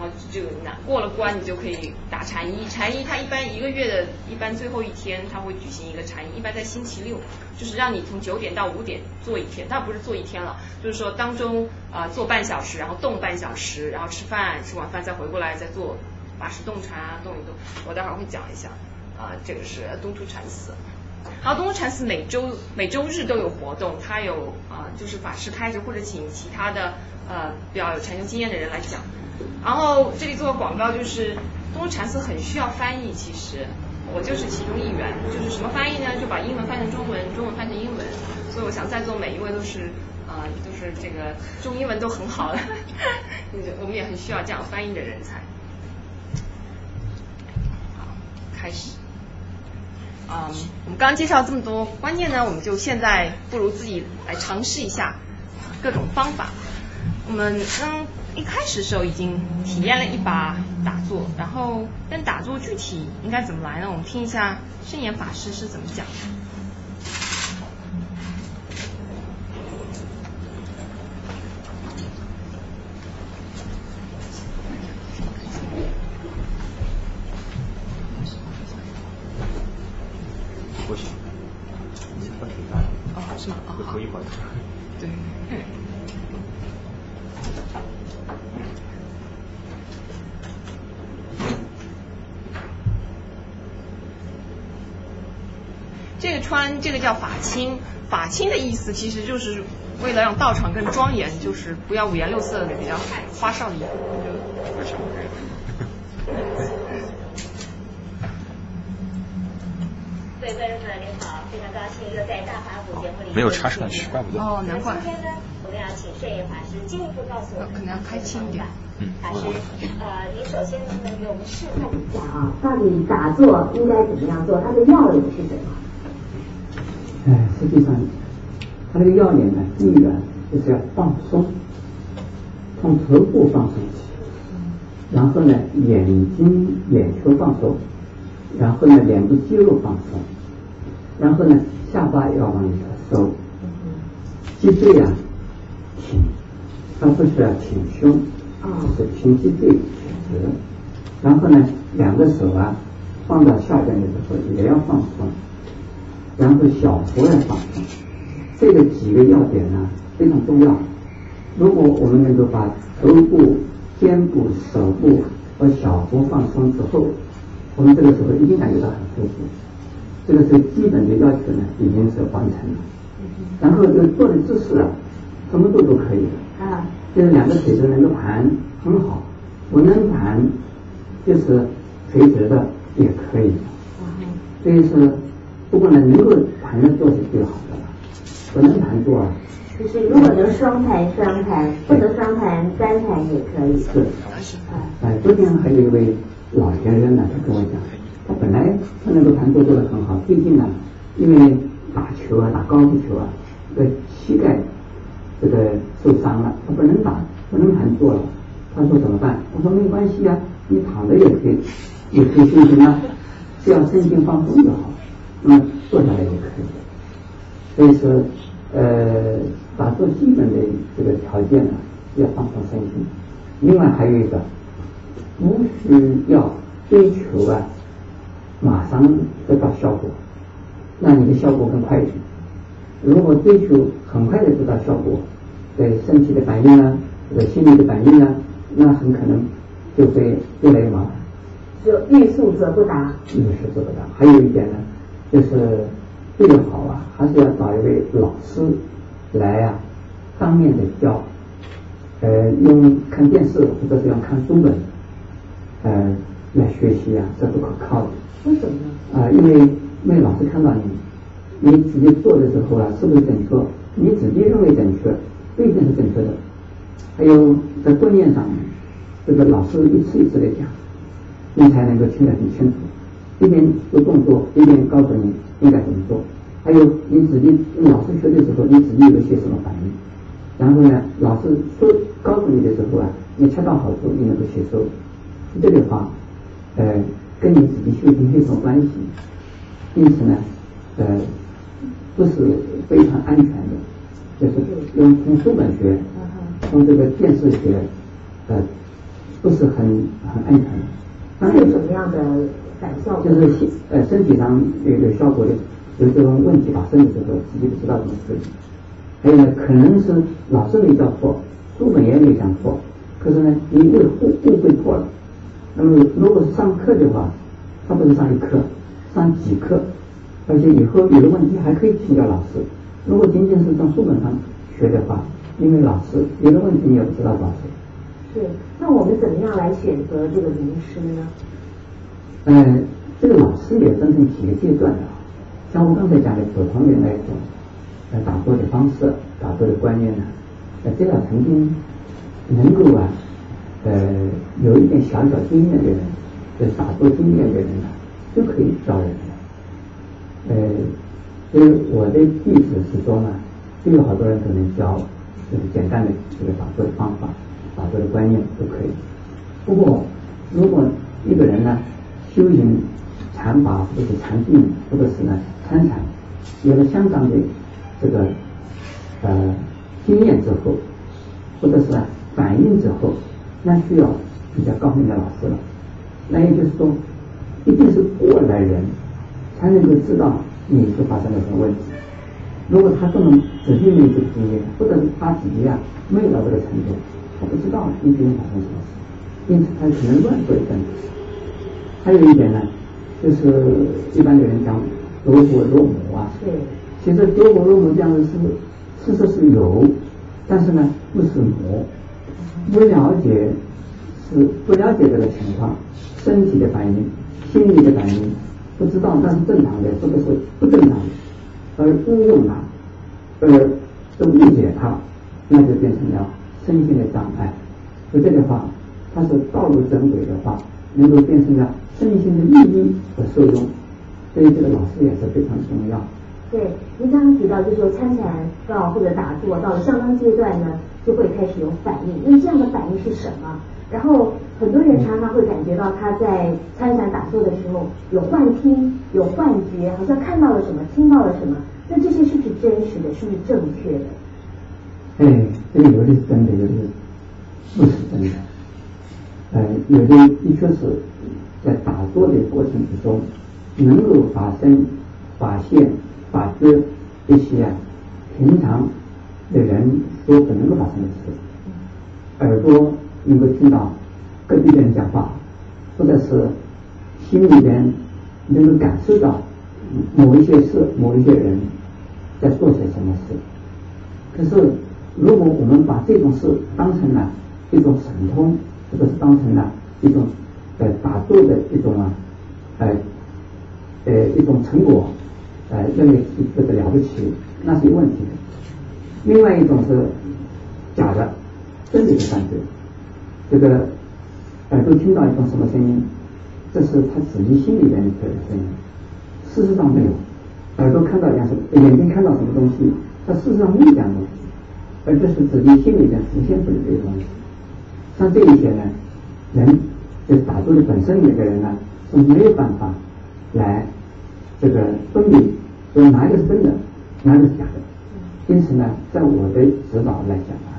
然后就拿过了关，你就可以打禅衣。禅衣它一般一个月的，一般最后一天它会举行一个禅衣，一般在星期六，就是让你从九点到五点做一天，它不是做一天了，就是说当中啊、呃做半小时，然后动半小时，然后吃饭，吃完饭再回过来再做八十动禅啊，动一动。我待会儿会讲一下啊、这个是东突禅寺。然后东突禅寺每周每周日都有活动，它有啊、就是法师开着或者请其他的呃比较有禅修经验的人来讲。然后这里做个广告，就是东禅寺很需要翻译，其实我就是其中一员。就是什么翻译呢？就把英文翻成中文，中文翻成英文。所以我想在座每一位都是啊、都是这个中英文都很好的，我们也很需要这样翻译的人才。好，开始。嗯，我们刚刚介绍这么多观念呢，我们就现在不如自己来尝试一下各种方法。我们嗯一开始的时候已经体验了一把打坐，然后但打坐具体应该怎么来呢？我们听一下圣严法师是怎么讲的。不行，你这挺大的。哦，是吗？哦，好会头一会儿。对。这个穿这个叫法清，法清的意思其实就是为了让道场更庄严，就是不要五颜六色的比较花哨的衣服。为什么？各位观众朋友您好，非常高兴又在大法鼓节目里没有插上去，怪不得。哦，难怪。今天呢，我们要请摄影法师进一步告诉我们，可能要开轻一点。嗯。法师，呃，您首先能不能给我们示范一下啊？到底打坐应该怎么样做？它的要领是什么？哎，实际上，它这个要领呢，第一个就是要放松，从头部放松起，然后呢，眼睛、眼球放松，然后呢，脸部肌肉放松，然后呢，下巴要往里头收，脊椎啊挺，它不是要挺胸，是挺脊椎挺直，然后呢，两个手啊放到下边的时候也要放松。然后小腹要放松，这个几个要点呢非常重要。如果我们能够把头部、肩部、手部和小腹放松之后，我们这个时候一定感觉到很舒服。这个是基本的要求呢，已经是完成了。然后这个坐的姿势啊，什么做都可以的。啊，就是两个腿都能够盘很好，不能盘就是垂直的也可以。所以说。不过呢，能够盘着坐是最好的了，不能盘坐啊。就是如果能双盘双盘，不能双盘单盘也可以。是。啊。呃，昨天还有一位老先生呢，他跟我讲，他本来他那个盘坐做的很好，最近呢，因为打球啊，打高尔夫球啊，这个膝盖这个受伤了，他不能打，不能盘坐了。他说怎么办？我说没关系啊，你躺着也可以，也可以进行啊，只要身心放松就好。那么坐下来也可以，所以说，呃，打坐基本的这个条件呢，要放松身心。另外还有一个，不需要追求啊，马上得到效果，那你的效果更快一点。如果追求很快的得到效果，对身体的反应啊，或者心理的反应啊，那很可能就会越来越麻烦。就欲速则不达。欲速则不达。还有一点呢。就是最好啊，还是要找一位老师来啊，当面的教，呃，用看电视或者是用看书本，呃，来学习啊，这不可靠的。为什么呢？啊、呃，因为因为老师看到你，你自己做的时候啊，是不是正确？你自己认为正确，不一定是正确的。还有在观念上面，这个老师一次一次的讲，你才能够听得很清楚。一边做动作，一边告诉你应该怎么做。还有你自己老师学的时候，你自己有些什么反应？然后呢，老师说告诉你的时候啊，你恰到好处，你能够吸收。这个话，呃，跟你自己修行没什么关系。因此呢，呃，不是非常安全的，就是用从书本学，从这个电视学，呃，不是很很安全的。那有什么样的反效？就是呃身体上有有效果的，有这种问题发生的时候，自己不知道怎么处理。还有呢，可能是老师没教错，书本也没讲错，可是呢，你误误误会错了。那么如果是上课的话，他不是上一课，上几课，而且以后有的问题还可以请教老师。如果仅仅是从书本上学的话，因为老师有的问题你也不知道老师。对，那我们怎么样来选择这个名师呢？呃，这个老师也分成几个阶段的，像我刚才讲的普通的那种。呃，打坐的方式，打坐的观念呢？呃，只要曾经能够啊，呃，有一点小小经验的人，就，打坐经验的人呢，就可以教人。呃，所以我的意思是说呢，就有好多人可能教，就是简单的这个打坐的方法、打坐的观念都可以。不过，如果一个人呢，修行禅法或者禅定，或者是呢参禅，有了相当的。这个呃经验之后，或者是反应之后，那需要比较高明的老师了。那也就是说，一定是过来人才能够知道你是发生了什么问题。如果他不能自己没有这个经验，或者是他自己啊没有到这个程度，他不知道你究竟发生什么事，因此他只能乱做一阵子。还有一点呢，就是一般的人讲如果若母啊。对。其实多果肉母这样的是事实是有，但是呢不是魔，不了解是不了解这个情况，身体的反应、心理的反应不知道那是正常的或者是不正常的，而误用它，而都误解它，那就变成了身心的障碍。所以这个话，它是道路正轨的话，能够变成了身心的利益和受用，所以这个老师也是非常重要。对，您刚刚提到，就是说参禅到或者打坐到了相当阶段呢，就会开始有反应。那这样的反应是什么？然后很多人常常会感觉到他在参禅打坐的时候有幻听、有幻觉，好像看到了什么、听到了什么。那这些是不是真实的？是不是正确的？哎，这个有的是真的，有的不是真的。呃，有的的确是在打坐的过程之中能够发生发现。把这一些平常的人所不能够发生的事，耳朵能够听到隔壁的人讲话，或者是心里边能够感受到某一些事、某一些人在做些什么事。可是，如果我们把这种事当成了一种神通，这个是当成了一种呃打坐的一种啊，呃呃一种成果。呃，认为是这个了不起，那是有问题的。另外一种是假的，真的是犯罪。这个耳朵听到一种什么声音，这是他自己心里边的声音，事实上没有。耳朵看到一样什，眼睛看到什么东西，他事实上没有这样东西，而这是自己心里边浮现出来的东西。像这一些呢，人就是打坐的本身那个人呢，是没有办法来这个分离。所以哪一个是真的，哪个是假的？因此呢，在我的指导来讲啊，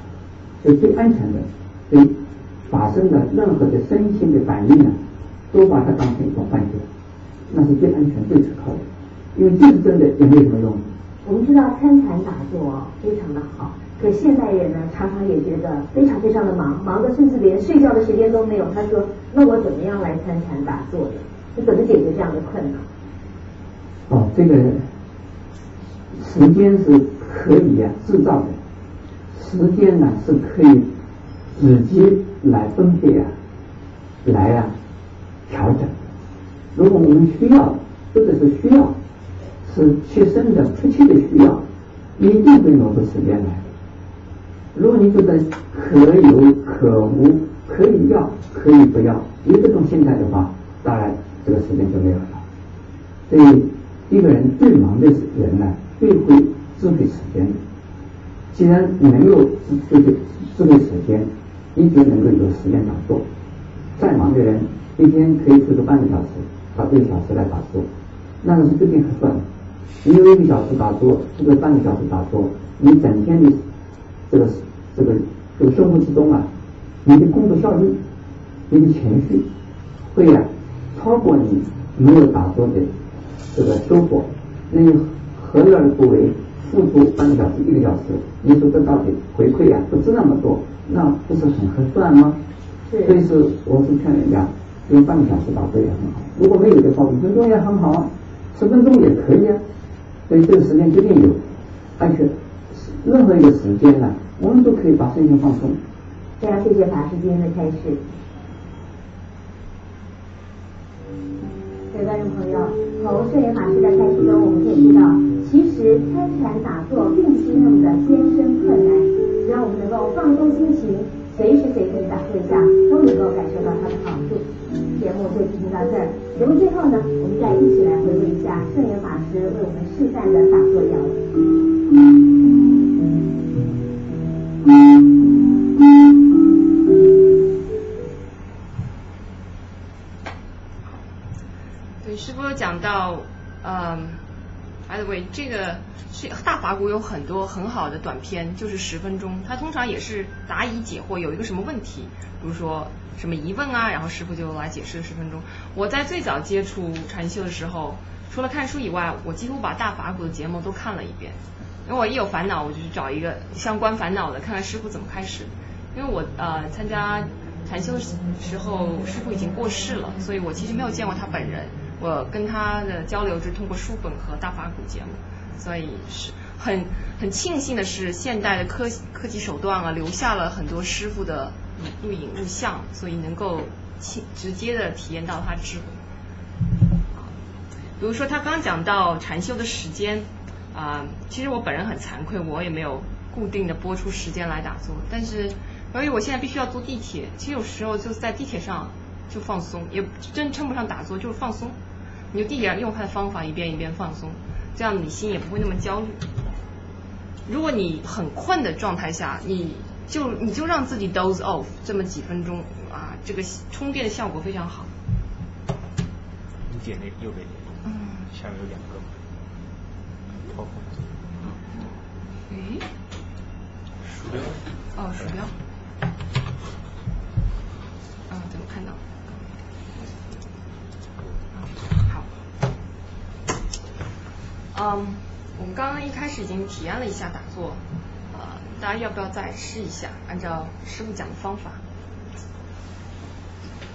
就最安全的，对发生的任何的身心的反应呢，都把它当成一种幻觉，那是最安全、最可靠的。因为就是真的也没有什么用。我们知道参禅打坐非常的好，可现代人呢，常常也觉得非常非常的忙，忙的甚至连睡觉的时间都没有。他说：“那我怎么样来参禅打坐的？你怎么解决这样的困难？”哦，这个。时间是可以啊制造的，时间呢是可以自己来分配啊，来啊调整。如果我们需要或者是需要，是切身的、迫切的需要，一定会挪出时间来。如果你觉得可有可无，可以要可以不要，有这种心态的话，当然这个时间就没有了。所以一个人最忙的人呢。最会支配时间，既然能够这个这个时间，一直能够有时间打坐，再忙的人一天可以抽个半个小时到一个小时来打坐，那是最近合算。你有一个小时打坐，或者半个小时打坐，你整天的这个这个这个生活之中啊，你的工作效率、你的情绪会啊超过你没有打坐的这个收获。那你何乐而不为？付出半个小时、一个小时，你说这到底回馈啊不是那么多，那不是很合算吗？所以是，我是劝人家用半个小时打坐也很好。如果没有的话，五分钟也很好啊，十分钟也可以啊。所以这个时间决定有，而且任何一个时间呢，我们都可以把身心放松。非常谢谢法师今天的开示。各位观众朋友，从圣严法师的开示中，我们可以知道，其实参禅打坐并不是那么的艰深困难，只要我们能够放松心情，随时随地打坐一下，都能够感受到它的好处。节目就进行到这儿，节目最后呢，我们再一起来回顾一下圣严法师为我们示范的打坐要对，师傅讲到，嗯，by the way，这个是大法鼓有很多很好的短片，就是十分钟，它通常也是答疑解惑，有一个什么问题，比如说什么疑问啊，然后师傅就来解释十分钟。我在最早接触禅修的时候，除了看书以外，我几乎把大法鼓的节目都看了一遍，因为我一有烦恼，我就去找一个相关烦恼的，看看师傅怎么开始。因为我呃参加禅修的时候，师傅已经过世了，所以我其实没有见过他本人。我跟他的交流是通过书本和大法鼓节目，所以是很很庆幸的是，现代的科科技手段啊，留下了很多师傅的录影录像，所以能够亲直接的体验到他智慧。比如说他刚讲到禅修的时间啊、其实我本人很惭愧，我也没有固定的播出时间来打坐，但是由于我现在必须要坐地铁，其实有时候就是在地铁上就放松，也真称不上打坐，就是放松。你就地铁上用它的方法一遍一遍放松，这样你心也不会那么焦虑。如果你很困的状态下，你就你就让自己 doze off 这么几分钟啊，这个充电的效果非常好。你点那右边那个，嗯，下面有两个，超过。诶，鼠标。哦，鼠标。啊，怎么看到？好。嗯，我们刚刚一开始已经体验了一下打坐，呃，大家要不要再试一下？按照师傅讲的方法，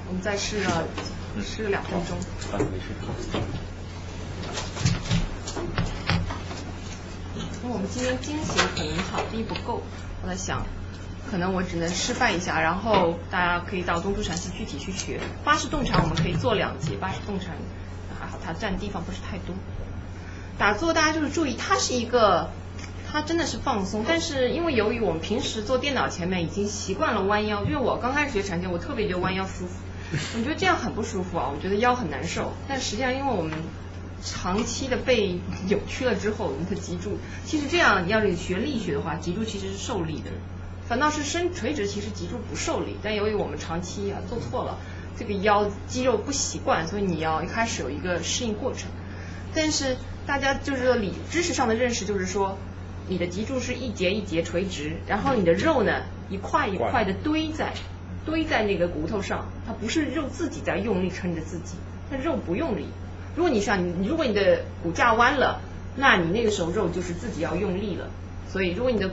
我们再试了试了两分钟。啊，没事。因为我们今天惊喜可能场地不够，我在想，可能我只能示范一下，然后大家可以到东都禅寺具体去学。八式动禅我们可以做两节，八式动禅还好，它占地方不是太多。打坐大家就是注意，它是一个，它真的是放松，但是因为由于我们平时坐电脑前面已经习惯了弯腰，因为我刚开始学禅修，我特别觉得弯腰舒服，我觉得这样很不舒服啊，我觉得腰很难受。但实际上，因为我们长期的被扭曲了之后，你的脊柱，其实这样你要是学力学的话，脊柱其实是受力的，反倒是伸垂直，其实脊柱不受力。但由于我们长期啊做错了，这个腰肌肉不习惯，所以你要一开始有一个适应过程。但是大家就是说理知识上的认识，就是说你的脊柱是一节一节垂直，然后你的肉呢一块一块的堆在堆在那个骨头上，它不是肉自己在用力撑着自己，它肉不用力。如果你想你如果你的骨架弯了，那你那个时候肉就是自己要用力了。所以如果你的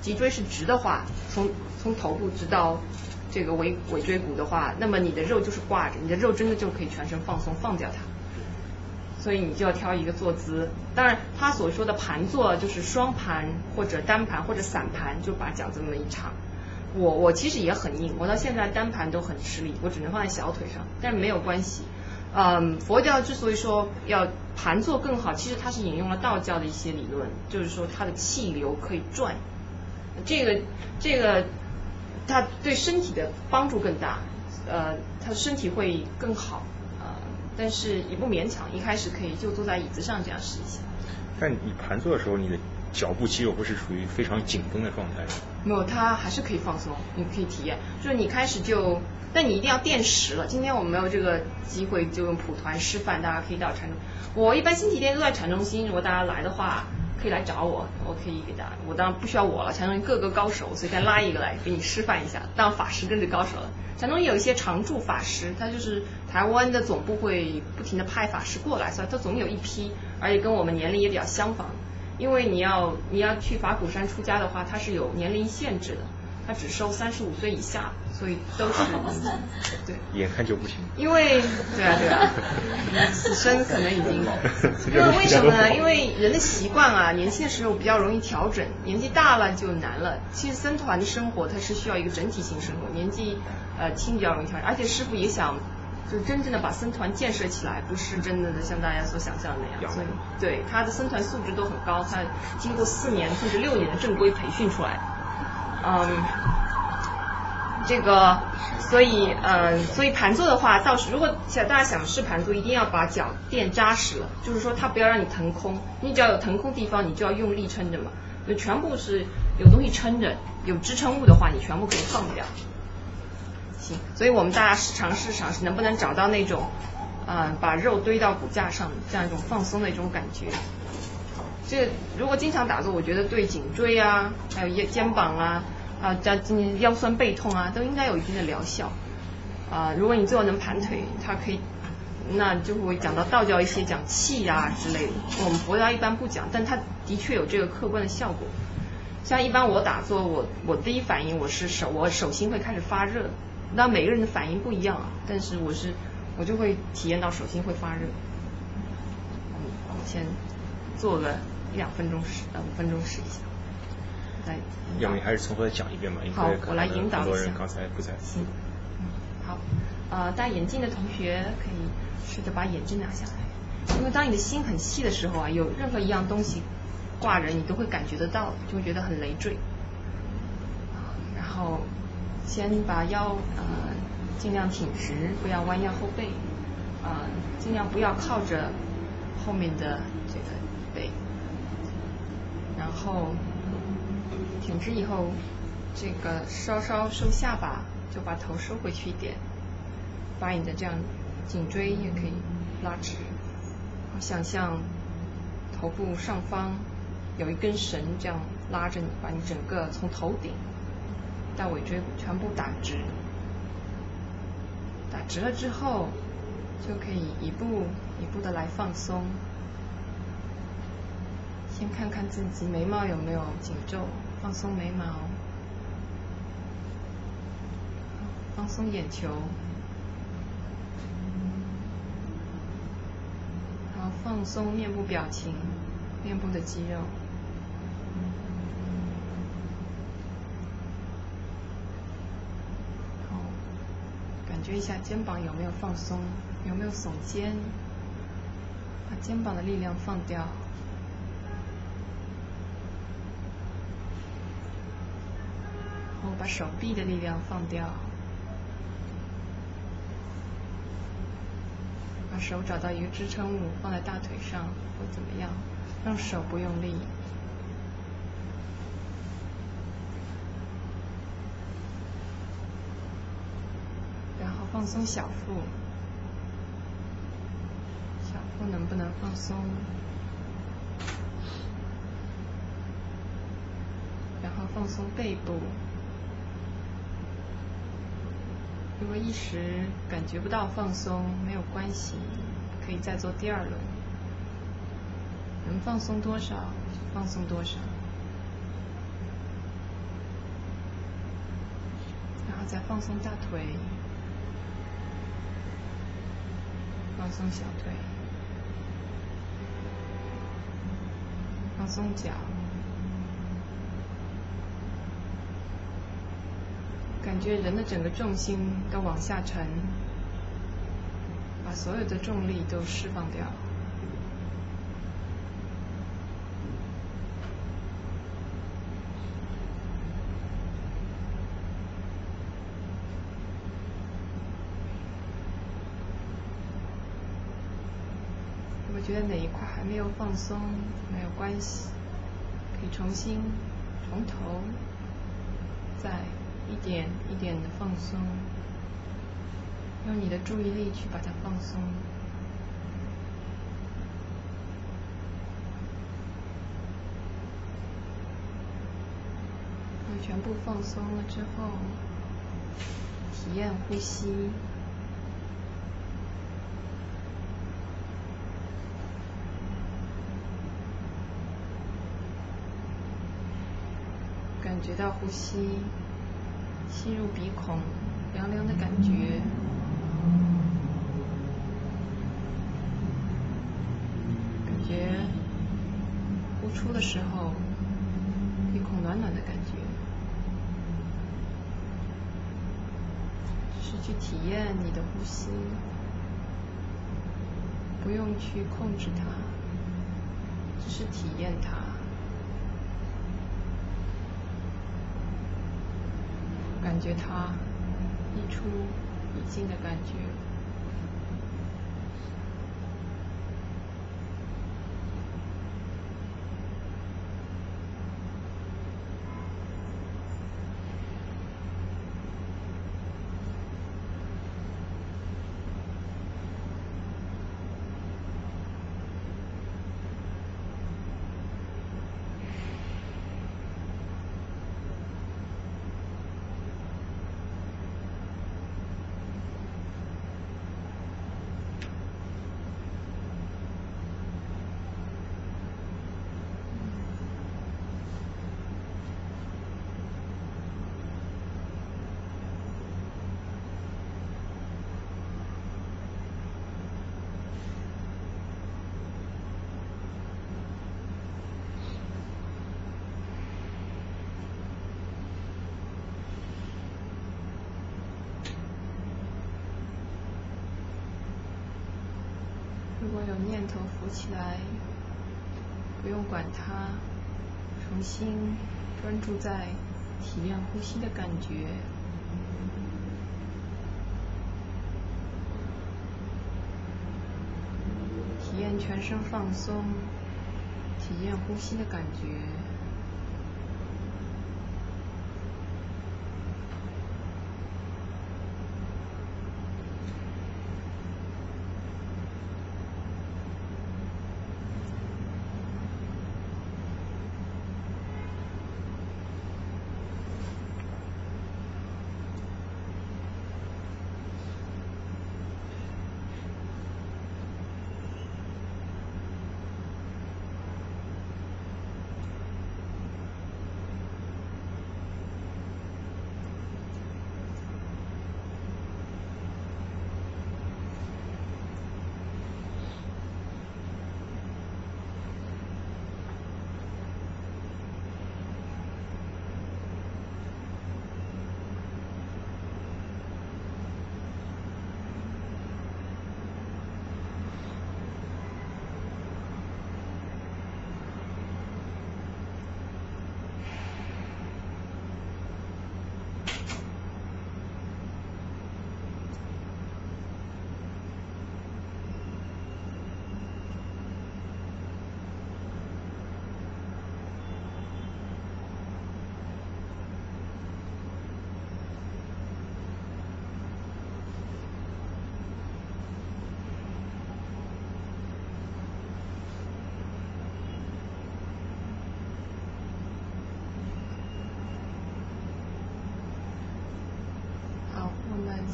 脊椎是直的话，从从头部直到这个尾尾椎骨的话，那么你的肉就是挂着，你的肉真的就可以全身放松放掉它。所以你就要挑一个坐姿。当然，他所说的盘坐就是双盘或者单盘或者散盘，就把脚这么一插。我我其实也很硬，我到现在单盘都很吃力，我只能放在小腿上，但是没有关系。嗯，佛教之所以说要盘坐更好，其实它是引用了道教的一些理论，就是说它的气流可以转，这个这个它对身体的帮助更大，呃，它身体会更好。呃但是也不勉强，一开始可以就坐在椅子上这样试一下。但你盘坐的时候，你的脚部肌肉不是处于非常紧绷的状态吗。没有，它还是可以放松，你可以体验。就是你开始就，但你一定要垫实了。今天我们没有这个机会，就用蒲团示范，大家可以到禅中。我一般星期天都在禅中心，如果大家来的话，可以来找我，我可以给大家。我当然不需要我了，禅中各个高手随便拉一个来给你示范一下，当法师跟着高手了。禅中有一些常驻法师，他就是台湾的总部会不停的派法师过来，所以他总有一批，而且跟我们年龄也比较相仿。因为你要你要去法鼓山出家的话，它是有年龄限制的，它只收三十五岁以下，所以都是 *laughs* 对。眼看就不行。因为对啊对啊，此 *laughs* 生可能已经。*laughs* 因为为什么呢？因为人的习惯啊，年轻的时候比较容易调整，年纪大了就难了。其实僧团的生活它是需要一个整体性生活，年纪呃轻比较容易调整，而且师傅也想。就真正的把僧团建设起来，不是真的的像大家所想象的那样。所以，对他的僧团素质都很高，他经过四年甚至六年的正规培训出来。嗯，这个，所以，嗯，所以盘坐的话，倒是如果想大家想试盘坐，一定要把脚垫扎实了，就是说它不要让你腾空，你只要有腾空地方，你就要用力撑着嘛。就全部是有东西撑着，有支撑物的话，你全部可以放掉。行所以我们大家试尝试尝试，能不能找到那种，嗯，把肉堆到骨架上这样一种放松的一种感觉。这如果经常打坐，我觉得对颈椎啊，还有肩肩膀啊，啊，加腰酸背痛啊，都应该有一定的疗效。啊，如果你最后能盘腿，它可以，那就会讲到道教一些讲气啊之类的。我们佛教一般不讲，但它的确有这个客观的效果。像一般我打坐，我我第一反应我是手我手心会开始发热。那每个人的反应不一样啊，但是我是我就会体验到手心会发热。我先做个一两分钟试，呃五分钟试一下。再。要么还是从头再讲一遍吧，因为我来引导很多人刚才不在。行。嗯，好。呃，戴眼镜的同学可以试着把眼镜拿下来，因为当你的心很细的时候啊，有任何一样东西挂人，你都会感觉得到，就会觉得很累赘。然后。先把腰呃尽量挺直，不要弯腰后背，呃尽量不要靠着后面的这个背，然后挺直以后，这个稍稍收下巴，就把头收回去一点，把你的这样颈椎也可以拉直，想象头部上方有一根绳这样拉着你，把你整个从头顶。到尾椎骨全部打直，打直了之后，就可以一步一步的来放松。先看看自己眉毛有没有紧皱，放松眉毛，放松眼球，然后放松面部表情，面部的肌肉。感觉一下肩膀有没有放松，有没有耸肩，把肩膀的力量放掉，后把手臂的力量放掉，把手找到一个支撑物放在大腿上或怎么样，让手不用力。然后放松小腹，小腹能不能放松？然后放松背部。如果一时感觉不到放松，没有关系，可以再做第二轮。能放松多少放松多少，然后再放松大腿。放松小腿，放松脚，感觉人的整个重心都往下沉，把所有的重力都释放掉。我觉得哪一块还没有放松，没有关系，可以重新从头再一点一点的放松，用你的注意力去把它放松。全部放松了之后，体验呼吸，感觉到呼吸。吸入鼻孔凉凉的感觉，感觉呼出的时候鼻孔暖暖的感觉。是去体验你的呼吸，不用去控制它，只是体验它，感觉它一出一进的感觉。如果有念头浮起来，不用管它，心专注在体验呼吸的感觉，体验全身放松，体验呼吸的感觉。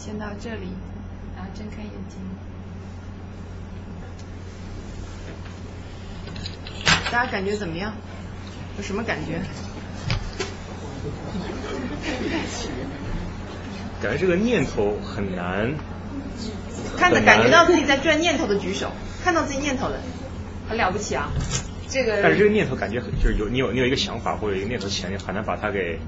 先到这里，然后睁开眼睛。大家感觉怎么样？有什么感觉？*laughs* 感觉这个念头很难。看到感觉到自己在转念头的举手，看到自己念头的，很了不起啊！这个。但是这个念头感觉很，就是有你有你有一个想法或者一个念头起来，你很难把它给。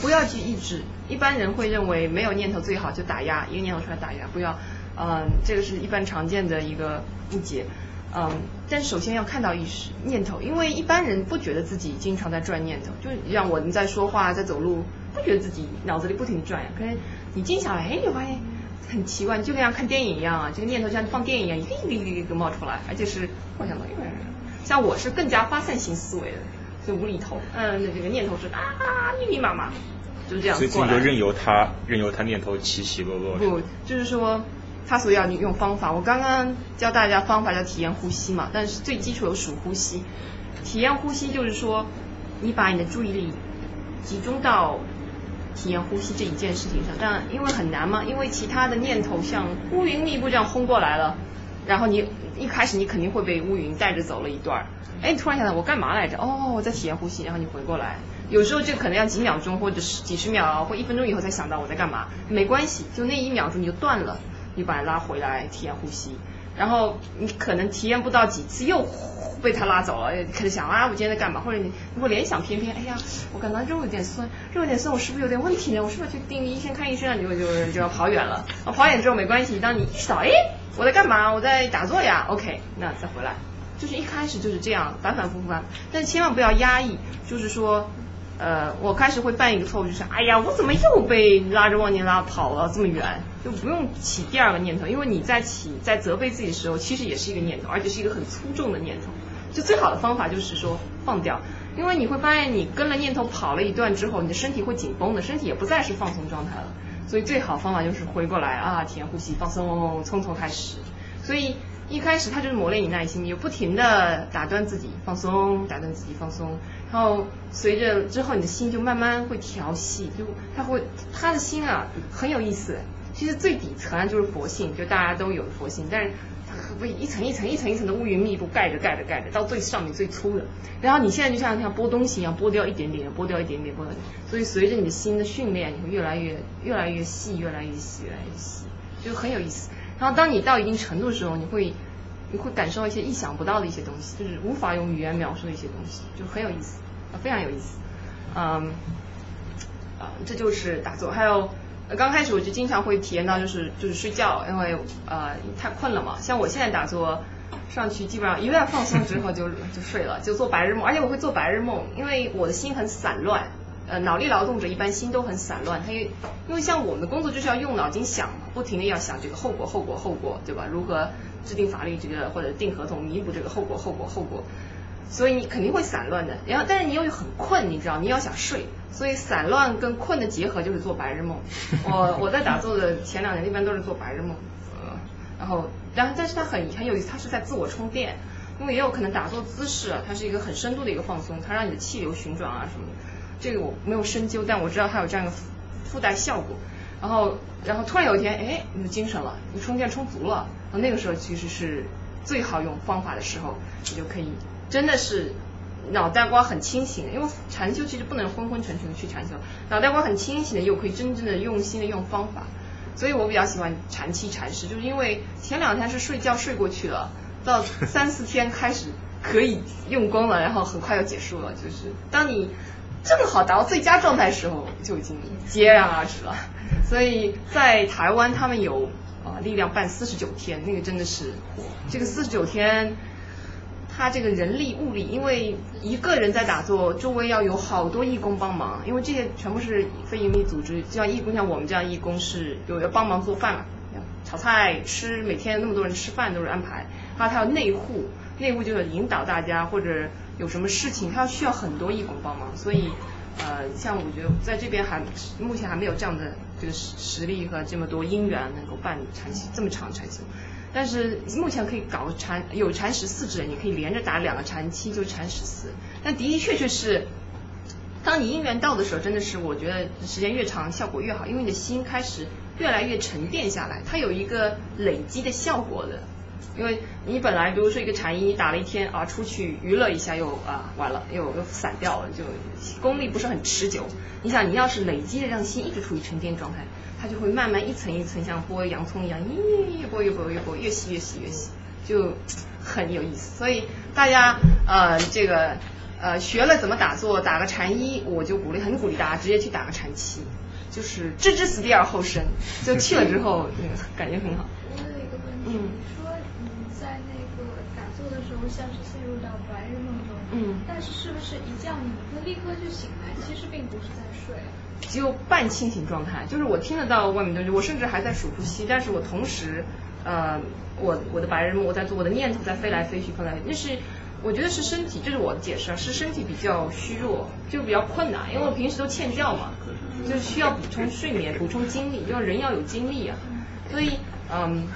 不要去抑制。一般人会认为没有念头最好，就打压一个念头出来打压，不要，嗯，这个是一般常见的一个误解，嗯，但首先要看到意识念头，因为一般人不觉得自己经常在转念头，就让我们在说话在走路，不觉得自己脑子里不停转呀，可是你静下来，哎，你发现很奇怪，就跟像看电影一样啊，这个念头像放电影一样，一个一个一个一个冒出来，而且是幻想的，像我是更加发散型思维的。就无厘头，嗯，那这个念头是啊密密麻麻，就这样过来。所以就任由他任由他念头起起落落。不，就是说他所要你用方法。我刚刚教大家方法叫体验呼吸嘛，但是最基础的数呼吸。体验呼吸就是说，你把你的注意力集中到体验呼吸这一件事情上。但因为很难嘛，因为其他的念头像乌云密布这样轰过来了，然后你一开始你肯定会被乌云带着走了一段儿。哎，你突然想到我干嘛来着？哦，我在体验呼吸，然后你回过来。有时候就可能要几秒钟，或者是几十秒，或一分钟以后才想到我在干嘛。没关系，就那一秒钟你就断了，你把它拉回来体验呼吸。然后你可能体验不到几次，又被他拉走了，开始想啊，我今天在干嘛？或者你如果联想偏偏，哎呀，我感到肉有点酸，肉有点酸，我是不是有点问题呢？我是不是去盯医生看医生啊？你就就就要跑远了。跑远之后没关系，当你意识到，哎，我在干嘛？我在打坐呀。OK，那再回来。就是一开始就是这样反反复复啊，但千万不要压抑。就是说，呃，我开始会犯一个错误，就是哎呀，我怎么又被拉着往前拉跑了这么远？就不用起第二个念头，因为你在起在责备自己的时候，其实也是一个念头，而且是一个很粗重的念头。就最好的方法就是说放掉，因为你会发现你跟了念头跑了一段之后，你的身体会紧绷的，身体也不再是放松状态了。所以最好方法就是回过来啊，体验呼吸，放松，从头开始。所以。一开始他就是磨练你耐心，你不停的打断自己放松，打断自己放松，然后随着之后你的心就慢慢会调细，就他会他的心啊很有意思。其实最底层就是佛性，就大家都有佛性，但是它会一层一层一层一层的乌云密布盖着盖着盖着，到最上面最粗的。然后你现在就像像剥东西一样，剥掉一点点，剥掉一点点，剥掉。所以随着你的心的训练，你会越来越越来越细，越来越细，越来越细，就很有意思。然后当你到一定程度的时候，你会你会感受到一些意想不到的一些东西，就是无法用语言描述的一些东西，就很有意思，啊，非常有意思，嗯，啊，这就是打坐。还有刚开始我就经常会体验到，就是就是睡觉，因为呃太困了嘛。像我现在打坐上去，基本上一旦放松之后就 *laughs* 就睡了，就做白日梦，而且我会做白日梦，因为我的心很散乱。呃，脑力劳动者一般心都很散乱，他因为像我们的工作就是要用脑筋想嘛，不停的要想这个后果后果后果，对吧？如何制定法律这个或者定合同弥补这个后果后果后果，所以你肯定会散乱的。然后但是你又很困，你知道，你要想睡，所以散乱跟困的结合就是做白日梦。*laughs* 我我在打坐的前两年一般都是做白日梦，呃，然后然后但是它很很有意思，它是在自我充电，因为也有可能打坐姿势它是一个很深度的一个放松，它让你的气流旋转啊什么的。这个我没有深究，但我知道它有这样一个附带效果。然后，然后突然有一天，哎，你就精神了，你充电充足了。然后那个时候其实是最好用方法的时候，你就可以真的是脑袋瓜很清醒。因为禅修其实不能昏昏沉沉的去禅修，脑袋瓜很清醒的又可以真正的用心的用方法。所以我比较喜欢禅期禅师，就是因为前两天是睡觉睡过去了，到三四天开始可以用功了，然后很快要结束了。就是当你。正好达到最佳状态时候，就已经接然而止了。所以在台湾，他们有啊力量办四十九天，那个真的是这个四十九天，他这个人力物力，因为一个人在打坐，周围要有好多义工帮忙，因为这些全部是非营利组织，就像义工，像我们这样义工是有要帮忙做饭嘛，炒菜吃，每天那么多人吃饭都是安排，还有他要内护，内护就是引导大家或者。有什么事情，他要需要很多义工帮忙，所以，呃，像我觉得在这边还目前还没有这样的这个实力和这么多因缘能够办禅期这么长的禅期，但是目前可以搞禅有禅十四制，你可以连着打两个禅期就禅十四，但的的确确是，当你因缘到的时候，真的是我觉得时间越长效果越好，因为你的心开始越来越沉淀下来，它有一个累积的效果的。因为你本来比如说一个禅衣打了一天啊，出去娱乐一下又啊完了，又又散掉了，就功力不是很持久。你想，你要是累积的让心一直处于沉淀状态，它就会慢慢一层一层像剥洋葱一样，越越剥越剥越剥，越细越细越细，就很有意思。所以大家呃这个呃学了怎么打坐，打个禅衣，我就鼓励很鼓励大家直接去打个禅七，就是置之死地而后生，就去了之后那个感觉很好。我有一个问题，说。像是陷入到白日梦中，嗯，但是是不是一觉你会立刻就醒来？其实并不是在睡，只有半清醒状态。就是我听得到外面东西，我甚至还在数呼吸，但是我同时，呃，我我的白日梦我在做，我的念头在飞来飞去，飞来，那是我觉得是身体，这是我的解释啊，是身体比较虚弱，就比较困难，因为我平时都欠觉嘛，就是需要补充睡眠、补充精力，因为人要有精力啊，所以嗯，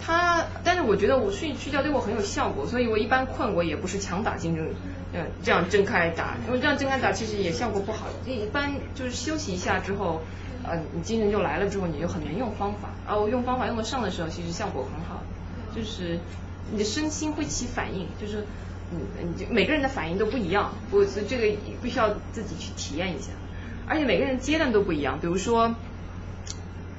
他，但是我觉得我睡睡觉对我很有效果，所以我一般困我也不是强打精神，嗯，这样睁开打，因为这样睁开打其实也效果不好，一般就是休息一下之后，呃，你精神就来了之后，你就很难用方法，然后用方法用得上的时候，其实效果很好，就是你的身心会起反应，就是。嗯，你每个人的反应都不一样，我这个必须要自己去体验一下，而且每个人阶段都不一样。比如说，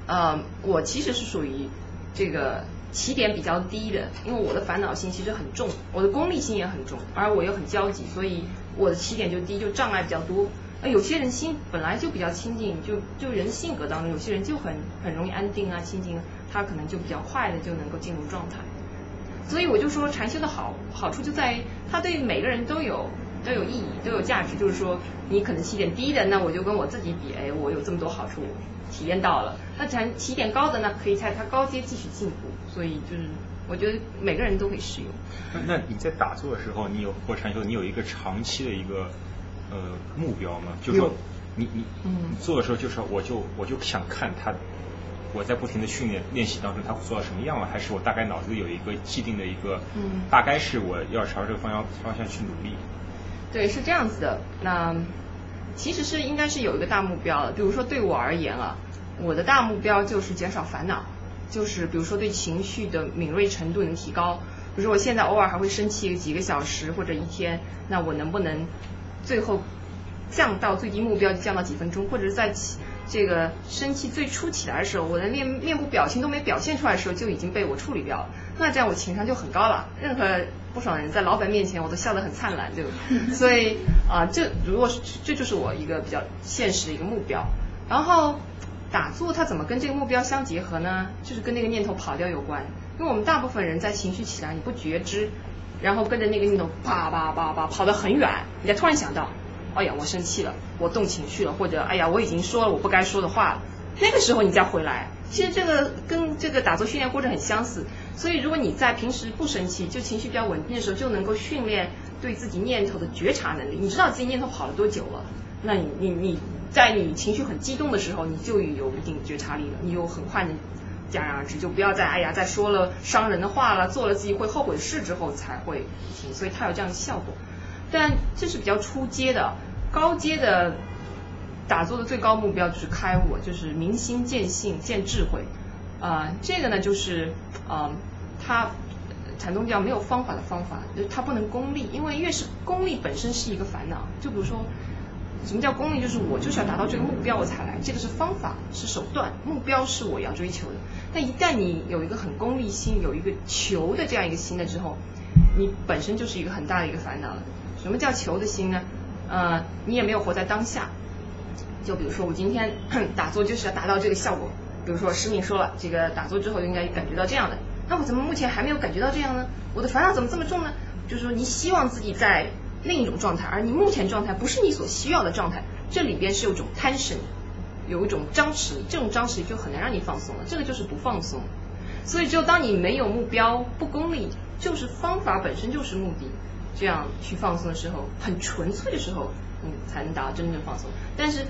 呃，我其实是属于这个起点比较低的，因为我的烦恼心其实很重，我的功利心也很重，而我又很焦急，所以我的起点就低，就障碍比较多。那有些人心本来就比较清净，就就人性格当中，有些人就很很容易安定啊、清净，他可能就比较快的就能够进入状态。所以我就说禅修的好好处就在于，它对每个人都有都有意义，都有价值。就是说，你可能起点低的，那我就跟我自己比，哎，我有这么多好处体验到了。那咱起点高的呢，可以在它高阶继续进步。所以就是，我觉得每个人都可以适用。那那你在打坐的时候，你有或禅修，你有一个长期的一个呃目标吗？就是说，你你嗯做的时候，就是我就我就想看他。我在不停的训练练习当中，他会做到什么样了？还是我大概脑子里有一个既定的一个，嗯，大概是我要朝这个方向方向去努力。对，是这样子的。那其实是应该是有一个大目标的。比如说对我而言啊，我的大目标就是减少烦恼，就是比如说对情绪的敏锐程度能提高。比如说我现在偶尔还会生气几个小时或者一天，那我能不能最后降到最低目标就降到几分钟，或者是在起。这个生气最初起来的时候，我的面面部表情都没表现出来的时候，就已经被我处理掉了。那这样我情商就很高了。任何不爽的人在老板面前，我都笑得很灿烂，对吧？*laughs* 所以啊，这如果是这就是我一个比较现实的一个目标。然后打坐它怎么跟这个目标相结合呢？就是跟那个念头跑掉有关。因为我们大部分人在情绪起来你不觉知，然后跟着那个念头叭叭叭叭跑得很远，你才突然想到。哎呀，我生气了，我动情绪了，或者哎呀，我已经说了我不该说的话了。那个时候你再回来，其实这个跟这个打坐训练过程很相似。所以如果你在平时不生气，就情绪比较稳定的时候，就能够训练对自己念头的觉察能力。你知道自己念头跑了多久了？那你你你在你情绪很激动的时候，你就有一定觉察力了，你又很快能戛然而止，就不要再哎呀再说了伤人的话了，做了自己会后悔的事之后才会停。所以它有这样的效果。但这是比较初阶的，高阶的打坐的最高目标就是开悟，就是明心见性见智慧。啊，这个呢就是啊，它禅宗教没有方法的方法，就是它不能功利，因为越是功利本身是一个烦恼。就比如说，什么叫功利？就是我就是要达到这个目标我才来，这个是方法是手段，目标是我要追求的。但一旦你有一个很功利心，有一个求的这样一个心了之后，你本身就是一个很大的一个烦恼了。什么叫求的心呢？呃，你也没有活在当下。就比如说，我今天 *clears throat* 打坐就是要达到这个效果。比如说，师明说了，这个打坐之后应该感觉到这样的。那我怎么目前还没有感觉到这样呢？我的烦恼怎么这么重呢？就是说，你希望自己在另一种状态，而你目前状态不是你所需要的状态。这里边是有种贪神，有一种张弛，这种张弛就很难让你放松了。这个就是不放松。所以，只有当你没有目标、不功利，就是方法本身就是目的。这样去放松的时候，很纯粹的时候，你才能达到真正放松。但是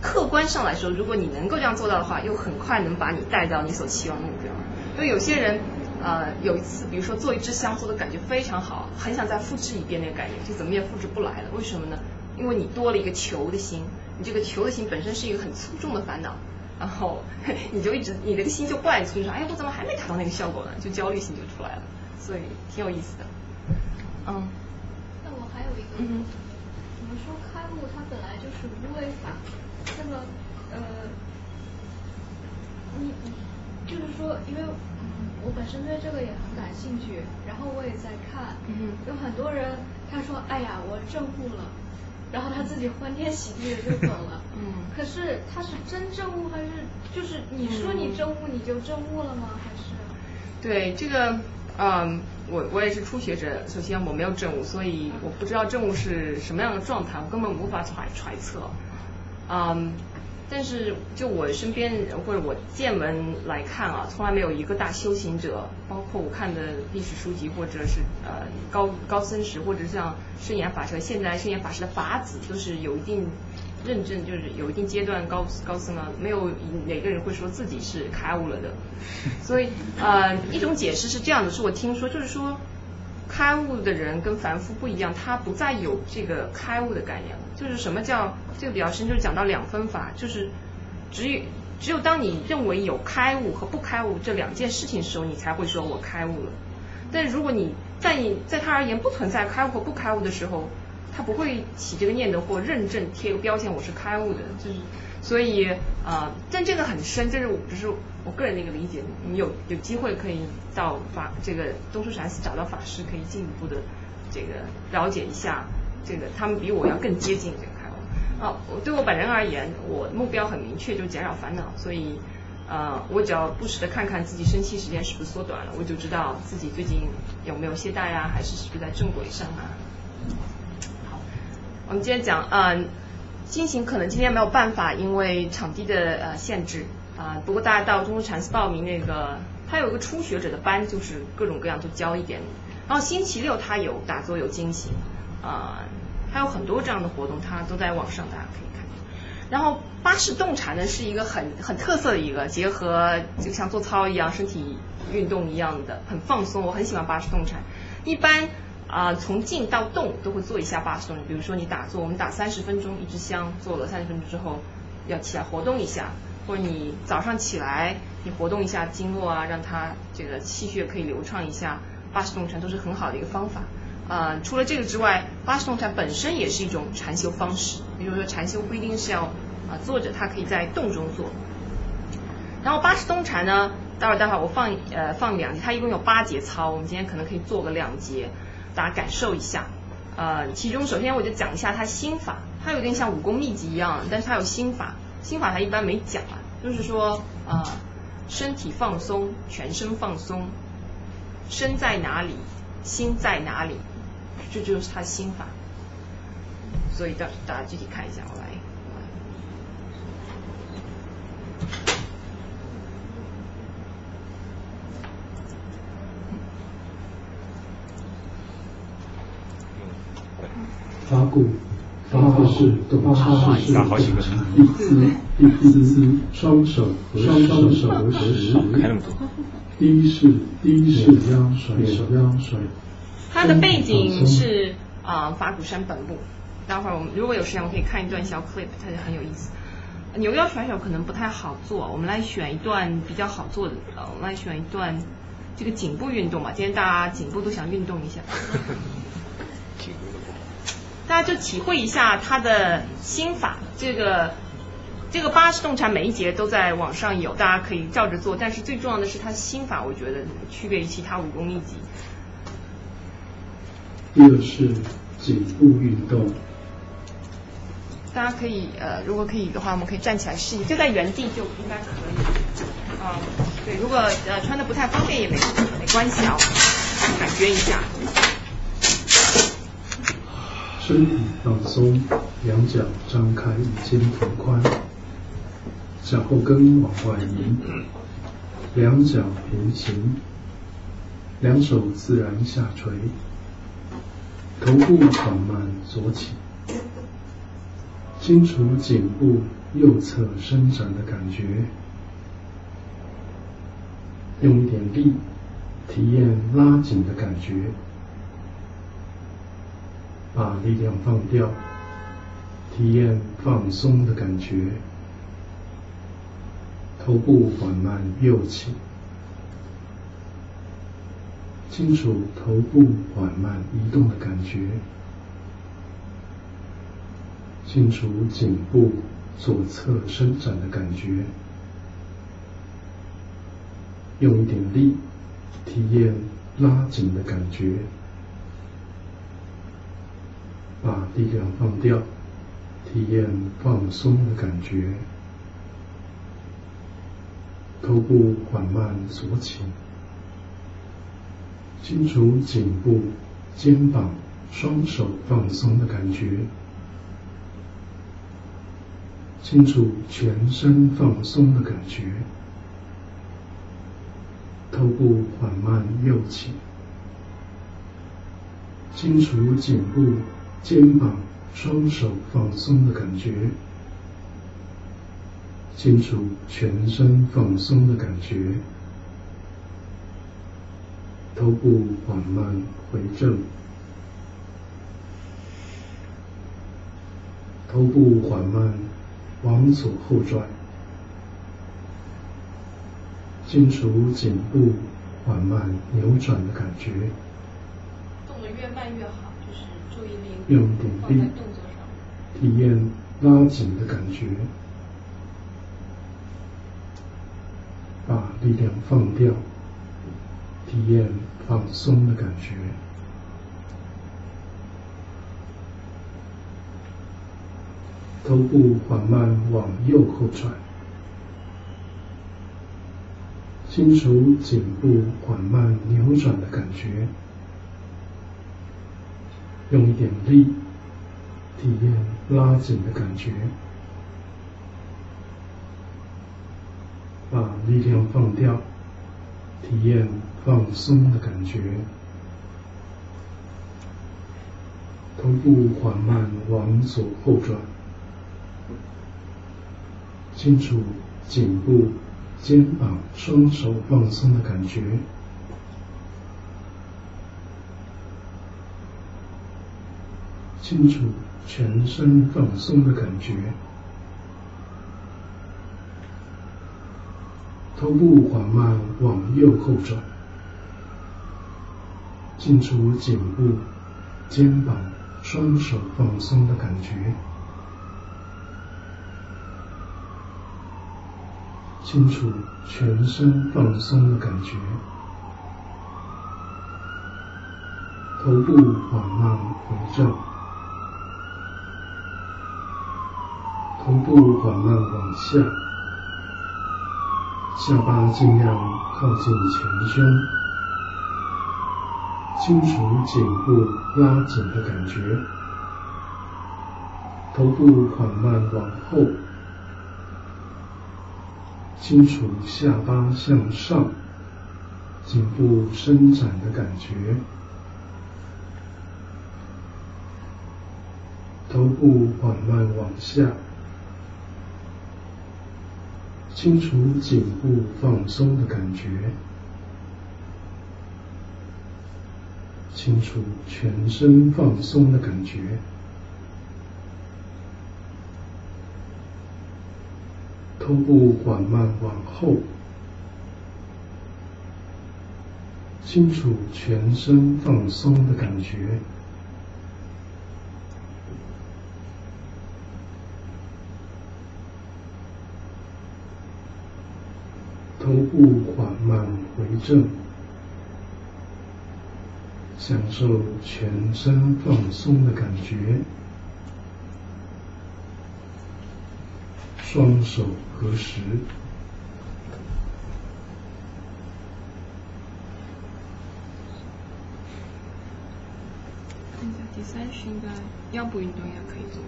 客观上来说，如果你能够这样做到的话，又很快能把你带到你所期望的目标。因为有些人，呃，有一次，比如说做一支香，做的感觉非常好，很想再复制一遍那个感觉，就怎么也复制不来了。为什么呢？因为你多了一个求的心，你这个求的心本身是一个很粗重的烦恼，然后 *laughs* 你就一直你这个心就灌粗，说哎，我怎么还没达到那个效果呢？就焦虑心就出来了，所以挺有意思的。嗯。那我还有一个，我们说开悟它本来就是无为法，那么呃，你就是说，因为我本身对这个也很感兴趣，然后我也在看，有很多人他说哎呀我证悟了，然后他自己欢天喜地的就走了，嗯，可是他是真证悟还是就是你说你证悟你就证悟了吗？还是？对这个。嗯，我我也是初学者，首先我没有证悟，所以我不知道证悟是什么样的状态，我根本无法揣揣测。嗯，但是就我身边或者我见闻来看啊，从来没有一个大修行者，包括我看的历史书籍或者是呃高高僧史，或者像圣严法师，现在圣严法师的法子都是有一定认证，就是有一定阶段高高僧啊，没有哪个人会说自己是开悟了的。所以呃一种解释是这样的，是我听说就是说。开悟的人跟凡夫不一样，他不再有这个开悟的概念了。就是什么叫这个比较深，就是讲到两分法，就是只有只有当你认为有开悟和不开悟这两件事情的时候，你才会说我开悟了。但如果你在你在他而言不存在开悟和不开悟的时候，他不会起这个念头或认证贴个标签，我是开悟的。就是所以呃，但这个很深，这是我只是我个人的一个理解。你有有机会可以到法这个东输禅寺找到法师，可以进一步的这个了解一下这个，他们比我要更接近这个开悟。啊，我对我本人而言，我目标很明确，就减少烦恼。所以呃，我只要不时的看看自己生气时间是不是缩短了，我就知道自己最近有没有懈怠啊，还是是不是在正轨上啊。好，我们今天讲啊。进行可能今天没有办法，因为场地的呃限制啊。不过大家到中国禅寺报名那个，他有一个初学者的班，就是各种各样都教一点。然后星期六他有打坐有惊喜啊，还有很多这样的活动，他都在网上大家可以看。然后八式动禅呢是一个很很特色的一个，结合就像做操一样，身体运动一样的，很放松。我很喜欢八式动禅，一般。啊，从静到动都会做一下八十动，比如说你打坐，我们打三十分钟一支香，做了三十分钟之后要起来活动一下，或者你早上起来你活动一下经络啊，让它这个气血可以流畅一下，八十动禅都是很好的一个方法。啊，除了这个之外，八十动禅本身也是一种禅修方式，比如说禅修不一定是要啊坐着，它可以在动中做。然后八十动禅呢，待会儿待会儿我放呃放两节，它一共有八节操，我们今天可能可以做个两节。大家感受一下，呃，其中首先我就讲一下它心法，它有点像武功秘籍一样，但是它有心法，心法它一般没讲啊，就是说呃，身体放松，全身放松，身在哪里，心在哪里，这就是它心法，所以大大家具体看一下，我来。发故，发式，发式，发式，第四，第四，双手合十，双手合十，第一式，第一式，腰甩，手腰甩。它的背景是啊，法鼓山本部。待会儿我们如果有时间，我可以看一段小 clip，它就很有意思。牛腰甩手可能不太好做，我们来选一段比较好做的。呃，我们来选一段这个颈部运动吧。今天大家颈部都想运动一下。*laughs* *laughs* 大家就体会一下他的心法，这个这个八式动禅每一节都在网上有，大家可以照着做。但是最重要的是他心法，我觉得区别于其他武功秘籍。第二是颈部运动。大家可以呃，如果可以的话，我们可以站起来试一下，就在原地就应该可以。啊，对，如果呃穿的不太方便也没没关系啊，感觉一下。身体放松，两脚张开与肩同宽，脚后跟往外移，两脚平行，两手自然下垂，头部缓慢左起，清除颈部右侧伸展的感觉，用一点力体验拉紧的感觉。把力量放掉，体验放松的感觉。头部缓慢右起，清楚头部缓慢移动的感觉，清楚颈部左侧伸展的感觉。用一点力，体验拉紧的感觉。把力量放掉，体验放松的感觉。头部缓慢左起，清除颈部、肩膀、双手放松的感觉。清除全身放松的感觉，头部缓慢右起，清除颈部、肩膀、双手放松的感觉，清楚全身放松的感觉，头部缓慢回正。头部缓慢往左后转，清除颈部缓慢扭转的感觉。动得越慢越好，注意力用点力体验拉紧的感觉，把力量放掉，体验放松的感觉。头部缓慢往右后转，清除颈部缓慢扭转的感觉，用一点力体验拉紧的感觉，把力量放掉，体验放松的感觉。头部缓慢往左后转。清楚颈部、肩膀、双手放松的感觉，清楚全身放松的感觉，头部缓慢往右后转，清楚颈部、肩膀、双手放松的感觉。清楚全身放松的感觉，头部缓慢回正，头部缓慢往下，下巴尽量靠近前胸，清除颈部拉紧的感觉，头部缓慢往后。清楚下巴向上，颈部伸展的感觉，头部缓慢往下，清除颈部放松的感觉，清除全身放松的感觉。头部缓慢往后，清楚全身放松的感觉。头部缓慢回正，享受全身放松的感觉。双手合十。第三是应该腰部运动也可以做。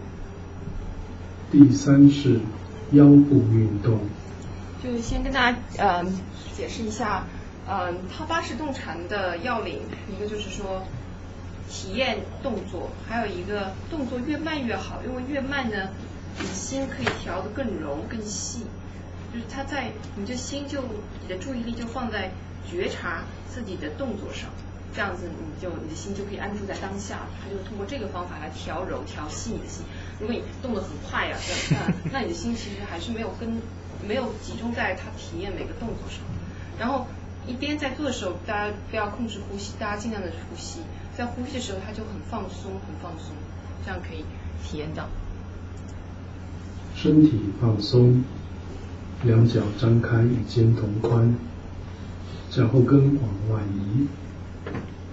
第三是腰部运动。就先跟大家呃解释一下，嗯，套八式动禅的要领，一个就是说体验动作，还有一个动作越慢越好，因为越慢呢。你心可以调得更柔更细，就是他在你的心就你的注意力就放在觉察自己的动作上，这样子你就你的心就可以安住在当下，他就通过这个方法来调柔调细你的心。如果你动得很快呀，那那你的心其实还是没有跟没有集中在他体验每个动作上。然后一边在做的时候，大家不要控制呼吸，大家尽量的呼吸，在呼吸的时候他就很放松很放松，这样可以体验到。身体放松，两脚张开与肩同宽，脚后跟往外移，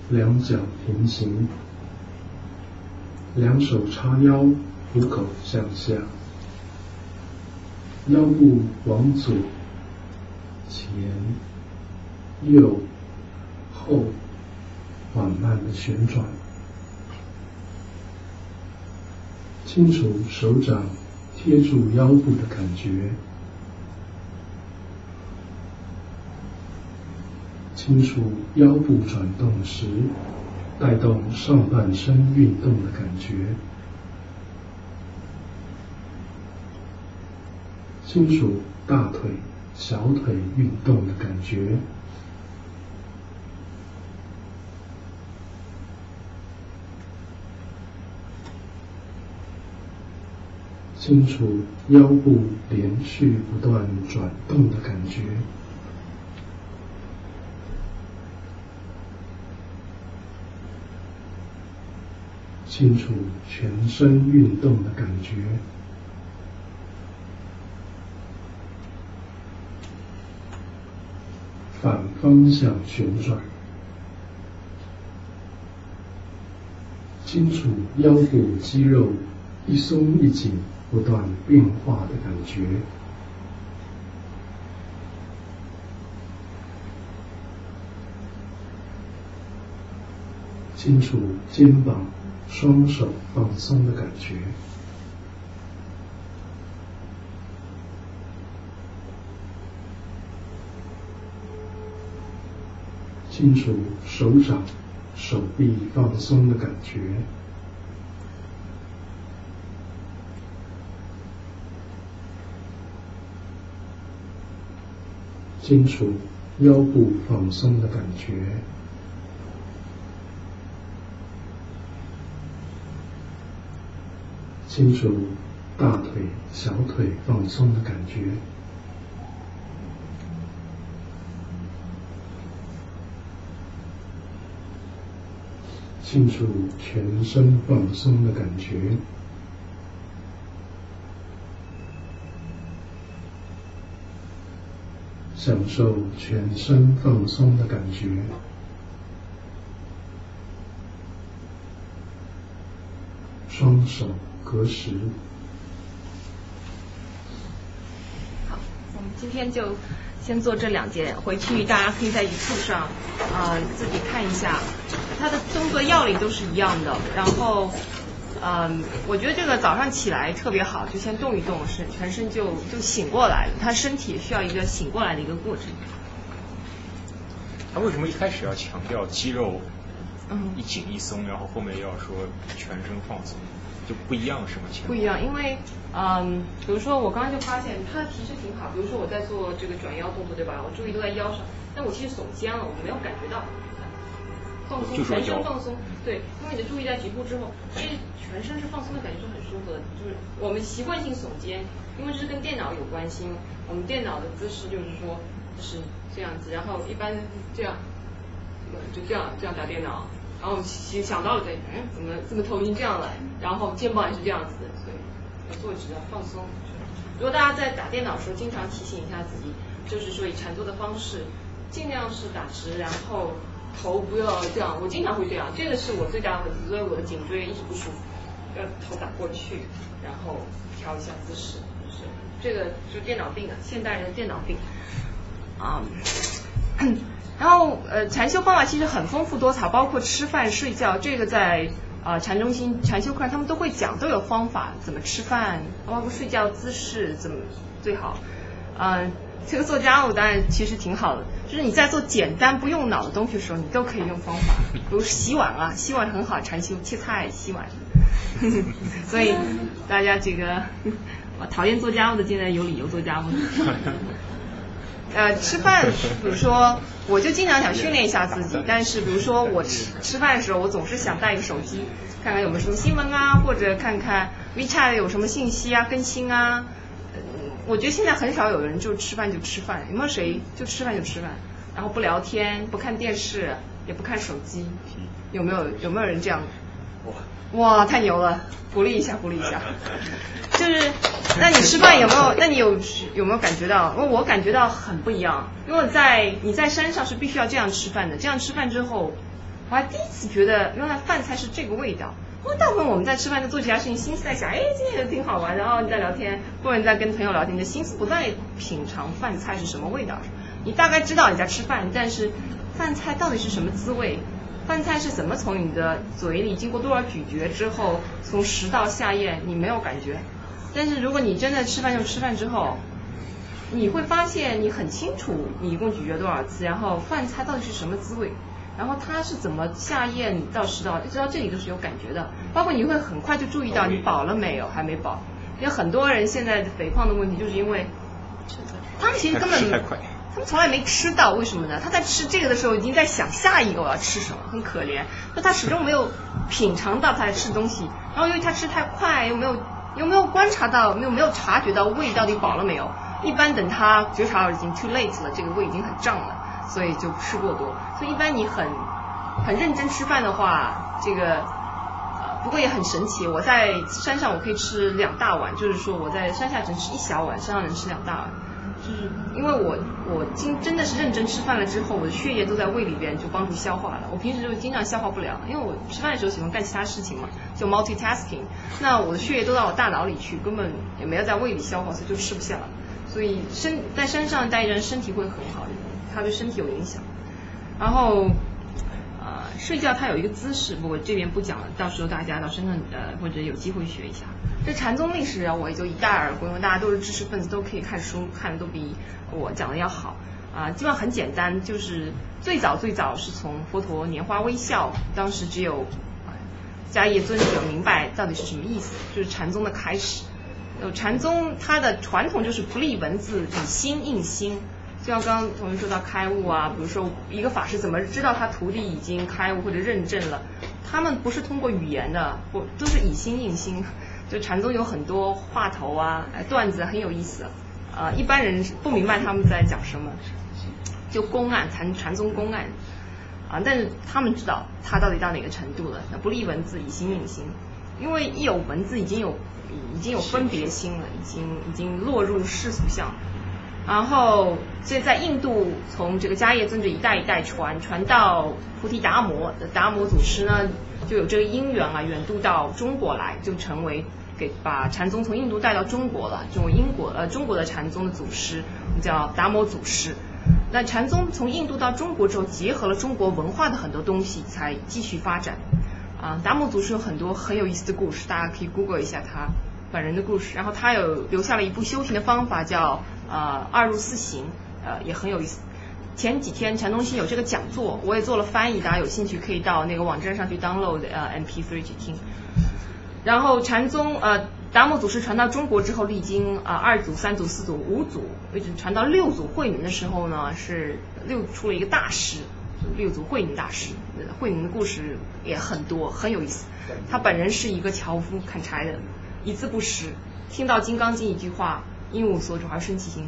两脚平行，两手叉腰，虎口向下，腰部往左、前、右、后缓慢的旋转，清楚手掌。贴住腰部的感觉，清楚腰部转动时带动上半身运动的感觉，清楚大腿、小腿运动的感觉。清楚腰部连续不断转动的感觉，清楚全身运动的感觉，反方向旋转，清楚腰部肌肉一松一紧。不断变化的感觉，清楚肩膀、双手放松的感觉，清楚手掌、手臂放松的感觉。清楚腰部放松的感觉，清楚大腿、小腿放松的感觉，清楚全身放松的感觉。享受全身放松的感觉，双手合十。好，我们今天就先做这两节，回去大家可以在一处上啊自己看一下，它的动作要领都是一样的，然后。嗯，我觉得这个早上起来特别好，就先动一动，身全身就就醒过来了。他身体需要一个醒过来的一个过程。他为什么一开始要强调肌肉一紧一松，然后后面要说全身放松，就不一样是吗？不一样，因为嗯，比如说我刚刚就发现他的提示挺好，比如说我在做这个转腰动作，对吧？我注意都在腰上，但我其实耸肩了，我没有感觉到。放松，全身放松，对，因为你的注意在局部之后，其实全身是放松的感觉是很舒服的。就是我们习惯性耸肩，因为这是跟电脑有关系。我们电脑的姿势就是说，就是这样子，然后一般这样，就这样这样打电脑，然后其实想到了这，嗯，怎么怎么头晕这样来，然后肩膀也是这样子的，所以要坐直要放松。如果大家在打电脑的时候，经常提醒一下自己，就是说以禅坐的方式，尽量是打直，然后。头不要这样，我经常会这样，这个是我最大的问题，所以我的颈椎一直不舒服。要头打过去，然后调一下姿势，是这个是电脑病啊，现代人的电脑病啊。*clears throat* 然后呃，禅修方法其实很丰富多彩，包括吃饭、睡觉，这个在啊禅中心禅修课他们都会讲，都有方法怎么吃饭，包括睡觉姿势怎么最好，嗯。这个做家务当然其实挺好的，就是你在做简单不用脑的东西的时候，你都可以用方法，比如洗碗啊，洗碗很好，禅修切菜洗碗，*laughs* 所以大家这个我讨厌做家务的，现在有理由做家务。*laughs* 呃，吃饭，比如说，我就经常想训练一下自己，但是比如说我吃吃饭的时候，我总是想带个手机，看看有没有什么新闻啊，或者看看 WeChat 有什么信息啊更新啊。我觉得现在很少有人就吃饭就吃饭，有没有谁就吃饭就吃饭，然后不聊天、不看电视、也不看手机？有没有有没有人这样？哇，太牛了！鼓励一下，鼓励一下。*laughs* 就是，那你吃饭有没有？那你有有没有感觉到？我我感觉到很不一样，因为在你在山上是必须要这样吃饭的，这样吃饭之后，我还第一次觉得原来饭菜是这个味道。因为大部分我们在吃饭在做其他事情，心思在想，哎，今天也挺好玩，然后你在聊天，或者你在跟朋友聊天，你的心思不在品尝饭菜是什么味道。你大概知道你在吃饭，但是饭菜到底是什么滋味？饭菜是怎么从你的嘴里经过多少咀嚼之后，从食道下咽，你没有感觉。但是如果你真的吃饭就吃饭之后，你会发现你很清楚你一共咀嚼多少次，然后饭菜到底是什么滋味，然后它是怎么下咽到食道，一直到这里都是有感觉的。包括你会很快就注意到你饱了没有，还没饱。因为很多人现在肥胖的问题，就是因为他们其实根本他们从来没吃到，为什么呢？他在吃这个的时候已经在想下一个我要吃什么，很可怜。那他始终没有品尝到他在吃东西，然后因为他吃太快，又没有又没有观察到，没有没有察觉到胃到底饱了没有。一般等他觉察到已经 too late 了，这个胃已经很胀了，所以就吃过多。所以一般你很很认真吃饭的话，这个不过也很神奇。我在山上我可以吃两大碗，就是说我在山下只能吃一小碗，山上能吃两大碗。就是因为我我经真的是认真吃饭了之后，我的血液都在胃里边就帮助消化了。我平时就经常消化不了，因为我吃饭的时候喜欢干其他事情嘛，就 multitasking。那我的血液都到我大脑里去，根本也没有在胃里消化，所以就吃不下了。所以身在山上待着，身体会很好，它对身体有影响。然后，呃，睡觉它有一个姿势，不过这边不讲了，到时候大家到深圳呃或者有机会学一下。这禅宗历史，我也就一带而过，因为大家都是知识分子，都可以看书，看的都比我讲的要好。啊，基本上很简单，就是最早最早是从佛陀拈花微笑，当时只有迦叶尊者明白到底是什么意思，就是禅宗的开始。有禅宗，它的传统就是不立文字，以心印心。就像刚刚同学说到开悟啊，比如说一个法师怎么知道他徒弟已经开悟或者认证了？他们不是通过语言的，不都是以心印心。就禅宗有很多话头啊，段子很有意思。呃，一般人不明白他们在讲什么，就公案禅禅宗公案啊，但是他们知道他到底到哪个程度了。那不立文字，以心印心，因为一有文字，已经有。已经有分别心了，已经已经落入世俗相。然后这在印度，从这个迦叶尊者一代一代传，传到菩提达摩达摩祖师呢，就有这个因缘啊，远渡到中国来，就成为给把禅宗从印度带到中国了，成为英国呃中国的禅宗的祖师，我们叫达摩祖师。那禅宗从印度到中国之后，结合了中国文化的很多东西，才继续发展。啊，达摩祖师有很多很有意思的故事，大家可以 Google 一下他本人的故事。然后他有留下了一部修行的方法，叫呃二入四行，呃也很有意思。前几天禅宗系有这个讲座，我也做了翻译，大家有兴趣可以到那个网站上去 download 呃 MP3 去听。然后禅宗呃达摩祖师传到中国之后，历经啊二祖、三祖、四祖、五祖，一直传到六祖慧能的时候呢，是六出了一个大师。六祖慧能大师，慧能的故事也很多，很有意思。他本人是一个樵夫，砍柴的，一字不识。听到《金刚经》一句话，“因无所住而生其心”，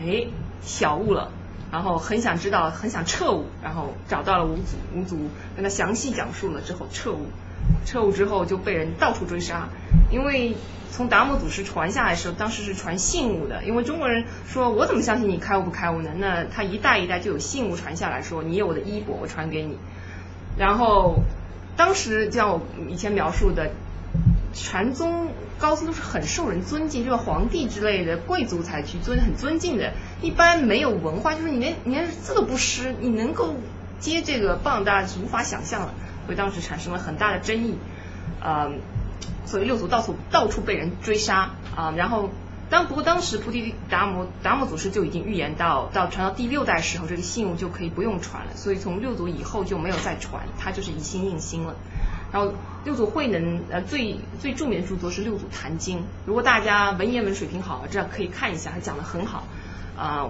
哎，小悟了，然后很想知道，很想彻悟，然后找到了五祖，五祖跟他详细讲述了之后彻悟。彻悟之后就被人到处追杀，因为从达摩祖师传下来的时候，当时是传信物的，因为中国人说我怎么相信你开悟不开悟呢？那他一代一代就有信物传下来说你有我的衣钵，我传给你。然后当时就像我以前描述的，禅宗高僧都是很受人尊敬，就是皇帝之类的贵族才去尊很尊敬的，一般没有文化，就是你连你连字都不识，你能够接这个棒，大家是无法想象的。所以当时产生了很大的争议，呃，所以六祖到处到处被人追杀啊。然后当不过当时菩提达摩达摩祖师就已经预言到，到传到第六代时候，这个信物就可以不用传了。所以从六祖以后就没有再传，他就是以心印心了。然后六祖慧能呃最最著名的著作是《六祖坛经》，如果大家文言文水平好，这样可以看一下，他讲的很好啊，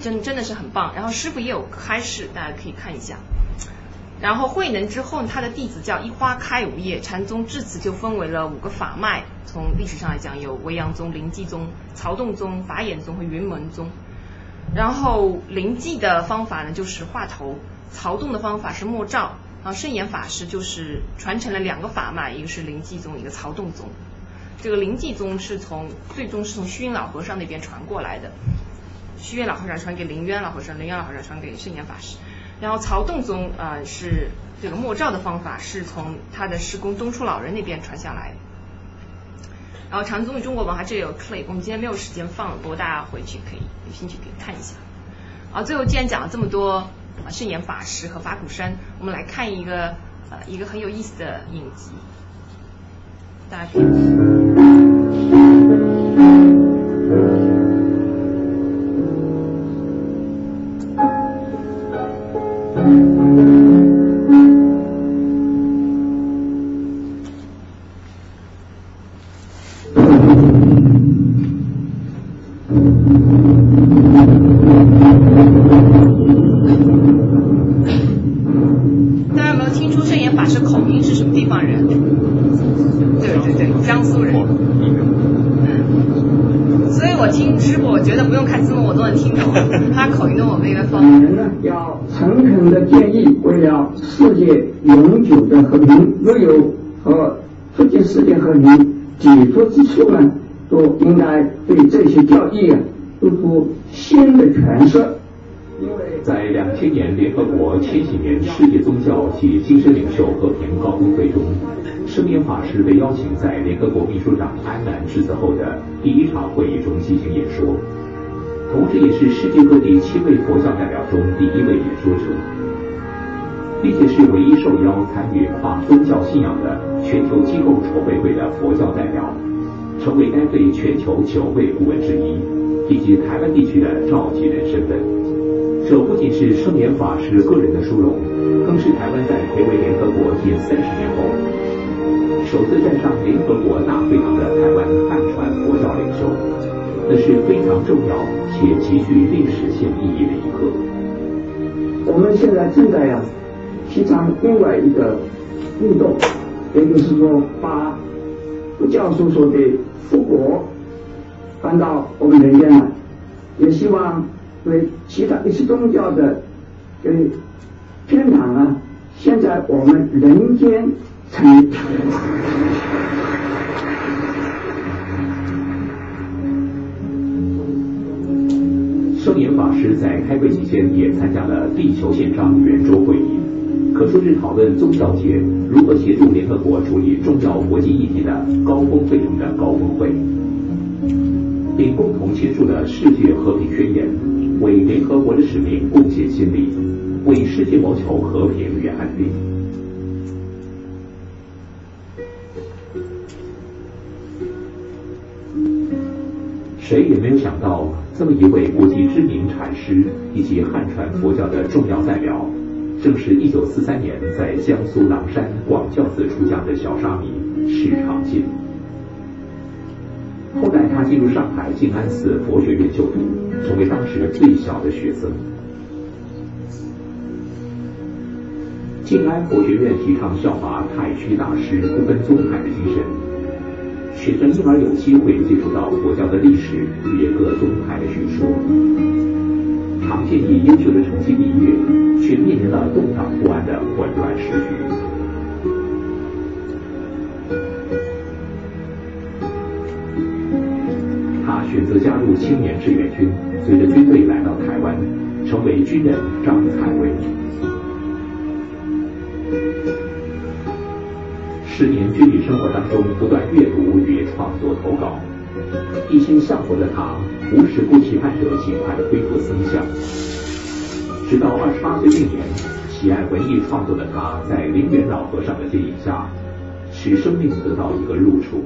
真真的是很棒。然后师傅也有开示，大家可以看一下。然后慧能之后，他的弟子叫一花开五叶，禅宗至此就分为了五个法脉。从历史上来讲，有维扬宗、灵济宗、曹洞宗、法眼宗和云门宗。然后灵济的方法呢，就是画头；曹洞的方法是墨照。然后圣严法师就是传承了两个法脉，一个是灵济宗，一个曹洞宗。这个灵济宗是从最终是从虚云老和尚那边传过来的，虚云老和尚传给灵渊老和尚，灵渊老和尚传给圣严法师。然后曹洞宗啊是这个墨照的方法，是从他的师公东初老人那边传下来。然后禅宗与中国文化这里有 clip，我们今天没有时间放，不过大家回去可以有兴趣可以看一下。啊，最后既然讲了这么多啊圣严法师和法鼓山，我们来看一个呃一个很有意思的影集，大家可以。圣严法师被邀请在联合国秘书长安南致辞后的第一场会议中进行演说，同时也是世界各地七位佛教代表中第一位演说者，并且是唯一受邀参与跨宗教信仰的全球机构筹备会的佛教代表，成为该会全球九位顾问之一，以及台湾地区的召集人身份。这不仅是圣严法师个人的殊荣，更是台湾在回归联合国近三十年后，首次站上联合国大会堂的台湾汉传佛教领袖，那是非常重要且极具历史性意义的一刻。我们现在正在呀提倡另外一个运动，也就是说把佛教所说的复国搬到我们人间来，也希望。为其他一些宗教的呃天堂啊，现在我们人间成。圣严法师在开会期间也参加了地球宪章圆桌会议，可说是讨论宗教界如何协助联合国处理重要国际议题的高峰会中的高峰会，并共同签署了世界和平宣言。为联合国的使命贡献心力，为世界谋求和平与安定。谁也没有想到，这么一位国际知名禅师以及汉传佛教的重要代表，正是一九四三年在江苏狼山广教寺出家的小沙弥释长进。后来，他进入上海静安寺佛学院就读，成为当时最小的学生。静安佛学院提倡效法太虚大师不分宗派的精神，学生因而有机会接触到佛教的历史与各宗派的学说。常见以优秀的成绩毕业，却面临了动荡不安的混乱时局。他选择加入青年志愿军，随着军队来到台湾，成为军人张彩伟。十年军旅生活当中，不断阅读与创作投稿，一心向佛的他，无时不期盼着尽快恢复僧相。直到二十八岁那年，喜爱文艺创作的他，在灵元老和尚的接引下，使生命得到一个入处。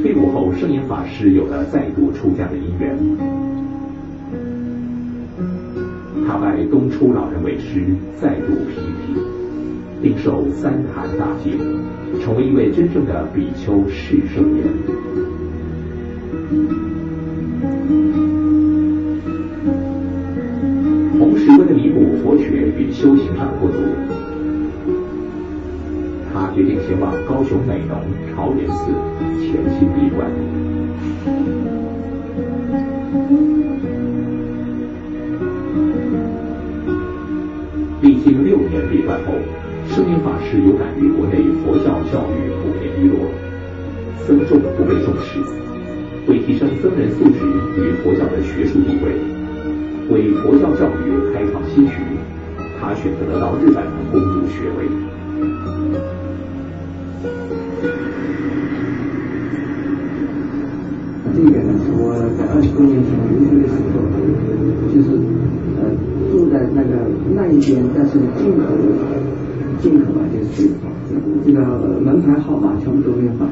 退伍后，圣严法师有了再度出家的因缘。他拜东初老人为师，再度披剃，并受三坛大戒，成为一位真正的比丘释圣人。同时，为了弥补佛学与修行上的不足。他决定前往高雄美浓朝元寺潜心闭关。历经六年闭关后，圣严法师有感于国内佛教教育普遍低落，僧众不被重视，为提升僧人素质与佛教的学术地位，为佛教教育开创新局，他选择了到日本攻读学位。这个呢，是我在二十多年前留学的时候，就是呃住在那个那一边，但是进口进口啊，就是这个门牌号码全部都没有换。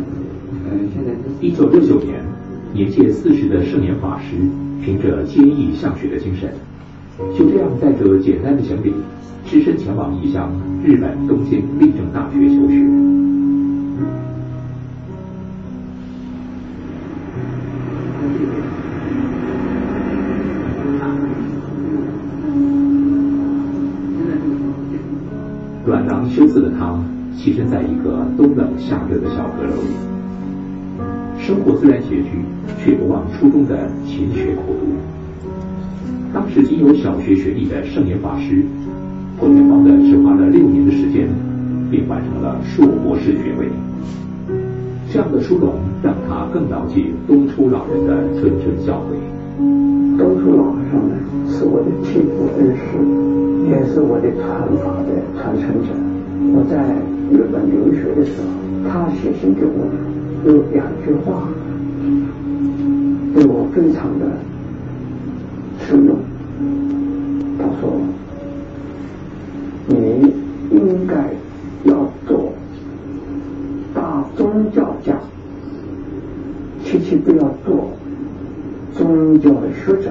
呃，现在一九六九年，年届四十的圣年法师，凭着坚毅向学的精神，就这样带着简单的行李，只身前往异乡日本东京立正大学求学。冬冷夏热的小阁楼里，生活虽然拮据，却不忘初衷的勤学苦读。当时仅有小学学历的圣严法师，破天荒的只花了六年的时间，便完成了硕博士学位。这样的殊荣让他更牢记东初老人的谆谆教诲。东初老和尚呢，是我的替父恩师，也是我的传法的传承者。我在日本留学的时候，他写信给我，有两句话，对我非常的受用。他说：“你应该要做大。”宗教家，切切不要做宗教的学者。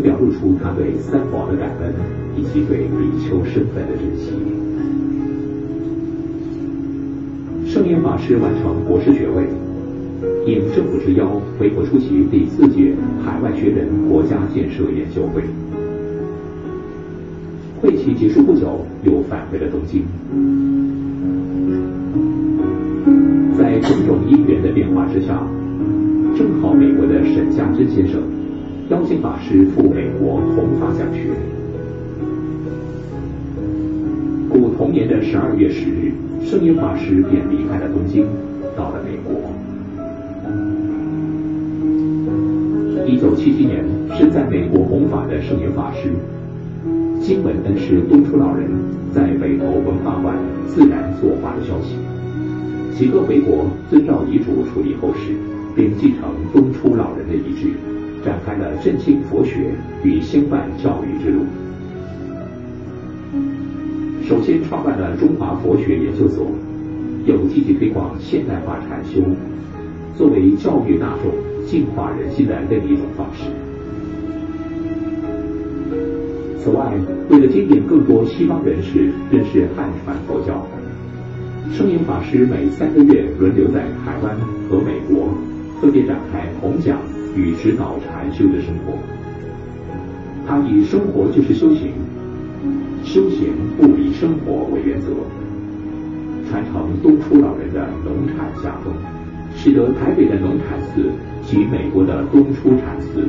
表露出他对三宝的感恩以及对比丘身份的珍惜。圣严法师完成博士学位，应政府之邀回国出席第四届海外学人国家建设研究会。会期结束不久，又返回了东京。在种种因缘的变化之下，正好美国的沈家珍先生邀请法师赴美国弘法讲学。故同年的十二月十日，圣严法师便离开了东京，到了美国。一九七七年，身在美国弘法的圣严法师。新闻恩师东初老人在北投文化馆自然作画的消息，几个回国遵照遗嘱处理后事，并继承东初老人的遗志，展开了振兴佛学与兴办教育之路。首先创办了中华佛学研究所，又积极推广现代化禅修，作为教育大众、净化人心的另一种方式。此外，为了吸引更多西方人士认识汉传佛教，圣严法师每三个月轮流在台湾和美国分别展开弘讲与指导禅修的生活。他以“生活就是修行，修行不离生活”为原则，传承东初老人的农禅家风，使得台北的农禅寺及美国的东初禅寺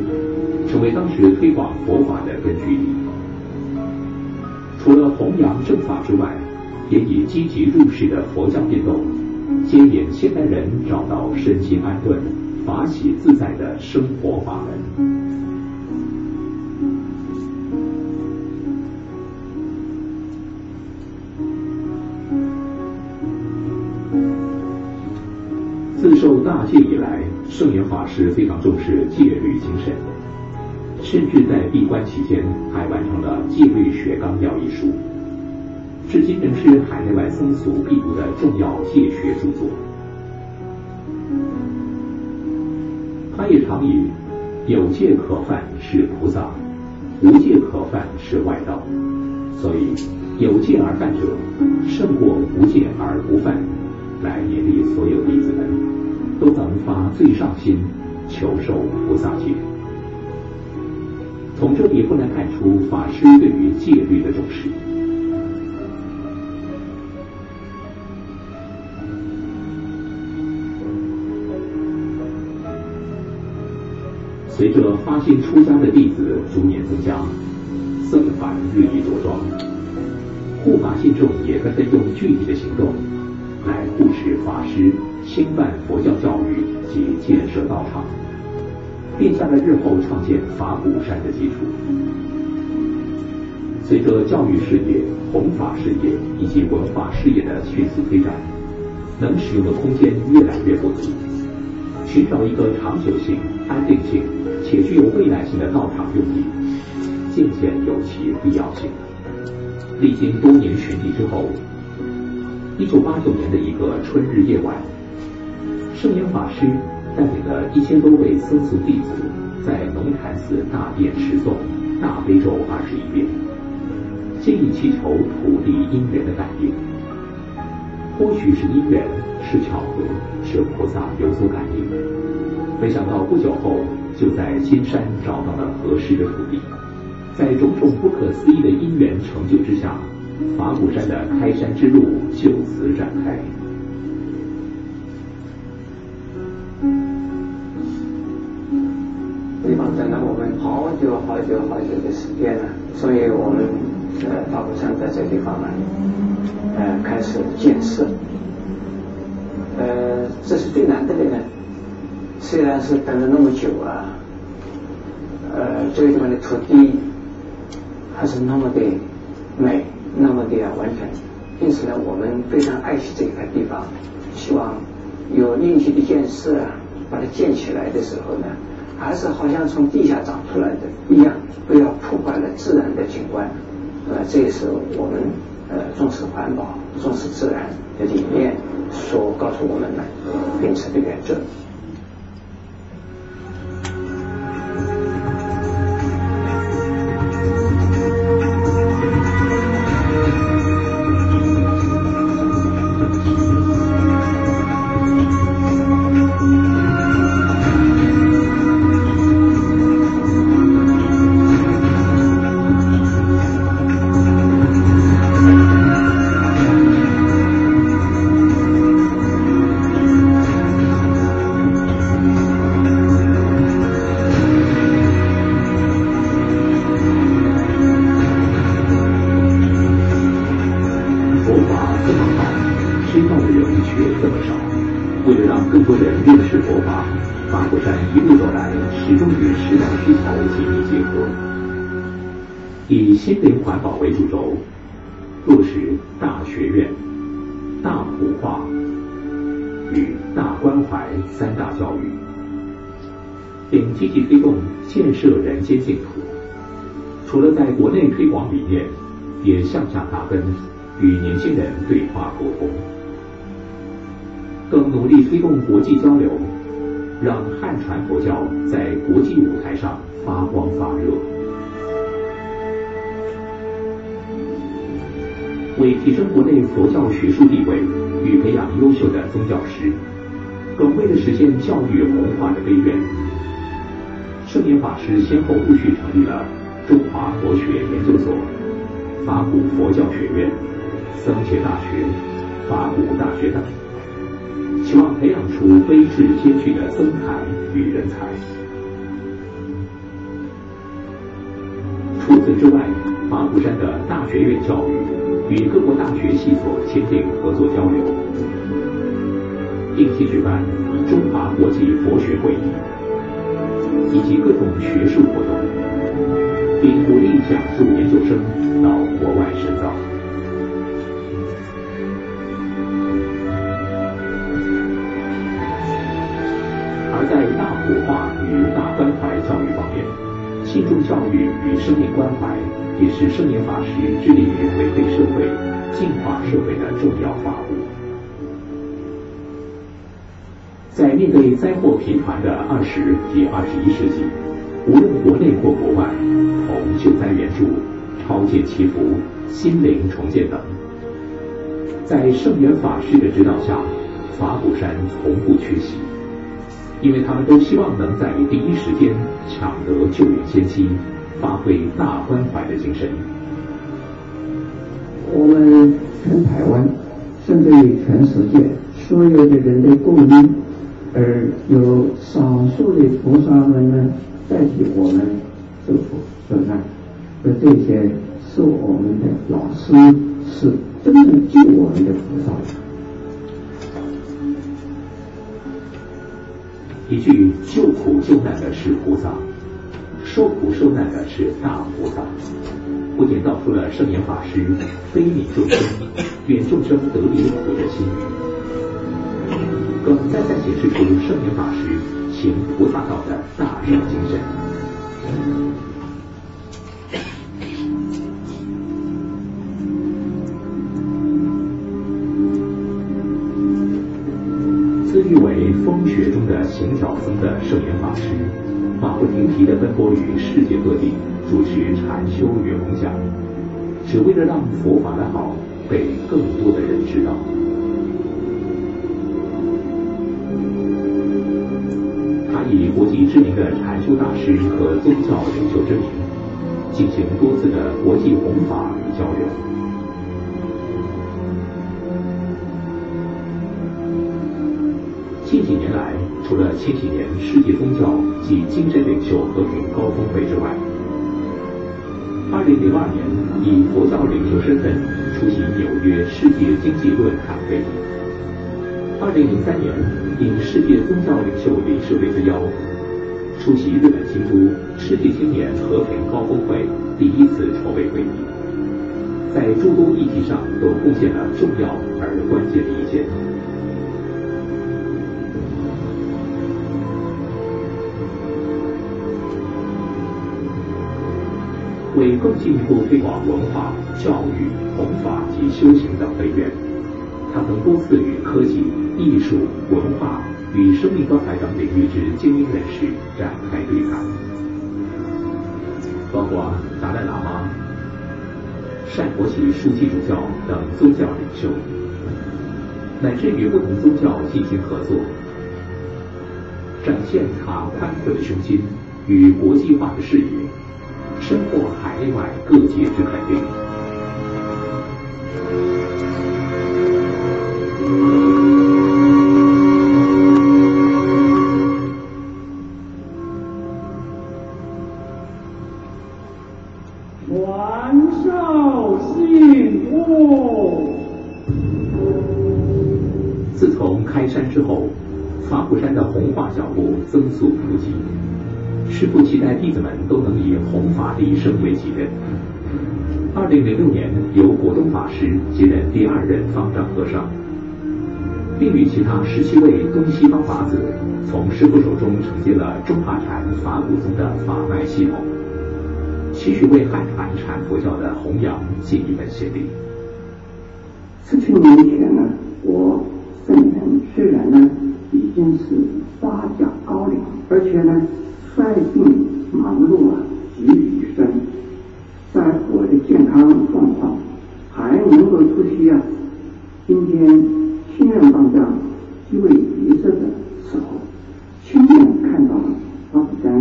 成为当时推广佛法的根据地。除了弘扬正法之外，也以积极入世的佛教运动，接引现代人找到身心安顿、法喜自在的生活法门。自受大戒以来，圣严法师非常重视戒律精神。甚至在闭关期间，还完成了《戒律学纲要》一书，至今仍是海内外僧俗必读的重要戒学著作。他也常语“有戒可犯是菩萨，无戒可犯是外道”，所以有戒而犯者胜过无戒而不犯，来勉励所有弟子们都能发最上心，求受菩萨戒。从这里不难看出法师对于戒律的重视。随着发心出家的弟子逐年增加，僧团日益茁壮，护法信众也纷纷用具体的行动来护持法师兴办佛教教育及建设道场。并下了日后创建法鼓山的基础。随着教育事业、弘法事业以及文化事业的迅速推展，能使用的空间越来越不足，寻找一个长久性、安定性且具有未来性的道场用地，渐渐有其必要性。历经多年寻觅之后，一九八九年的一个春日夜晚，圣严法师。带领了一千多位僧俗弟子，在龙潭寺大殿持诵大悲咒二十一遍，建议祈求土地因缘的感应。或许是因缘，是巧合，是菩萨有所感应。没想到不久后，就在金山找到了合适的土地，在种种不可思议的因缘成就之下，法鼓山的开山之路就此展开。地方等了我们好久好久好久的时间了，所以我们呃法鼓山在这地方呢，呃开始建设。呃，这是最难的呢。虽然是等了那么久啊，呃，这个地方的土地还是那么的美，那么的完全。因此呢，我们非常爱惜这一块地方，希望有另起的建设啊，把它建起来的时候呢，还是好像从地下长出来的一样，不要破坏了自然的景观。呃，这也是我们呃重视环保、重视自然的理念。所告诉我们的秉持的原则。为主轴落实大学院大普化与大关怀三大教育。并积极推动建设人间净土除了在国内推广理念也向下扎根与年轻人对话沟通。更努力推动国际交流让汉传佛教在国际舞台上发光发热。为提升国内佛教学术地位与培养优秀的宗教师，更为了实现教育文化的悲愿，圣严法师先后陆续成立了中华佛学研究所。法古佛教学院、僧伽大学、法古大学等，希望培养出悲智兼具的僧坛与人才。除此之外，法鼓山的大学院教育与各国大学系所签订合作交流，定期举办中华国际佛学会议，以及各种学术活动，并鼓励讲述研究生。到国外深造，而在大普化与大关怀教育方面，信众教育与生命关怀也是圣严法师致力于回馈社会、净化社会的重要法务。在面对灾祸频传的二十及二十一世纪，无论国内或国外，同救灾援助。超见祈福、心灵重建等，在圣严法师的指导下，法鼓山从不缺席，因为他们都希望能在第一时间抢得救援先机，发挥大关怀的精神。我们全台湾，甚至于全世界所有的人的共鸣，而有少数的菩萨们呢，代替我们受苦受难。而这些是我们的老师，是真正救我们的菩萨。一句救苦救难的是菩萨，受苦受难的是大菩萨，不仅道出了圣严法师悲悯众生、愿众生得离苦的心，更再再显示出圣严法师行菩萨道的大圣精神。自誉为风雪中的行脚僧的圣严法师，马不停蹄地奔波于世界各地，主持禅修与弘讲，只为了让佛法的好被更多的人知道。他以国际知名的禅修大师和宗教领袖之名，进行多次的国际弘法与交流。除了千禧年世界宗教及精神领袖和平高峰会之外，二零零二年以佛教领袖身份出席纽约世界经济论坛会议。二零零三年应世界宗教领袖理事会之邀，出席日本京都世界青年和平高峰会第一次筹备会议，在诸多议题上都贡献了重要而关键的意见。为更进一步推广文化、教育、弘法及修行等悲愿，他曾多次与科技、艺术、文化与生命关怀等领域之精英人士展开对谈，包括达赖喇嘛、善国喜枢机主教等宗教领袖，乃至与不同宗教进行合作，展现他宽阔的胸襟与国际化的视野。深获海内外各界之肯定。传授信物。自从开山之后，法鼓山的红化脚步增速不及。师父期待弟子们都能以弘法利生为己任。二零零六年，由果东法师接任第二任方丈和尚，并与其他十七位东西方法子从师父手中承接了中华禅法鼓宗的法脉系统，期许为汉传禅佛教的弘扬尽一份心力。四十年前呢，我圣人虽然呢已经是八甲高龄，而且呢。率性忙碌啊，集于一身，在我的健康状况还能够出席啊，今天新任方丈继位仪式的时候，亲眼看到了阿古山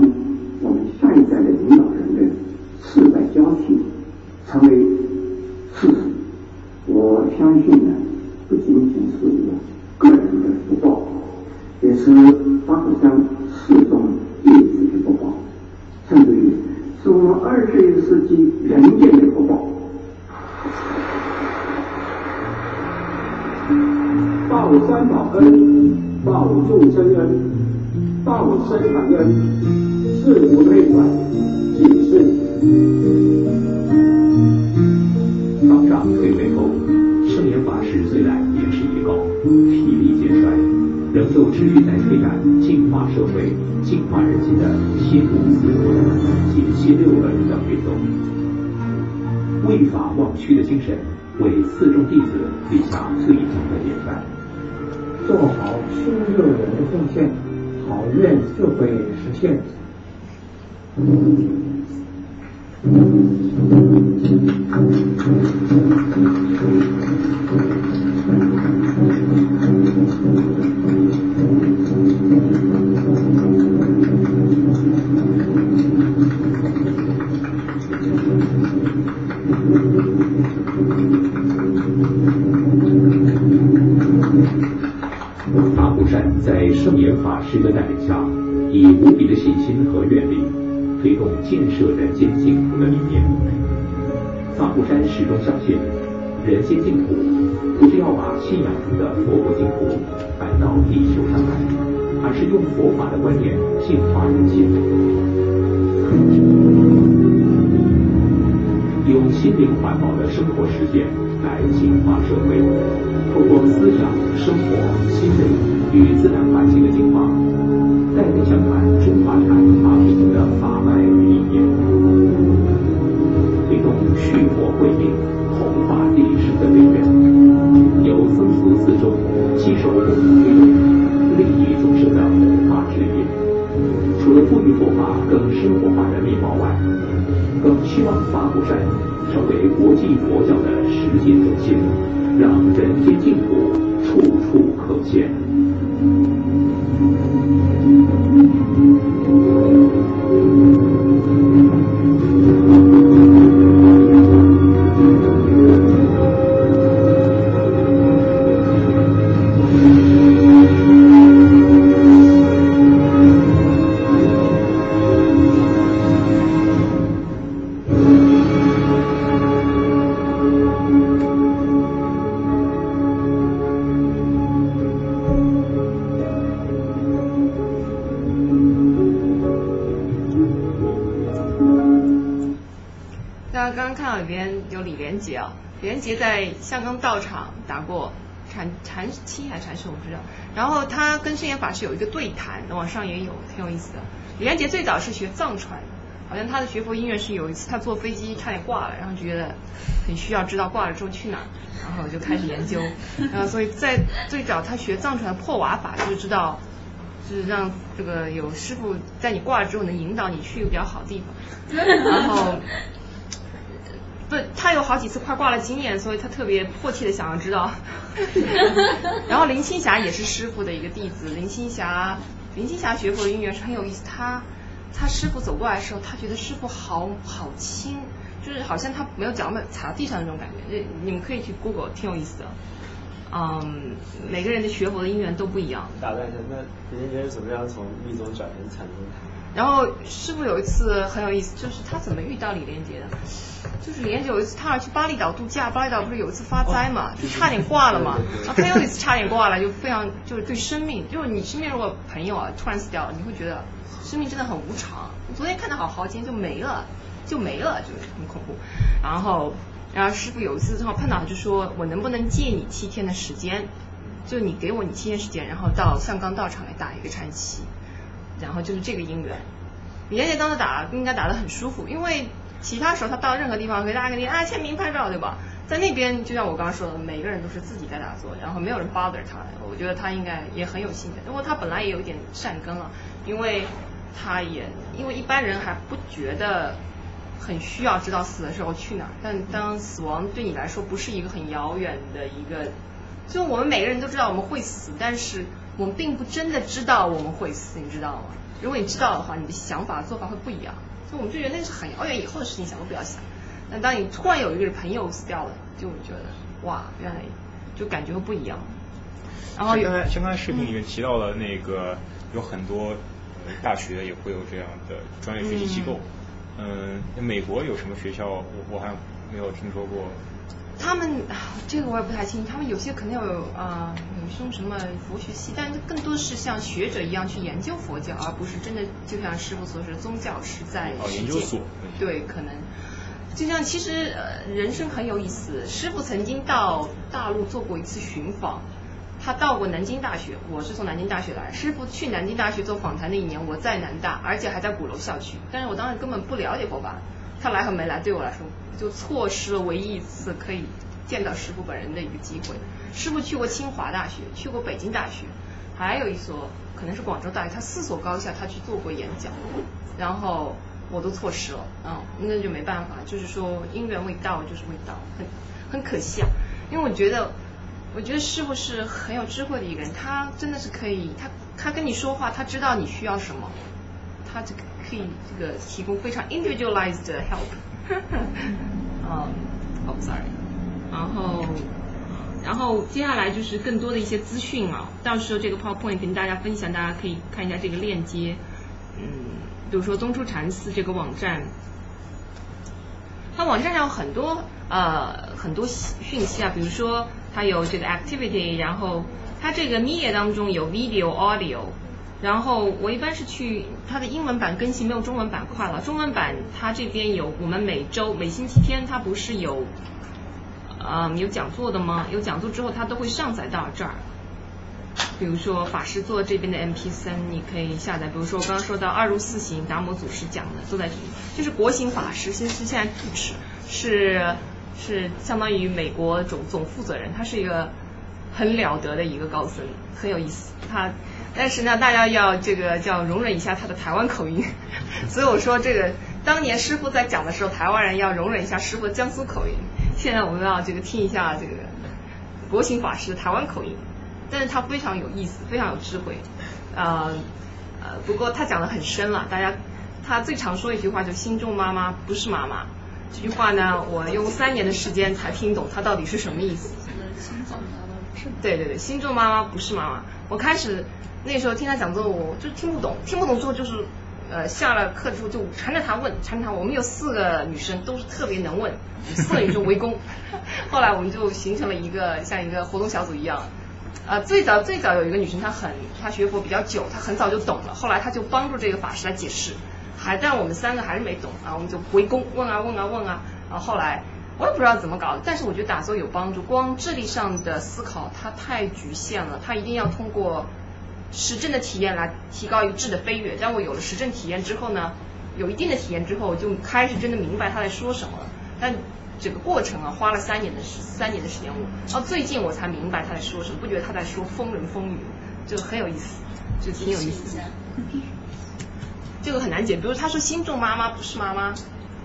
我们下一代的领导人的世代交替，成为事实。我相信呢，不仅仅是我个人的福报，也是阿古山世宗。甚至于是我们二十一世纪人间的福报，报三宝恩，报众生恩，报生产恩，事无内转，谨慎。方丈退位后，圣严法师虽然年事已高，体力渐衰，仍旧持续在推展净化社会。净化人心的新五四及新六论等运动，为法忘躯的精神，为四众弟子立下最终的典范。做好新六人的奉献，好愿就会实现。人间净土不是要把信仰中的佛国净土搬到地球上来，而是用佛法的观念净化人心，用心灵环保的生活实践来净化社会。通过思想、生活、心灵与自然环境的净化，代代相传中华禅法普宗的法脉理念，推动续佛慧命、吸收共同推动利益众生的弘法事业。除了富裕佛法更生活化的面貌外，更希望法鼓山成为国际佛教的实践中心。让人间净土处处可见。禅师我不知道，然后他跟圣严法师有一个对谈，网上也有，挺有意思的。李连杰最早是学藏传，好像他的学佛音乐是有一次他坐飞机差点挂了，然后觉得很需要知道挂了之后去哪儿，然后就开始研究，*laughs* 然后所以在最早他学藏传破瓦法就知道。就是让这个有师傅在你挂了之后能引导你去一个比较好的地方，*laughs* 然后，不，他有好几次快挂了经验，所以他特别迫切的想要知道。*laughs* 然后林青霞也是师傅的一个弟子，林青霞，林青霞学佛的因缘是很有意思，他他师傅走过来的时候，他觉得师傅好好轻，就是好像他没有脚踩到地上那种感觉，这你们可以去 Google，挺有意思的。嗯，每个人的学佛的因缘都不一样。打断一下，那林青霞是怎么样从密宗转成禅宗？然后师傅有一次很有意思，就是他怎么遇到李连杰的？就是李连杰有一次他要去巴厘岛度假，巴厘岛不是有一次发灾嘛，就差点挂了嘛。然后他又一次差点挂了，就非常就是对生命，就是你身边如果朋友啊突然死掉了，你会觉得生命真的很无常。昨天看的好好，今天就没了，就没了，就是很恐怖。然后。然后师傅有一次正好碰到，就说我能不能借你七天的时间，就你给我你七天时间，然后到象冈道场来打一个禅期，然后就是这个姻缘。李连杰当时打应该打得很舒服，因为其他时候他到任何地方可以大家给你啊签名拍照对吧？在那边就像我刚刚说的，每个人都是自己在打坐，然后没有人 bother 他，我觉得他应该也很有心的，因为他本来也有点善根了，因为他也因为一般人还不觉得。很需要知道死的时候去哪儿，但当死亡对你来说不是一个很遥远的一个，就我们每个人都知道我们会死，但是我们并不真的知道我们会死，你知道吗？如果你知道的话，你的想法做法会不一样。所以我们就觉得那是很遥远以后的事情，想都不要想。但当你突然有一个朋友死掉了，就觉得哇，原来就感觉会不一样。然后刚才像刚才视频里面提到了那个有很多大学也会有这样的专业学习机构。嗯，美国有什么学校？我我还没有听说过。他们 *sighs* 这个我也不太清楚。他们有些可能有啊，有什么什么佛学系，但更多是像学者一样去研究佛教，而不是真的就像师傅所说，宗教是在研究所。对，可能就像其实呃，人生很有意思。师傅曾经到大陆做过一次寻访。他到过南京大学，我是从南京大学来。师傅去南京大学做访谈那一年，我在南大，而且还在鼓楼校区。但是我当时根本不了解佛法，他来和没来对我来说，就错失了唯一一次可以见到师傅本人的一个机会。师傅去过清华大学，去过北京大学，还有一所可能是广州大学，他四所高校他去做过演讲，然后我都错失了，嗯，那就没办法，就是说因缘未到就是未到，很很可惜啊，因为我觉得。我觉得师傅是很有智慧的一个人，他真的是可以，他他跟你说话，他知道你需要什么，他这个可以这个提供非常 individualized help。*laughs* 嗯，oh sorry，然后然后接下来就是更多的一些资讯啊，到时候这个 PowerPoint 跟大家分享，大家可以看一下这个链接，嗯，比如说东出禅寺这个网站，它网站上有很多呃很多讯息啊，比如说。它有这个 activity，然后它这个 media 当中有 video、audio，然后我一般是去它的英文版更新，没有中文版快了。中文版它这边有，我们每周每星期天它不是有，嗯，有讲座的吗？有讲座之后它都会上载到这儿。比如说法师做这边的 MP3，你可以下载。比如说我刚刚说到二入四行，达摩祖师讲的都在这里。就是国行法师，现是现在主持是。是相当于美国总总负责人，他是一个很了得的一个高僧，很有意思。他但是呢，大家要这个叫容忍一下他的台湾口音。*laughs* 所以我说这个当年师傅在讲的时候，台湾人要容忍一下师傅的江苏口音。现在我们要这个听一下这个国行法师的台湾口音，但是他非常有意思，非常有智慧。呃呃，不过他讲的很深了，大家他最常说一句话就心中妈妈不是妈妈。这句话呢，我用三年的时间才听懂它到底是什么意思。对对对，心中妈妈不是妈妈。我开始那时候听他讲座，我就听不懂，听不懂之后就是呃下了课之后就缠着他问，缠着他。我们有四个女生都是特别能问，四个女生围攻。*laughs* 后来我们就形成了一个像一个活动小组一样。呃，最早最早有一个女生，她很她学佛比较久，她很早就懂了。后来她就帮助这个法师来解释。还但我们三个还是没懂啊，我们就围攻问啊问啊问啊，然后后来我也不知道怎么搞，但是我觉得打坐有帮助。光智力上的思考它太局限了，它一定要通过实证的体验来提高一个质的飞跃。当我有了实证体验之后呢，有一定的体验之后，我就开始真的明白他在说什么了。但整个过程啊，花了三年的时三年的时间，我到最近我才明白他在说什么，不觉得他在说风人风语，就很有意思，就挺有意思。*laughs* 这个很难解，比如他说心中妈妈不是妈妈，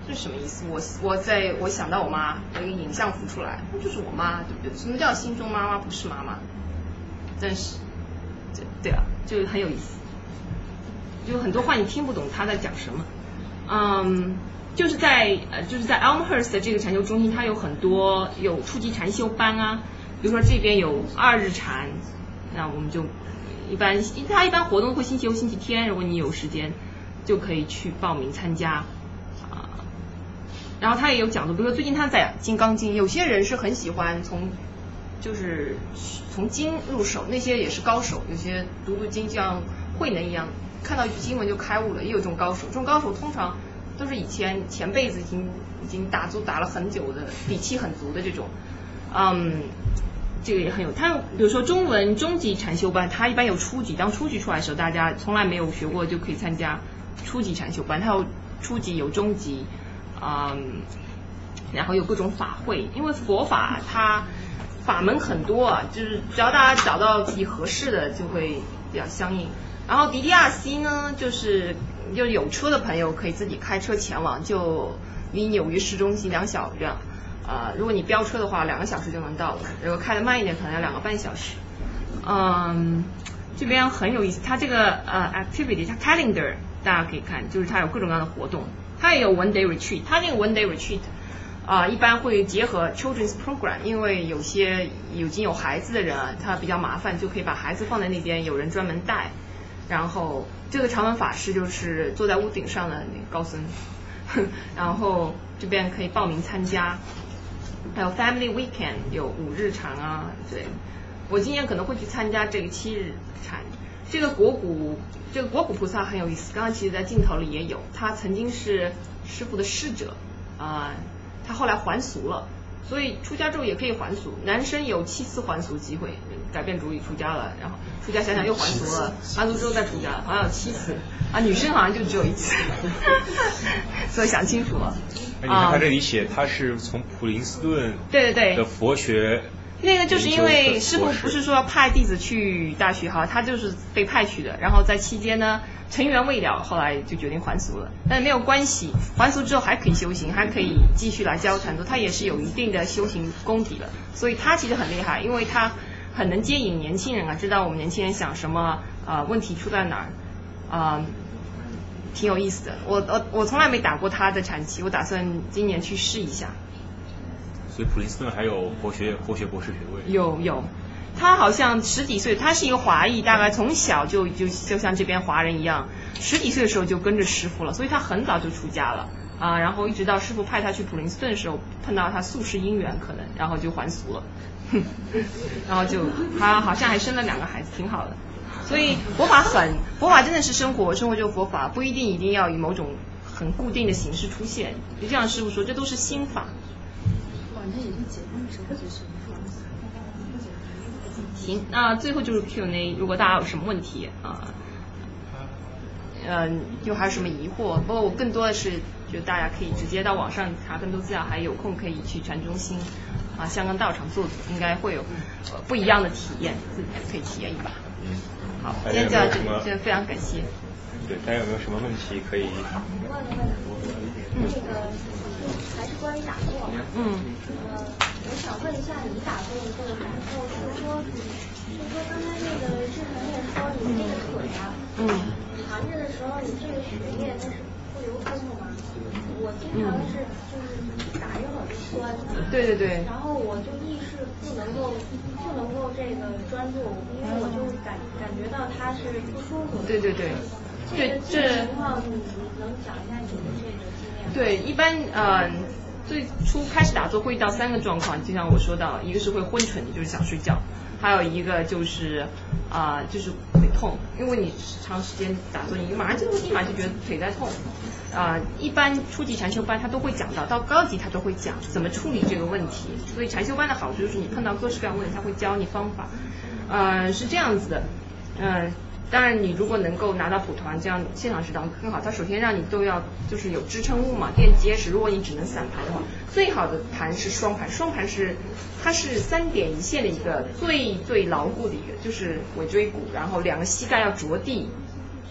这是什么意思？我我在我想到我妈，有一个影像浮出来，那就是我妈，对不对？什么叫心中妈妈不是妈妈？真是，对对啊，就很有意思，就很多话你听不懂他在讲什么，嗯。就是在呃，就是在 Elmhurst 的这个禅修中心，它有很多有初级禅修班啊。比如说这边有二日禅，那我们就一般，它一般活动会星期六、星期天，如果你有时间，就可以去报名参加啊。然后他也有讲座，比如说最近他在《金刚经》，有些人是很喜欢从就是从经入手，那些也是高手，有些读读经像慧能一样，看到一句经文就开悟了，也有这种高手。这种高手通常。都是以前前辈子已经已经打坐打了很久的底气很足的这种，嗯，这个也很有。他比如说中文中级禅修班，他一般有初级，当初级出来的时候，大家从来没有学过就可以参加初级禅修班。他有初级有中级，嗯，然后有各种法会，因为佛法它法门很多啊，就是只要大家找到自己合适的，就会比较相应。然后迪迪亚西呢，就是。就有车的朋友可以自己开车前往，就离纽约市中心两小时，啊，如果你飙车的话，两个小时就能到了。如果开的慢一点，可能要两个半小时。嗯，这边很有意思，它这个呃 activity，它 calendar 大家可以看，就是它有各种各样的活动，它也有 one day retreat，它那个 one day retreat 啊，一般会结合 children's program，因为有些已经有孩子的人啊，他比较麻烦，就可以把孩子放在那边，有人专门带，然后。这个长文法师就是坐在屋顶上的那个高僧，*laughs* 然后这边可以报名参加，还有 Family Weekend 有五日禅啊，对，我今年可能会去参加这个七日禅。这个国古这个国古菩萨很有意思，刚刚其实在镜头里也有，他曾经是师傅的师者啊，他后来还俗了。所以出家之后也可以还俗，男生有七次还俗机会，改变主意出家了，然后出家想想又还俗了，还俗之后再出家，好像有七次，啊，女生好像就只有一次，*laughs* 所以想清楚了。你看他这里写他是从普林斯顿对对对的佛学，那个就是因为师傅不是说派弟子去大学哈，他就是被派去的，然后在期间呢。尘缘未了，后来就决定还俗了，但是没有关系，还俗之后还可以修行，还可以继续来教禅宗，他也是有一定的修行功底的，所以他其实很厉害，因为他很能接引年轻人啊，知道我们年轻人想什么啊，问题出在哪儿啊，挺有意思的。我我我从来没打过他的禅期，我打算今年去试一下。所以普林斯顿还有博学博学博士学位？有有。他好像十几岁，他是一个华裔，大概从小就就就像这边华人一样，十几岁的时候就跟着师傅了，所以他很早就出家了啊，然后一直到师傅派他去普林斯顿的时候，碰到他宿世姻缘可能，然后就还俗了，*laughs* 然后就他好像还生了两个孩子，挺好的。所以佛法很，佛法真的是生活，生活就是佛法，不一定一定要以某种很固定的形式出现。就像师傅说，这都是心法。行，那最后就是 Q&A，如果大家有什么问题啊，嗯，就还有什么疑惑？不过我更多的是，就大家可以直接到网上查更多资料，还有空可以去传中心啊，香港道场做，应该会有不一样的体验，自己可以体验一把。嗯，好，今天就到这里，真的非常感谢。对，大家有没有什么问题可以？问个问题，那个还是关于打坐。嗯。呃我想问一下，你打坐的这个感受，是说，就是说刚才那个志成也说，你这个腿啊，嗯，盘着的时候，你这个血液它是不流通的吗？我经常是就是打一会儿就酸，对对对，然后我就意识不能够不能够这个专注，因为我就感感觉到它是不舒服。对对对，这这情况你能讲一下你的这个？对，一般嗯。最初开始打坐会遇到三个状况，就像我说到，一个是会昏沉，就是想睡觉；还有一个就是啊，就是腿痛，因为你长时间打坐，你马上就会立马就觉得腿在痛。啊，一般初级禅修班他都会讲到，到高级他都会讲怎么处理这个问题。所以禅修班的好处就是你碰到各式各样问题，他会教你方法。呃，是这样子的，嗯。当然，你如果能够拿到普团这样现场指导更好。它首先让你都要就是有支撑物嘛，垫结实。如果你只能散盘的话，最好的盘是双盘。双盘是它是三点一线的一个最最牢固的一个，就是尾椎骨，然后两个膝盖要着地。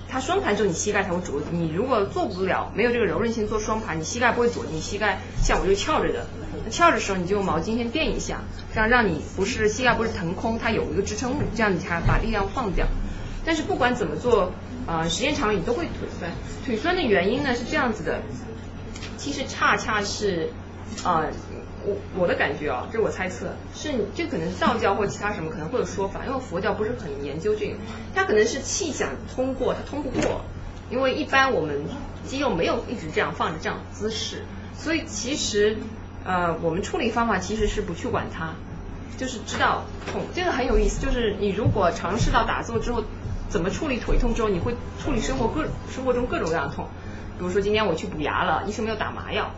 它双盘之后你膝盖才会着地。你如果做不了，没有这个柔韧性做双盘，你膝盖不会着，你膝盖像我就翘着的。翘着的时候你就用毛巾先垫一下，这样让你不是膝盖不是腾空，它有一个支撑物，这样你才把力量放掉。但是不管怎么做，呃，时间长了你都会腿酸。腿酸的原因呢是这样子的，其实恰恰是，呃，我我的感觉啊，这是我猜测，是这可能是道教或其他什么可能会有说法，因为佛教不是很研究这个，它可能是气想通过，它通不过，因为一般我们肌肉没有一直这样放着这样姿势，所以其实，呃，我们处理方法其实是不去管它，就是知道痛，这个很有意思，就是你如果尝试到打坐之后。怎么处理腿痛之后，你会处理生活各生活中各种各样的痛，比如说今天我去补牙了，医生没有打麻药，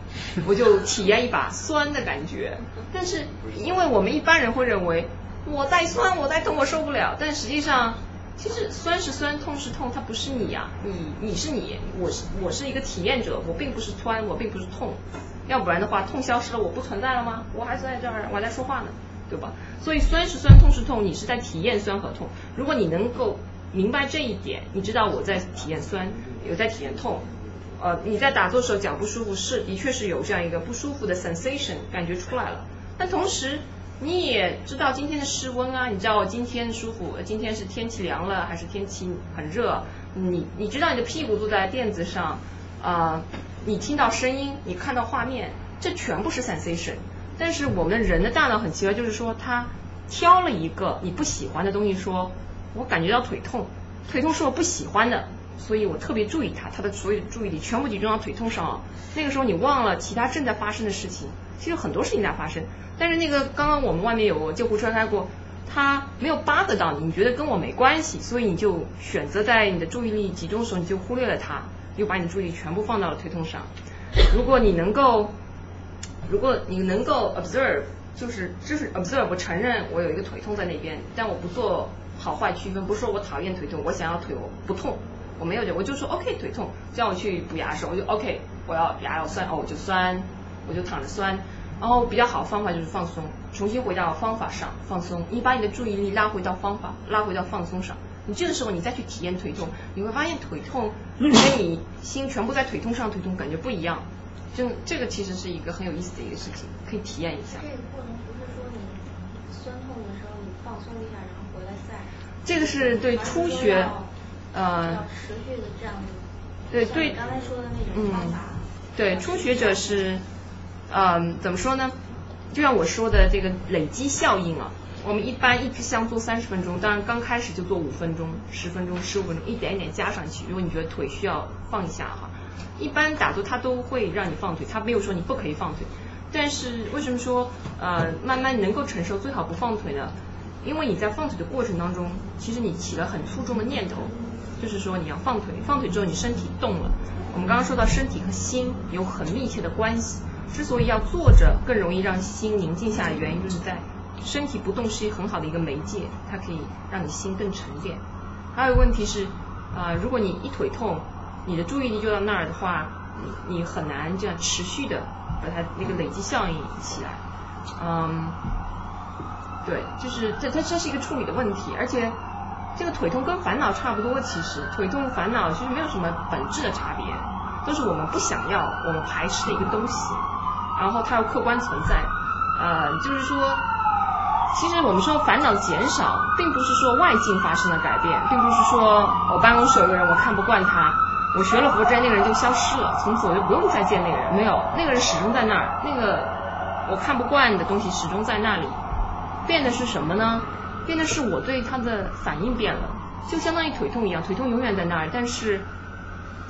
我就体验一把酸的感觉。但是因为我们一般人会认为我在酸，我在痛，我受不了。但实际上，其实酸是酸，痛是痛，它不是你呀，你你是你，我是我是一个体验者，我并不是酸，我并不是痛。要不然的话，痛消失了，我不存在了吗？我还在这儿，我还在说话呢，对吧？所以酸是酸，痛是痛，你是在体验酸和痛。如果你能够。明白这一点，你知道我在体验酸，有在体验痛，呃，你在打坐时候脚不舒服，是的确是有这样一个不舒服的 sensation 感觉出来了。但同时你也知道今天的室温啊，你知道今天舒服，今天是天气凉了还是天气很热？你你知道你的屁股坐在垫子上，啊，你听到声音，你看到画面，这全部是 sensation。但是我们人的大脑很奇怪，就是说他挑了一个你不喜欢的东西说。我感觉到腿痛，腿痛是我不喜欢的，所以我特别注意它，它的所有的注意力全部集中到腿痛上了。那个时候你忘了其他正在发生的事情，其实很多事情在发生。但是那个刚刚我们外面有救护车开过，它没有扒得到你，你觉得跟我没关系，所以你就选择在你的注意力集中的时候，你就忽略了它，又把你注意力全部放到了腿痛上。如果你能够，如果你能够 observe，就是就是 observe，我承认我有一个腿痛在那边，但我不做。好坏区分，不是说我讨厌腿痛，我想要腿我不痛，我没有这，我就说 OK 腿痛，叫我去补牙的时候，我就 OK，我要牙要酸，哦我就酸，我就躺着酸，然后比较好的方法就是放松，重新回到方法上放松，你把你的注意力拉回到方法，拉回到放松上，你这个时候你再去体验腿痛，你会发现腿痛跟你心全部在腿痛上腿痛感觉不一样，就这个其实是一个很有意思的一个事情，可以体验一下。这个过程不是说你酸痛的时候你放松一下，然后。这个是对初学，呃，持续的这样对对，刚才说的那种方法，对初学者是，嗯，怎么说呢？就像我说的这个累积效应啊，我们一般一支香做三十分钟，当然刚开始就做五分钟、十分钟、十五分钟，一点一点加上去。如果你觉得腿需要放一下哈，一般打坐他都会让你放腿，他没有说你不可以放腿。但是为什么说呃慢慢能够承受，最好不放腿呢？因为你在放腿的过程当中，其实你起了很粗重的念头，就是说你要放腿，放腿之后你身体动了。我们刚刚说到身体和心有很密切的关系，之所以要坐着更容易让心宁静下来，原因就是在身体不动是一很好的一个媒介，它可以让你心更沉淀。还有一个问题是，啊，如果你一腿痛，你的注意力就到那儿的话，你你很难这样持续的把它那个累积效应起来，嗯。对，就是这它这是一个处理的问题，而且这个腿痛跟烦恼差不多，其实腿痛烦恼其实没有什么本质的差别，都是我们不想要、我们排斥的一个东西，然后它又客观存在，呃，就是说，其实我们说烦恼减少，并不是说外境发生了改变，并不是说我办公室有个人我看不惯他，我学了佛之后那个人就消失了，从此我就不用再见那个人，没有，那个人始终在那儿，那个我看不惯的东西始终在那里。变的是什么呢？变的是我对他的反应变了，就相当于腿痛一样，腿痛永远在那儿。但是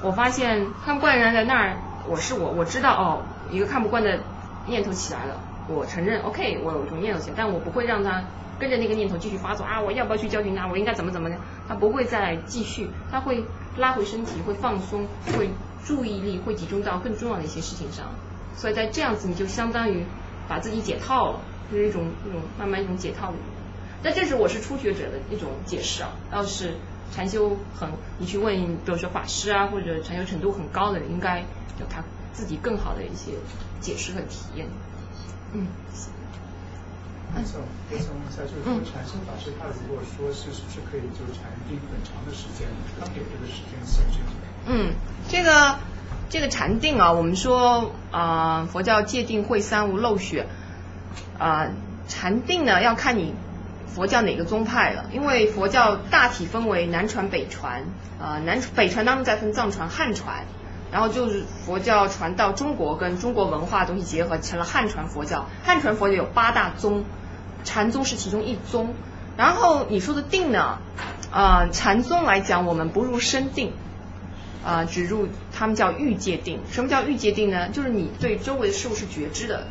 我发现看不惯人在那儿，我是我，我知道哦，一个看不惯的念头起来了，我承认，OK，我有一种念头起来，但我不会让他跟着那个念头继续发作啊，我要不要去教训他？我应该怎么怎么的？他不会再继续，他会拉回身体，会放松，会注意力会集中到更重要的一些事情上。所以在这样子，你就相当于把自己解套了，就是一种一种慢慢一种解套的。但这是我是初学者的一种解释啊，要是禅修很，你去问，比如说法师啊，或者禅修程度很高的人，应该有他自己更好的一些解释和体验。嗯。我想我想问一下，就是说禅修法师他如果说是是不是可以就禅定很长的时间，他给这个时间限制？嗯，这个这个禅定啊，我们说啊，佛教界定会三无漏学啊，禅定呢要看你。佛教哪个宗派了？因为佛教大体分为南传、北传，啊南北传当中再分藏传、汉传，然后就是佛教传到中国，跟中国文化东西结合成了汉传佛教。汉传佛教有八大宗，禅宗是其中一宗。然后你说的定呢？啊，禅宗来讲，我们不入深定，啊只入他们叫欲界定。什么叫欲界定呢？就是你对周围的事物是觉知的。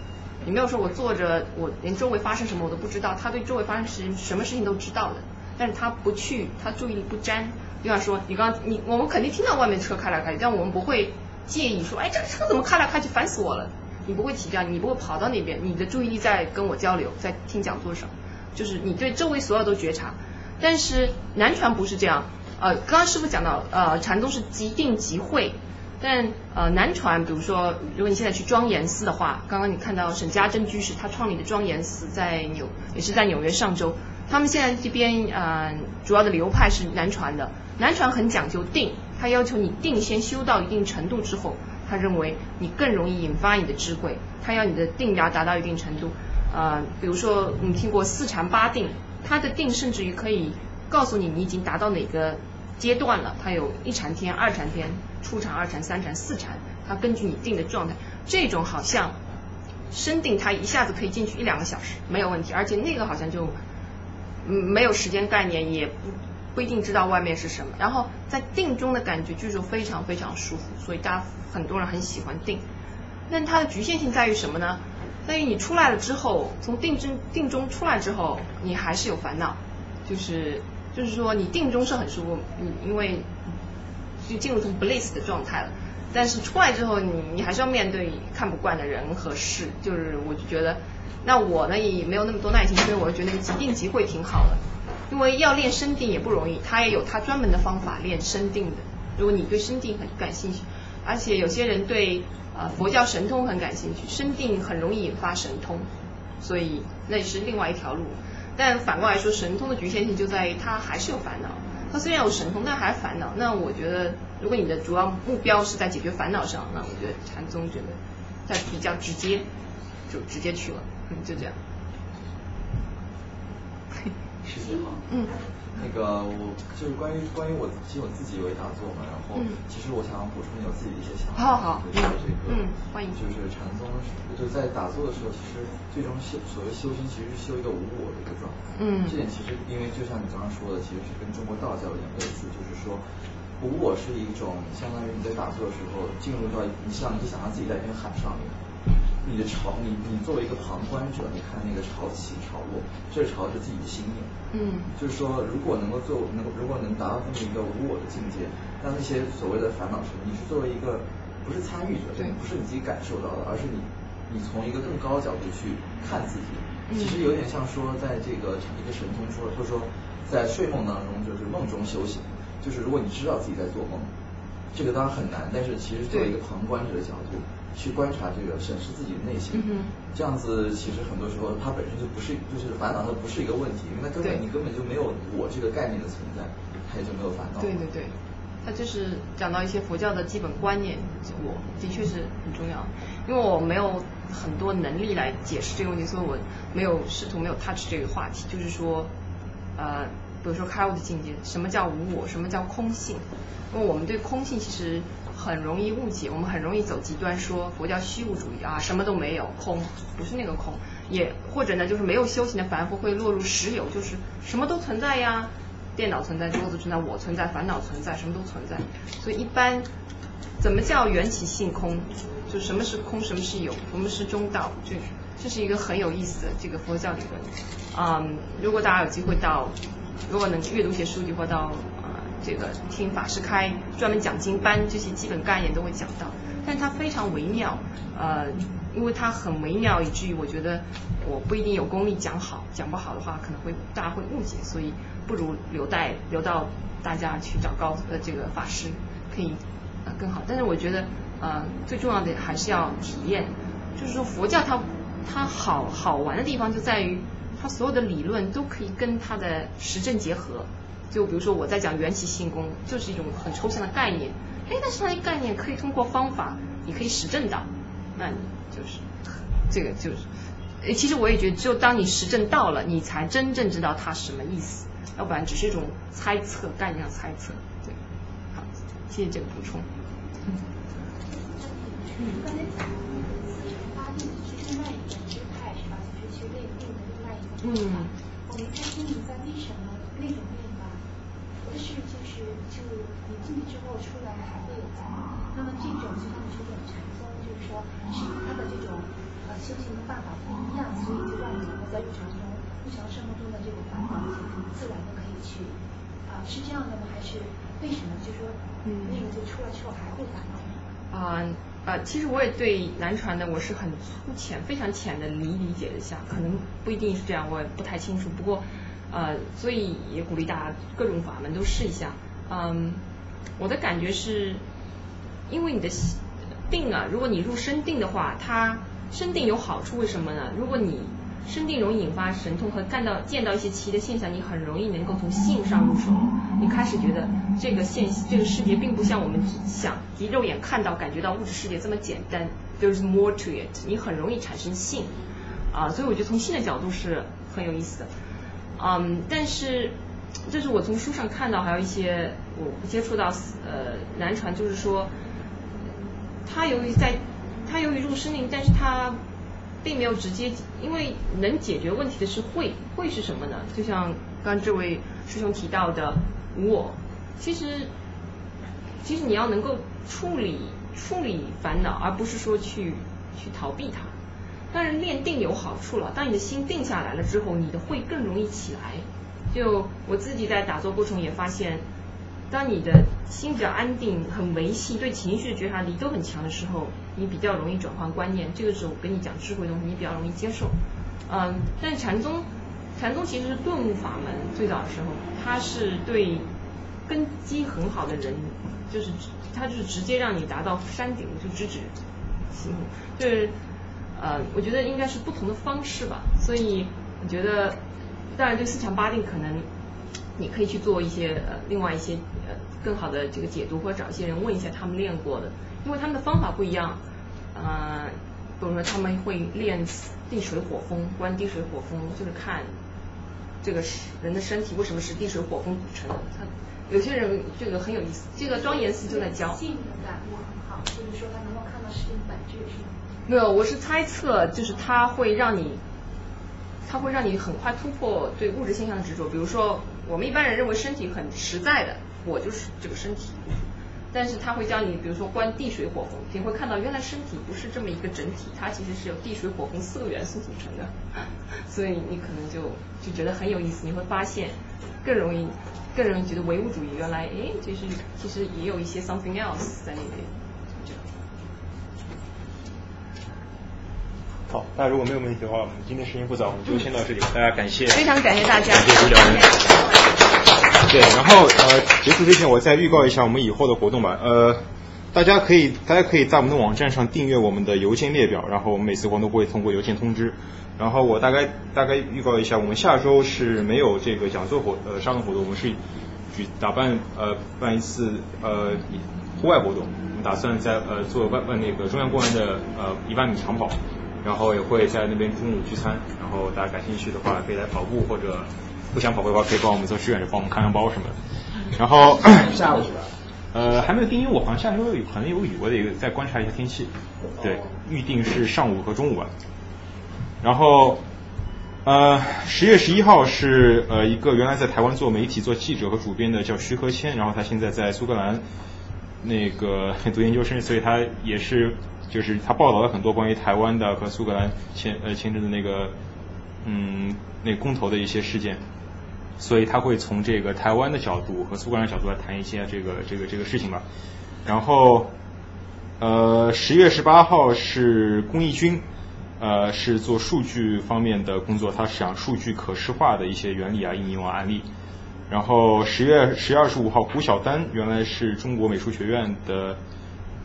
你没有说，我坐着，我连周围发生什么我都不知道。他对周围发生事什么事情都知道的，但是他不去，他注意力不沾。比方说，你刚你我们肯定听到外面车开来开去，但我们不会介意说，哎，这个车怎么开来开去，烦死我了。你不会提这样，你不会跑到那边，你的注意力在跟我交流，在听讲座上，就是你对周围所有都觉察。但是南传不是这样，呃，刚刚师傅讲到，呃，禅宗是即定即会。但呃南传，比如说，如果你现在去庄严寺的话，刚刚你看到沈家珍居士他创立的庄严寺在纽，也是在纽约上周。他们现在这边呃主要的流派是南传的，南传很讲究定，他要求你定先修到一定程度之后，他认为你更容易引发你的智慧，他要你的定要达到一定程度。呃，比如说你听过四禅八定，他的定甚至于可以告诉你你已经达到哪个。阶段了，它有一禅天、二禅天、初禅、二禅、三禅、四禅，它根据你定的状态，这种好像深定，它一下子可以进去一两个小时没有问题，而且那个好像就嗯没有时间概念，也不不一定知道外面是什么，然后在定中的感觉就是非常非常舒服，所以大家很多人很喜欢定。那它的局限性在于什么呢？在于你出来了之后，从定中定中出来之后，你还是有烦恼，就是。就是说，你定中是很舒服，你因为就进入成 bliss 的状态了。但是出来之后，你你还是要面对看不惯的人和事。就是我就觉得，那我呢也没有那么多耐心，所以我就觉得即定即会挺好的。因为要练身定也不容易，他也有他专门的方法练身定的。如果你对身定很感兴趣，而且有些人对呃佛教神通很感兴趣，身定很容易引发神通，所以那是另外一条路。但反过来说，神通的局限性就在于他还是有烦恼。他虽然有神通，但还是烦恼。那我觉得，如果你的主要目标是在解决烦恼上，那我觉得禅宗觉得在比较直接，就直接去了。嗯，就这样。师姐好。嗯。那个我就是关于关于我其实我自己有一打坐嘛，然后其实我想补充有自己的一些想法。好好。就是这个，嗯，欢迎。就是禅宗，就在打坐的时候，其实最终修所谓修心，其实是修一个无我的一个状态。嗯。这点其实因为就像你刚刚说的，其实是跟中国道教有点类似，就是说无我是一种相当于你在打坐的时候进入到你像你想象自己在一片海上面。你的潮，你你作为一个旁观者，你看那个潮起潮落，这是朝着自己的心念。嗯，就是说，如果能够做，能够如果能达到这么一个无我的境界，那那些所谓的烦恼什么，你是作为一个不是参与者，对，不是你自己感受到的，而是你你从一个更高的角度去看自己。其实有点像说，在这个一个神通说，或者说在睡梦当中，就是梦中修行，就是如果你知道自己在做梦，这个当然很难，但是其实作为一个旁观者的角度。去观察这个，审视自己的内心，嗯这样子其实很多时候它本身就不是，就是烦恼，它不是一个问题，因为它根本你根本就没有我这个概念的存在，它也就没有烦恼。对对对，它就是讲到一些佛教的基本观念，我的确是很重要，因为我没有很多能力来解释这个问题，所以我没有试图没有 touch 这个话题，就是说，呃，比如说开悟的境界，什么叫无我，什么叫空性？因为我们对空性其实。很容易误解，我们很容易走极端，说佛教虚无主义啊，什么都没有，空不是那个空，也或者呢，就是没有修行的凡夫会落入实有，就是什么都存在呀，电脑存在，桌子存在，我存在，烦恼存在，什么都存在。所以一般怎么叫缘起性空？就什么是空，什么是有，什么是中道？这这是一个很有意思的这个佛教理论。嗯，如果大家有机会到，如果能阅读一些书籍或到这个听法师开专门讲经班，这些基本概念都会讲到。但它非常微妙，呃，因为它很微妙，以至于我觉得我不一定有功力讲好，讲不好的话可能会大家会误解，所以不如留待留到大家去找高呃这个法师可以呃更好。但是我觉得。呃，最重要的还是要体验，就是说佛教它它好好玩的地方就在于它所有的理论都可以跟它的实证结合。就比如说我在讲缘起性功，就是一种很抽象的概念，哎，但是它的概念可以通过方法，你可以实证到，那你就是这个就是，其实我也觉得，只有当你实证到了，你才真正知道它什么意思，要不然只是一种猜测，概念上猜测。对，好，谢谢这个补充。刚才讲四禅八定是另外一个支派是吧？就是去练定的另外一个方法。我没太听一下为什么那种练法，不是就是就你进去之后出来还会有烦恼。那么这种就像说这种禅宗，就是说是他的这种呃修行的办法不一样，所以就让你能够在日常中日常生活中的这种烦恼自然的可以去啊是这样的吗？还是为什么就说那个就出来之后还会烦恼？啊。呃，其实我也对南传的我是很粗浅、非常浅的理理解一下，可能不一定是这样，我也不太清楚。不过，呃，所以也鼓励大家各种法门都试一下。嗯，我的感觉是，因为你的定啊，如果你入深定的话，它深定有好处，为什么呢？如果你生定容易引发神通和看到见到一些奇异的现象，你很容易能够从性上入手。你开始觉得这个现这个世界并不像我们想，以肉眼看到感觉到物质世界这么简单。There's more to it。你很容易产生性啊，所以我觉得从性的角度是很有意思的。嗯，但是这是我从书上看到，还有一些我接触到呃南传，就是说他由于在他由于入生定，但是他。并没有直接，因为能解决问题的是会，会是什么呢？就像刚这位师兄提到的我，其实其实你要能够处理处理烦恼，而不是说去去逃避它。当然练定有好处了，当你的心定下来了之后，你的会更容易起来。就我自己在打坐过程也发现。当你的心比较安定、很维系，对情绪的觉察力都很强的时候，你比较容易转换观念。这个时候我跟你讲智慧东西，你比较容易接受。嗯，但是禅宗，禅宗其实是顿悟法门，最早的时候，它是对根基很好的人，就是它就是直接让你达到山顶就直指，就是呃，我觉得应该是不同的方式吧。所以我觉得，当然对四强八定可能。你可以去做一些呃另外一些呃更好的这个解读，或者找一些人问一下他们练过的，因为他们的方法不一样，呃，比如说他们会练地水火风，观地水火风，就是看这个人的身体为什么是地水火风组成的。他有些人这个很有意思，这个庄严寺就在教。性的感悟很好，就是说他能够看到事情本质是吗？没有，我是猜测，就是他会让你，他会让你很快突破对物质现象的执着，比如说。我们一般人认为身体很实在的，我就是这个身体。但是他会教你，比如说观地水火风，你会看到原来身体不是这么一个整体，它其实是由地水火风四个元素组成的。*laughs* 所以你可能就就觉得很有意思，你会发现更容易更容易觉得唯物主义原来哎，其实其实也有一些 something else 在那边。好，大家如果没有问题的话，我们今天时间不早，我们就先到这里。大家感谢，非常感谢大家，感谢主讲人。对，然后呃，结束之前我再预告一下我们以后的活动吧。呃，大家可以大家可以在我们的网站上订阅我们的邮件列表，然后我们每次活动都会通过邮件通知。然后我大概大概预告一下，我们下周是没有这个讲座活呃沙龙活动，我们是举打办呃办一次呃户外活动，我们打算在呃做办办那个中央公园的呃一万米长跑。然后也会在那边中午聚餐，然后大家感兴趣的话可以来跑步，或者不想跑步的话可以帮我们做志愿者，帮我们看看包什么的。然后下午是吧？*coughs* 呃，还没有定，因为我好像下周有可能有雨，我得再观察一下天气。对，预定是上午和中午吧。然后呃，十月十一号是呃一个原来在台湾做媒体做记者和主编的叫徐和谦，然后他现在在苏格兰那个 *laughs* 读研究生，所以他也是就是他报道了很多关于台湾的和苏格兰签呃签证的那个嗯那公投的一些事件，所以他会从这个台湾的角度和苏格兰角度来谈一些这个这个这个事情吧。然后呃十月十八号是龚义军。呃，是做数据方面的工作，他讲数据可视化的一些原理啊、应用啊、案例。然后十月十月二十五号，胡晓丹原来是中国美术学院的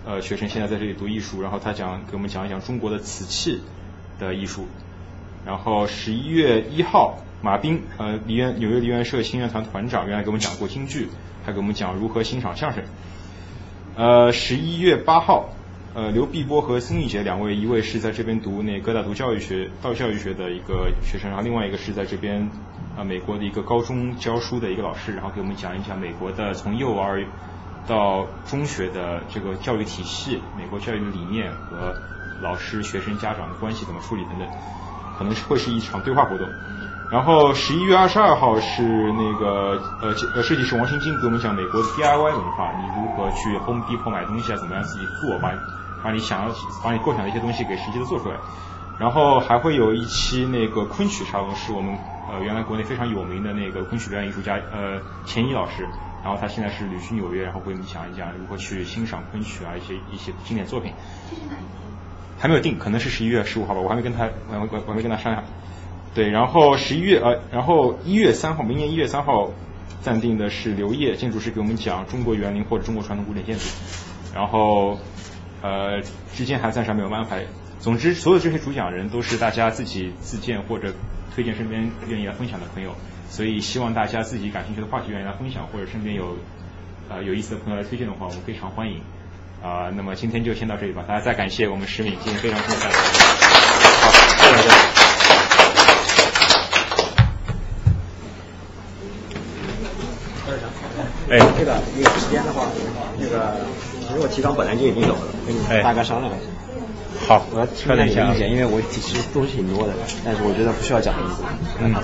呃学生，现在在这里读艺术，然后他讲给我们讲一讲中国的瓷器的艺术。然后十一月一号，马斌呃梨园纽约梨园社新乐团团长，原来给我们讲过京剧，还给我们讲如何欣赏相声。呃，十一月八号。呃，刘碧波和孙玉杰两位，一位是在这边读那哥大读教育学、道教育学的一个学生，然后另外一个是在这边啊美国的一个高中教书的一个老师，然后给我们讲一讲美国的从幼儿到中学的这个教育体系、美国教育的理念和老师、学生、家长的关系怎么处理等等，可能是会是一场对话活动。然后十一月二十二号是那个呃设计师王新金给我们讲美国的 DIY 文化，你如何去 Home Depot 买东西啊，怎么样自己做把。把你想要、把你构想的一些东西给实际的做出来，然后还会有一期那个昆曲沙龙，是我们呃原来国内非常有名的那个昆曲表演艺术家呃钱一老师，然后他现在是旅居纽约，然后给我们讲一讲如何去欣赏昆曲啊一些一些经典作品。还没有定，可能是十一月十五号吧，我还没跟他我我我还没跟他商量。对，然后十一月呃，然后一月三号，明年一月三号暂定的是刘烨建筑师给我们讲中国园林或者中国传统古典建筑，然后。呃，之间还暂时还没有安排。总之，所有这些主讲人都是大家自己自荐或者推荐身边愿意来分享的朋友，所以希望大家自己感兴趣的话题愿意来分享，或者身边有呃有意思的朋友来推荐的话，我们非常欢迎。啊，那么今天就先到这里吧，大家再感谢我们石敏，今天非常精彩。*laughs* 好，谢谢大家。哎，这个那个时间的话，那个。其实我提纲本来就已经有了，跟你大概商量一下。好，我要听一下你的意见，因为我其实东西挺多的，但是我觉得不需要讲的意思。嗯。